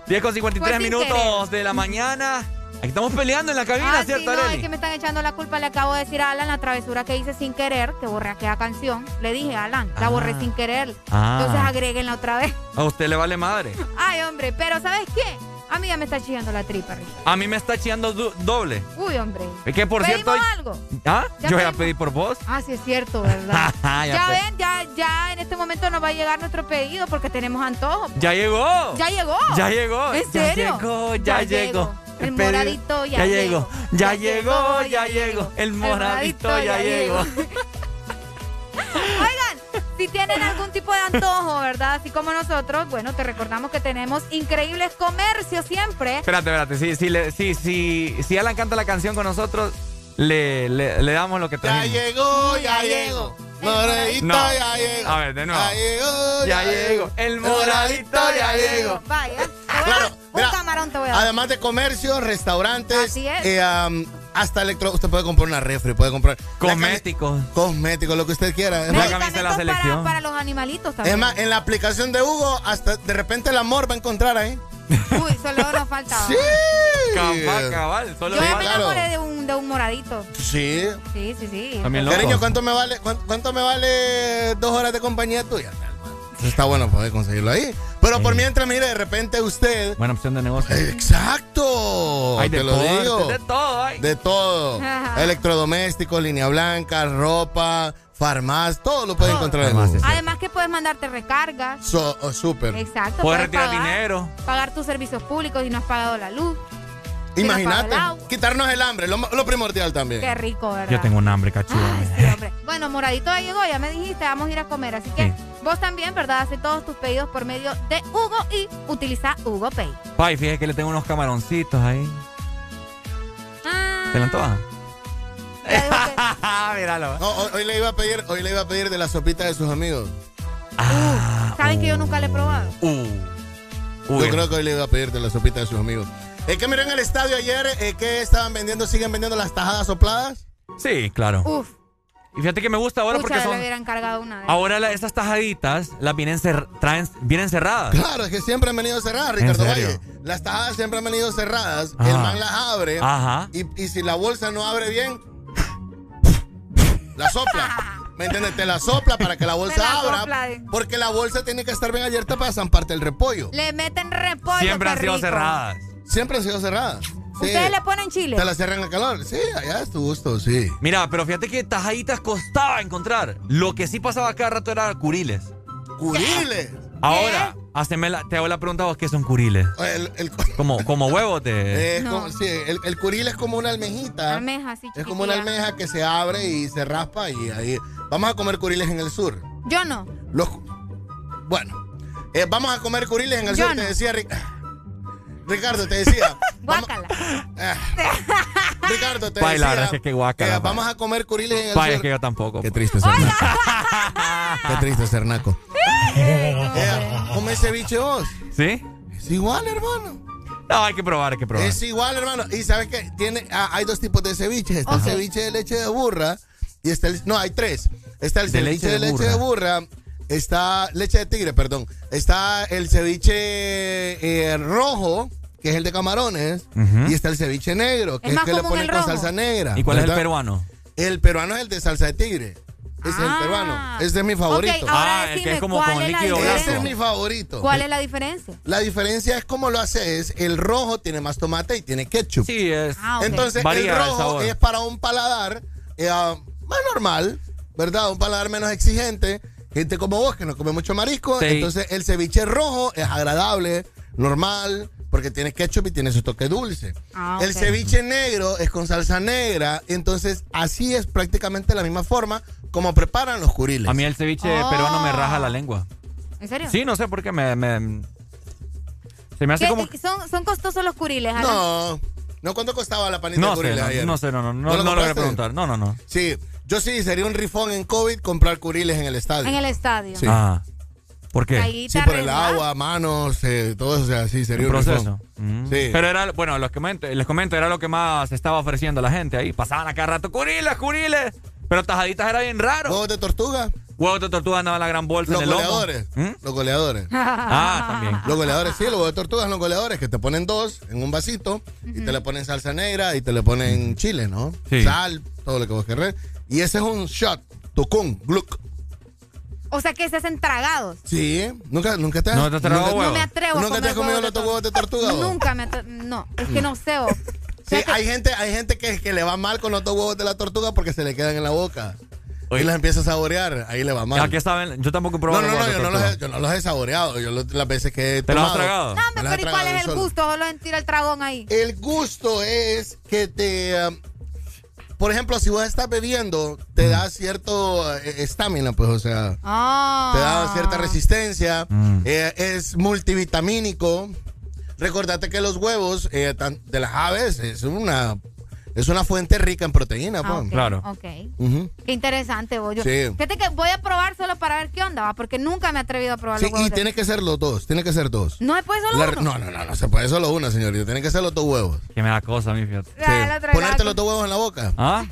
Speaker 3: 10 con 53
Speaker 4: Fue sin
Speaker 3: minutos de la mañana. Aquí estamos peleando en la cabina,
Speaker 4: Ah,
Speaker 3: ¿cierto,
Speaker 4: sí, no, es que me están echando la culpa. Le acabo de decir a Alan la travesura que hice sin querer, que borré aquella canción. Le dije, Alan, la
Speaker 3: Ah.
Speaker 4: borré sin querer.
Speaker 3: Ah.
Speaker 4: Entonces agréguenla otra vez.
Speaker 3: A usted le vale madre. [LAUGHS]
Speaker 4: Ay, hombre, pero ¿sabes qué? A mí ya me está chillando la tripa, Rick.
Speaker 3: A mí me está chillando doble.
Speaker 4: Uy, hombre.
Speaker 3: Es que por
Speaker 4: ¿Pedimos
Speaker 3: cierto.
Speaker 4: algo?
Speaker 3: ¿Ah?
Speaker 4: ¿Ya
Speaker 3: Yo voy a
Speaker 4: pedimos?
Speaker 3: pedir por vos.
Speaker 4: Ah, sí es cierto, ¿verdad? [LAUGHS]
Speaker 3: Ya
Speaker 4: ya
Speaker 3: pe-
Speaker 4: ven, ya, ya en este momento nos va a llegar nuestro pedido porque tenemos antojo.
Speaker 3: Ya llegó.
Speaker 4: Ya llegó.
Speaker 3: Ya llegó.
Speaker 4: ¿En serio?
Speaker 3: Ya llegó, ya, llegó.
Speaker 4: El moradito ya
Speaker 3: llegó. Ya llegó, ya llegó. El moradito ya llegó.
Speaker 4: Oigan, si tienen algún tipo de antojo, ¿verdad? Así como nosotros, bueno, te recordamos que tenemos increíbles comercios siempre.
Speaker 3: Espérate, espérate. Si, si, le- si, si, si Alan canta la canción con nosotros, le, le, le damos lo que
Speaker 14: Ya
Speaker 3: trajimos.
Speaker 14: llegó, ya llegó. Moradito
Speaker 3: No.
Speaker 14: ya llegó.
Speaker 3: A ver, de nuevo.
Speaker 14: Ya llegó,
Speaker 3: Ya llegó. El moradito ya llegó.
Speaker 4: Vaya,
Speaker 14: Claro,
Speaker 4: un
Speaker 14: mira,
Speaker 4: camarón te voy a dar.
Speaker 14: Además de comercio, restaurantes,
Speaker 4: Así es.
Speaker 14: eh, am, hasta electro, usted puede comprar una refri, puede comprar
Speaker 3: Cosméticos.
Speaker 14: cosméticos, lo que usted quiera. Es
Speaker 3: La
Speaker 14: más,
Speaker 3: camisa de la
Speaker 4: Medicamentos para,
Speaker 3: selección.
Speaker 4: para los animalitos también.
Speaker 14: es más, en la aplicación de Hugo, hasta de repente el amor va a encontrar ahí.
Speaker 4: Uy, solo nos faltaba.
Speaker 14: Sí.
Speaker 3: Cabal, cabal. Solo
Speaker 4: Yo me
Speaker 14: claro.
Speaker 4: enamoré de un, de un moradito.
Speaker 14: Sí.
Speaker 4: Sí, sí, sí.
Speaker 3: También loco.
Speaker 14: Cariño, ¿cuánto me vale cuánto, cuánto me vale dos horas de compañía tuya? Está bueno poder conseguirlo ahí. Pero por mientras, mire, de repente usted.
Speaker 3: Buena opción de negocio.
Speaker 14: Exacto.
Speaker 3: Hay
Speaker 14: te lo digo.
Speaker 3: de todo hay.
Speaker 14: De todo.
Speaker 4: Ajá. [LAUGHS]
Speaker 14: Electrodomésticos, línea blanca, ropa, farmacia, todo lo puede
Speaker 4: Todo.
Speaker 14: encontrar en Hugo.
Speaker 4: Además que puedes mandarte recargas.
Speaker 14: So- oh, súper.
Speaker 4: Exacto.
Speaker 3: Puedes retirar
Speaker 4: pagar,
Speaker 3: dinero.
Speaker 4: Pagar tus servicios públicos y no has pagado la luz. si
Speaker 14: Imagínate, quitarnos el hambre, lo, lo primordial también.
Speaker 4: Qué rico, ¿verdad?
Speaker 3: Yo tengo un hambre, cachudo.
Speaker 4: Ay, sí, hombre. Bueno, Moradito ya llegó, ya me dijiste, vamos a ir a comer. Así que
Speaker 3: Sí.
Speaker 4: vos también, ¿verdad? Hace todos tus pedidos por medio de Hugo y utiliza Hugo Pay.
Speaker 3: Pai, fíjate que le tengo unos camaroncitos ahí.
Speaker 4: Ah,
Speaker 3: ¿Te lo antojas? [LAUGHS] Míralo.
Speaker 14: No, hoy, hoy le iba a pedir, hoy le iba a pedir de la sopita de sus amigos.
Speaker 4: Saben que yo nunca le he probado.
Speaker 3: Uh.
Speaker 14: Yo creo que hoy le iba a pedir de la sopita de sus amigos. Es que miren el estadio ayer, eh, que estaban vendiendo, siguen vendiendo las tajadas sopladas.
Speaker 3: Sí, claro.
Speaker 4: Uf,
Speaker 3: Y fíjate que me gusta ahora
Speaker 4: pucha,
Speaker 3: porque
Speaker 4: le
Speaker 3: son.
Speaker 4: hubieran cargado una. de-
Speaker 3: Ahora la- esas tajaditas las vienen, cer- traen, vienen cerradas.
Speaker 14: Claro, es que siempre han venido cerradas,
Speaker 3: ¿En
Speaker 14: Ricardo? Valle. Las tajadas siempre han venido cerradas.
Speaker 3: Ajá.
Speaker 14: El man las abre.
Speaker 3: Ajá.
Speaker 14: Y, y si la bolsa no abre bien, la sopla. [LAUGHS] ¿Me entiendes? Te la sopla para que la bolsa
Speaker 4: la
Speaker 14: abra.
Speaker 4: sopla, eh.
Speaker 14: Porque la bolsa tiene que estar bien abierta para zamparte el repollo.
Speaker 4: Le meten repollo.
Speaker 3: Siempre han sido
Speaker 4: rico.
Speaker 3: cerradas.
Speaker 14: Siempre han sido cerradas. Sí.
Speaker 4: ¿Ustedes le ponen chile?
Speaker 14: Te la cierran al calor. Sí, allá es tu gusto, sí.
Speaker 3: Mira, pero fíjate que tajaditas costaba encontrar. Lo que sí pasaba cada rato era curiles.
Speaker 14: ¡Curiles!
Speaker 3: Ahora, haceme la- te hago la pregunta a vos, ¿qué son curiles?
Speaker 14: El, el-
Speaker 3: Como, como huevos [LAUGHS] de...
Speaker 14: es
Speaker 4: No.
Speaker 14: como- sí, el, el curil es como una almejita.
Speaker 4: Almeja, así
Speaker 14: Es como una almeja que se abre y se raspa y ahí. Vamos a comer curiles en el sur.
Speaker 4: Yo no.
Speaker 14: Los, bueno, eh, vamos a comer curiles en el
Speaker 4: Yo
Speaker 14: sur.
Speaker 4: no.
Speaker 14: Te decía Ri- Ricardo, te decía. [LAUGHS] vamos-
Speaker 4: Guácala.
Speaker 14: eh, [LAUGHS] Ricardo, te
Speaker 3: Pai, la
Speaker 14: decía.
Speaker 3: verdad es que guácala,
Speaker 14: eh,
Speaker 3: pai.
Speaker 14: vamos a comer curiles en el
Speaker 3: Vaya,
Speaker 14: sur.
Speaker 3: que yo tampoco.
Speaker 14: Qué triste ser naco. [LAUGHS] Qué triste ser naco. Eh, come ceviche vos.
Speaker 3: ¿Sí?
Speaker 14: Es igual, hermano.
Speaker 3: No, hay que probar, hay que probar.
Speaker 14: Es igual, hermano. Y sabes que tiene, ah, hay dos tipos de ceviches. Está el ceviche de leche de burra y está el, no, hay tres. Está el
Speaker 3: De
Speaker 14: ceviche
Speaker 3: leche
Speaker 14: de
Speaker 3: de
Speaker 14: leche de burra. Está leche de tigre, perdón. Está el ceviche eh, rojo, que es el de camarones, y está el ceviche negro, que
Speaker 4: Es
Speaker 14: es, que le ponen con salsa negra.
Speaker 3: ¿Y cuál es el peruano?
Speaker 14: El peruano es el de salsa de tigre. Ese es el
Speaker 4: Ah.
Speaker 14: peruano. Ese es mi favorito.
Speaker 3: Ah, el que es como
Speaker 4: ¿cuál
Speaker 3: con líquido
Speaker 14: Ese es mi favorito.
Speaker 4: ¿Cuál es la diferencia?
Speaker 14: La diferencia es cómo lo haces. El rojo tiene más tomate y tiene ketchup.
Speaker 3: Sí, es...
Speaker 4: Ah, ok.
Speaker 14: Entonces,
Speaker 3: Varía
Speaker 14: el
Speaker 3: el
Speaker 14: rojo es para un paladar eh, ah, más normal, ¿verdad? Un paladar menos exigente. Gente como vos que no come mucho marisco.
Speaker 3: Sí.
Speaker 14: Entonces, el ceviche rojo es agradable, normal, porque tiene ketchup y tiene su toque dulce.
Speaker 4: Ah,
Speaker 14: El ceviche negro es con salsa negra. Entonces, así es prácticamente la misma forma como preparan los curiles.
Speaker 3: A mí el ceviche
Speaker 4: Oh.
Speaker 3: peruano me raja la lengua.
Speaker 4: ¿En serio?
Speaker 3: Sí, no sé por qué me... me- se me hace
Speaker 4: ¿Qué-
Speaker 3: como...
Speaker 4: son, son costosos los curiles, Alan?
Speaker 14: no, no, ¿cuánto costaba la panita
Speaker 3: No
Speaker 14: de
Speaker 3: sé,
Speaker 14: curiles
Speaker 3: no,
Speaker 14: ayer?
Speaker 3: no sé, no, no, no,
Speaker 14: ¿No lo
Speaker 3: no logré
Speaker 14: compraste?
Speaker 3: preguntar. No, no, no.
Speaker 14: Sí, yo sí, sería un rifón en COVID comprar curiles en el estadio.
Speaker 4: En el estadio.
Speaker 14: Sí.
Speaker 3: Ah, ¿por qué?
Speaker 4: Ahí
Speaker 14: Sí, por el agua, manos, eh, todo eso, o sea, sí, sería
Speaker 3: Un
Speaker 14: un
Speaker 3: proceso. Mm.
Speaker 14: Sí.
Speaker 3: Pero era, bueno, los comento, les comento, era lo que más estaba ofreciendo la gente ahí. Pasaban a cada rato, curiles, curiles. Pero tajaditas era bien raro.
Speaker 14: ¿Huevos de tortuga?
Speaker 3: Huevos de tortuga andaban en la gran bolsa
Speaker 14: Los
Speaker 3: en el
Speaker 14: goleadores.
Speaker 3: ¿Mm?
Speaker 14: Los goleadores.
Speaker 3: Ah, también.
Speaker 14: Los goleadores, sí, los huevos de tortuga son los goleadores que te ponen dos en un vasito y te le ponen salsa negra y te le ponen chile, ¿no?
Speaker 3: Sí.
Speaker 14: Sal, todo lo que vos querés. Y ese es un shot, tucún, gluck.
Speaker 4: O sea que se hacen tragados.
Speaker 14: Sí, nunca, nunca te has.
Speaker 3: ¿No te has tragado
Speaker 14: nunca-
Speaker 3: huevo?
Speaker 4: No me atrevo a
Speaker 14: ¿Nunca te has comido los huevos de tortuga?
Speaker 4: Nunca me atre- No, es que no sé. vos.
Speaker 14: Sí, hay gente, hay gente que, que le va mal con los dos huevos de la tortuga porque se le quedan en la boca.
Speaker 3: Oye.
Speaker 14: Y los empieza a saborear, ahí le va mal.
Speaker 3: Aquí saben, yo tampoco he
Speaker 14: No,
Speaker 3: probado
Speaker 14: no,
Speaker 3: los
Speaker 14: no,
Speaker 3: huevos
Speaker 14: yo no, los he, yo no los he saboreado. Yo las veces que he
Speaker 3: ¿Te los has tragado?
Speaker 4: No,
Speaker 14: me
Speaker 4: pero ¿y cuál es el
Speaker 14: solo.
Speaker 4: gusto? Solo en tira el tragón ahí.
Speaker 14: El gusto es que te. um, por ejemplo, si vos estás bebiendo, te da cierto eh, estamina, pues, o sea,
Speaker 4: Ah.
Speaker 14: te da cierta resistencia.
Speaker 3: Mm.
Speaker 14: eh, es multivitamínico. Recordate que los huevos eh, de las aves es una, es una fuente rica en proteína,
Speaker 4: Ah,
Speaker 14: pues.
Speaker 4: ok,
Speaker 3: Claro.
Speaker 4: Ok. Qué interesante, vos. Yo,
Speaker 14: Sí.
Speaker 4: Fíjate que voy a probar solo para ver qué onda, va, porque nunca me he atrevido a probar
Speaker 14: Sí,
Speaker 4: los huevos.
Speaker 14: y
Speaker 4: de-
Speaker 14: tiene que ser los dos, tiene que ser dos.
Speaker 4: No se puede solo
Speaker 14: La-
Speaker 4: uno.
Speaker 14: no, no, no, no se puede solo una, señorita. Tiene que ser los dos huevos.
Speaker 3: Que me da cosa a mí, fíjate.
Speaker 4: Ah,
Speaker 14: Ponerte los dos huevos en la boca.
Speaker 3: ¿Ah?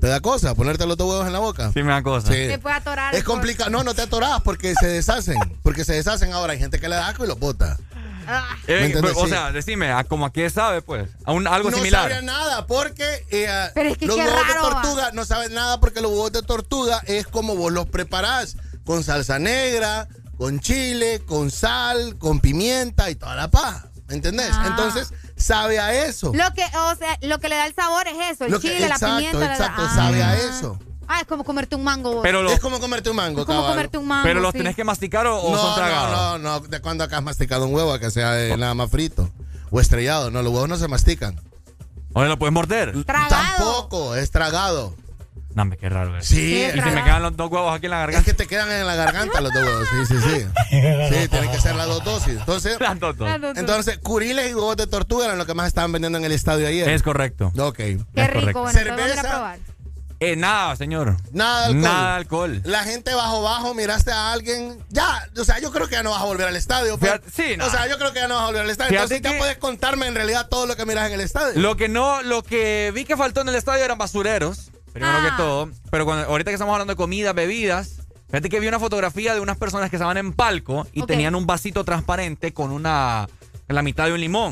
Speaker 14: ¿Te da cosa ponerte los dos huevos en la boca?
Speaker 3: Sí me da cosa.
Speaker 14: Sí.
Speaker 4: Se puede atorar.
Speaker 14: Es complicado. No, no te atorás porque se deshacen. Porque se deshacen ahora. Hay gente que le da asco y los bota.
Speaker 4: Ah,
Speaker 3: Eh, o sea, decime, ¿a como a qué sabe, pues? A un, algo
Speaker 14: no
Speaker 3: similar.
Speaker 14: sabría nada porque eh,
Speaker 4: Pero es que
Speaker 14: los
Speaker 4: qué
Speaker 14: huevos
Speaker 4: raro,
Speaker 14: de tortuga no saben nada porque los huevos de tortuga es como vos los preparás. Con salsa negra, con chile, con sal, con pimienta y toda la paja. ¿Me entendés?
Speaker 4: Ah.
Speaker 14: Entonces, sabe a eso.
Speaker 4: Lo que, o sea, lo que le da el sabor es eso, el
Speaker 14: Lo que-
Speaker 4: chile,
Speaker 14: exacto,
Speaker 4: la pimienta. la-
Speaker 14: exacto,
Speaker 4: ah.
Speaker 14: sabe a eso.
Speaker 4: Ah, es como comerte un mango. vos.
Speaker 3: Pero, lo-
Speaker 14: Es como comerte un mango,
Speaker 4: Es como
Speaker 14: cabal.
Speaker 4: comerte un mango.
Speaker 3: pero los
Speaker 4: sí.
Speaker 3: tenés que masticar o, o
Speaker 14: no,
Speaker 3: son tragados.
Speaker 14: No, no, no. ¿De cuándo acá has masticado un huevo? Que sea nada más frito. O estrellado. No, los huevos no se mastican.
Speaker 3: ¿O lo puedes morder?
Speaker 4: Tragado.
Speaker 14: Tampoco, es tragado.
Speaker 3: No, hombre, qué raro.
Speaker 14: Sí,
Speaker 4: Sí,
Speaker 3: Y
Speaker 14: es,
Speaker 3: si me quedan los dos huevos aquí en la
Speaker 14: es
Speaker 3: garganta.
Speaker 14: que te quedan en la garganta los dos huevos. Sí, sí, sí. Sí, [LAUGHS] tienen que ser las dos dosis. Entonces,
Speaker 3: Las dos, dos.
Speaker 4: No, no.
Speaker 14: entonces curiles y huevos de tortuga eran lo que más estaban vendiendo en el estadio ayer.
Speaker 3: Es correcto.
Speaker 14: Ok.
Speaker 4: Qué
Speaker 3: es
Speaker 4: rico,
Speaker 3: correcto.
Speaker 4: bueno, a a
Speaker 14: Cerveza.
Speaker 3: Eh, nada, señor.
Speaker 14: Nada de alcohol.
Speaker 3: Nada de alcohol.
Speaker 14: La gente bajo bajo, miraste a alguien, ya, o sea, yo creo que ya no vas a volver al estadio. pues.
Speaker 3: Fíjate- sí, no.
Speaker 14: O sea, yo creo que ya no vas a volver al estadio.
Speaker 3: Fíjate
Speaker 14: Entonces ya
Speaker 3: que-
Speaker 14: puedes contarme en realidad todo lo que miras en el estadio.
Speaker 3: Lo que no, lo que vi que faltó en el estadio eran basureros, primero
Speaker 4: Ah.
Speaker 3: que todo. Pero cuando, ahorita que estamos hablando de comida, bebidas, fíjate que vi una fotografía de unas personas que estaban en palco y tenían un vasito transparente con una, en la mitad de un limón.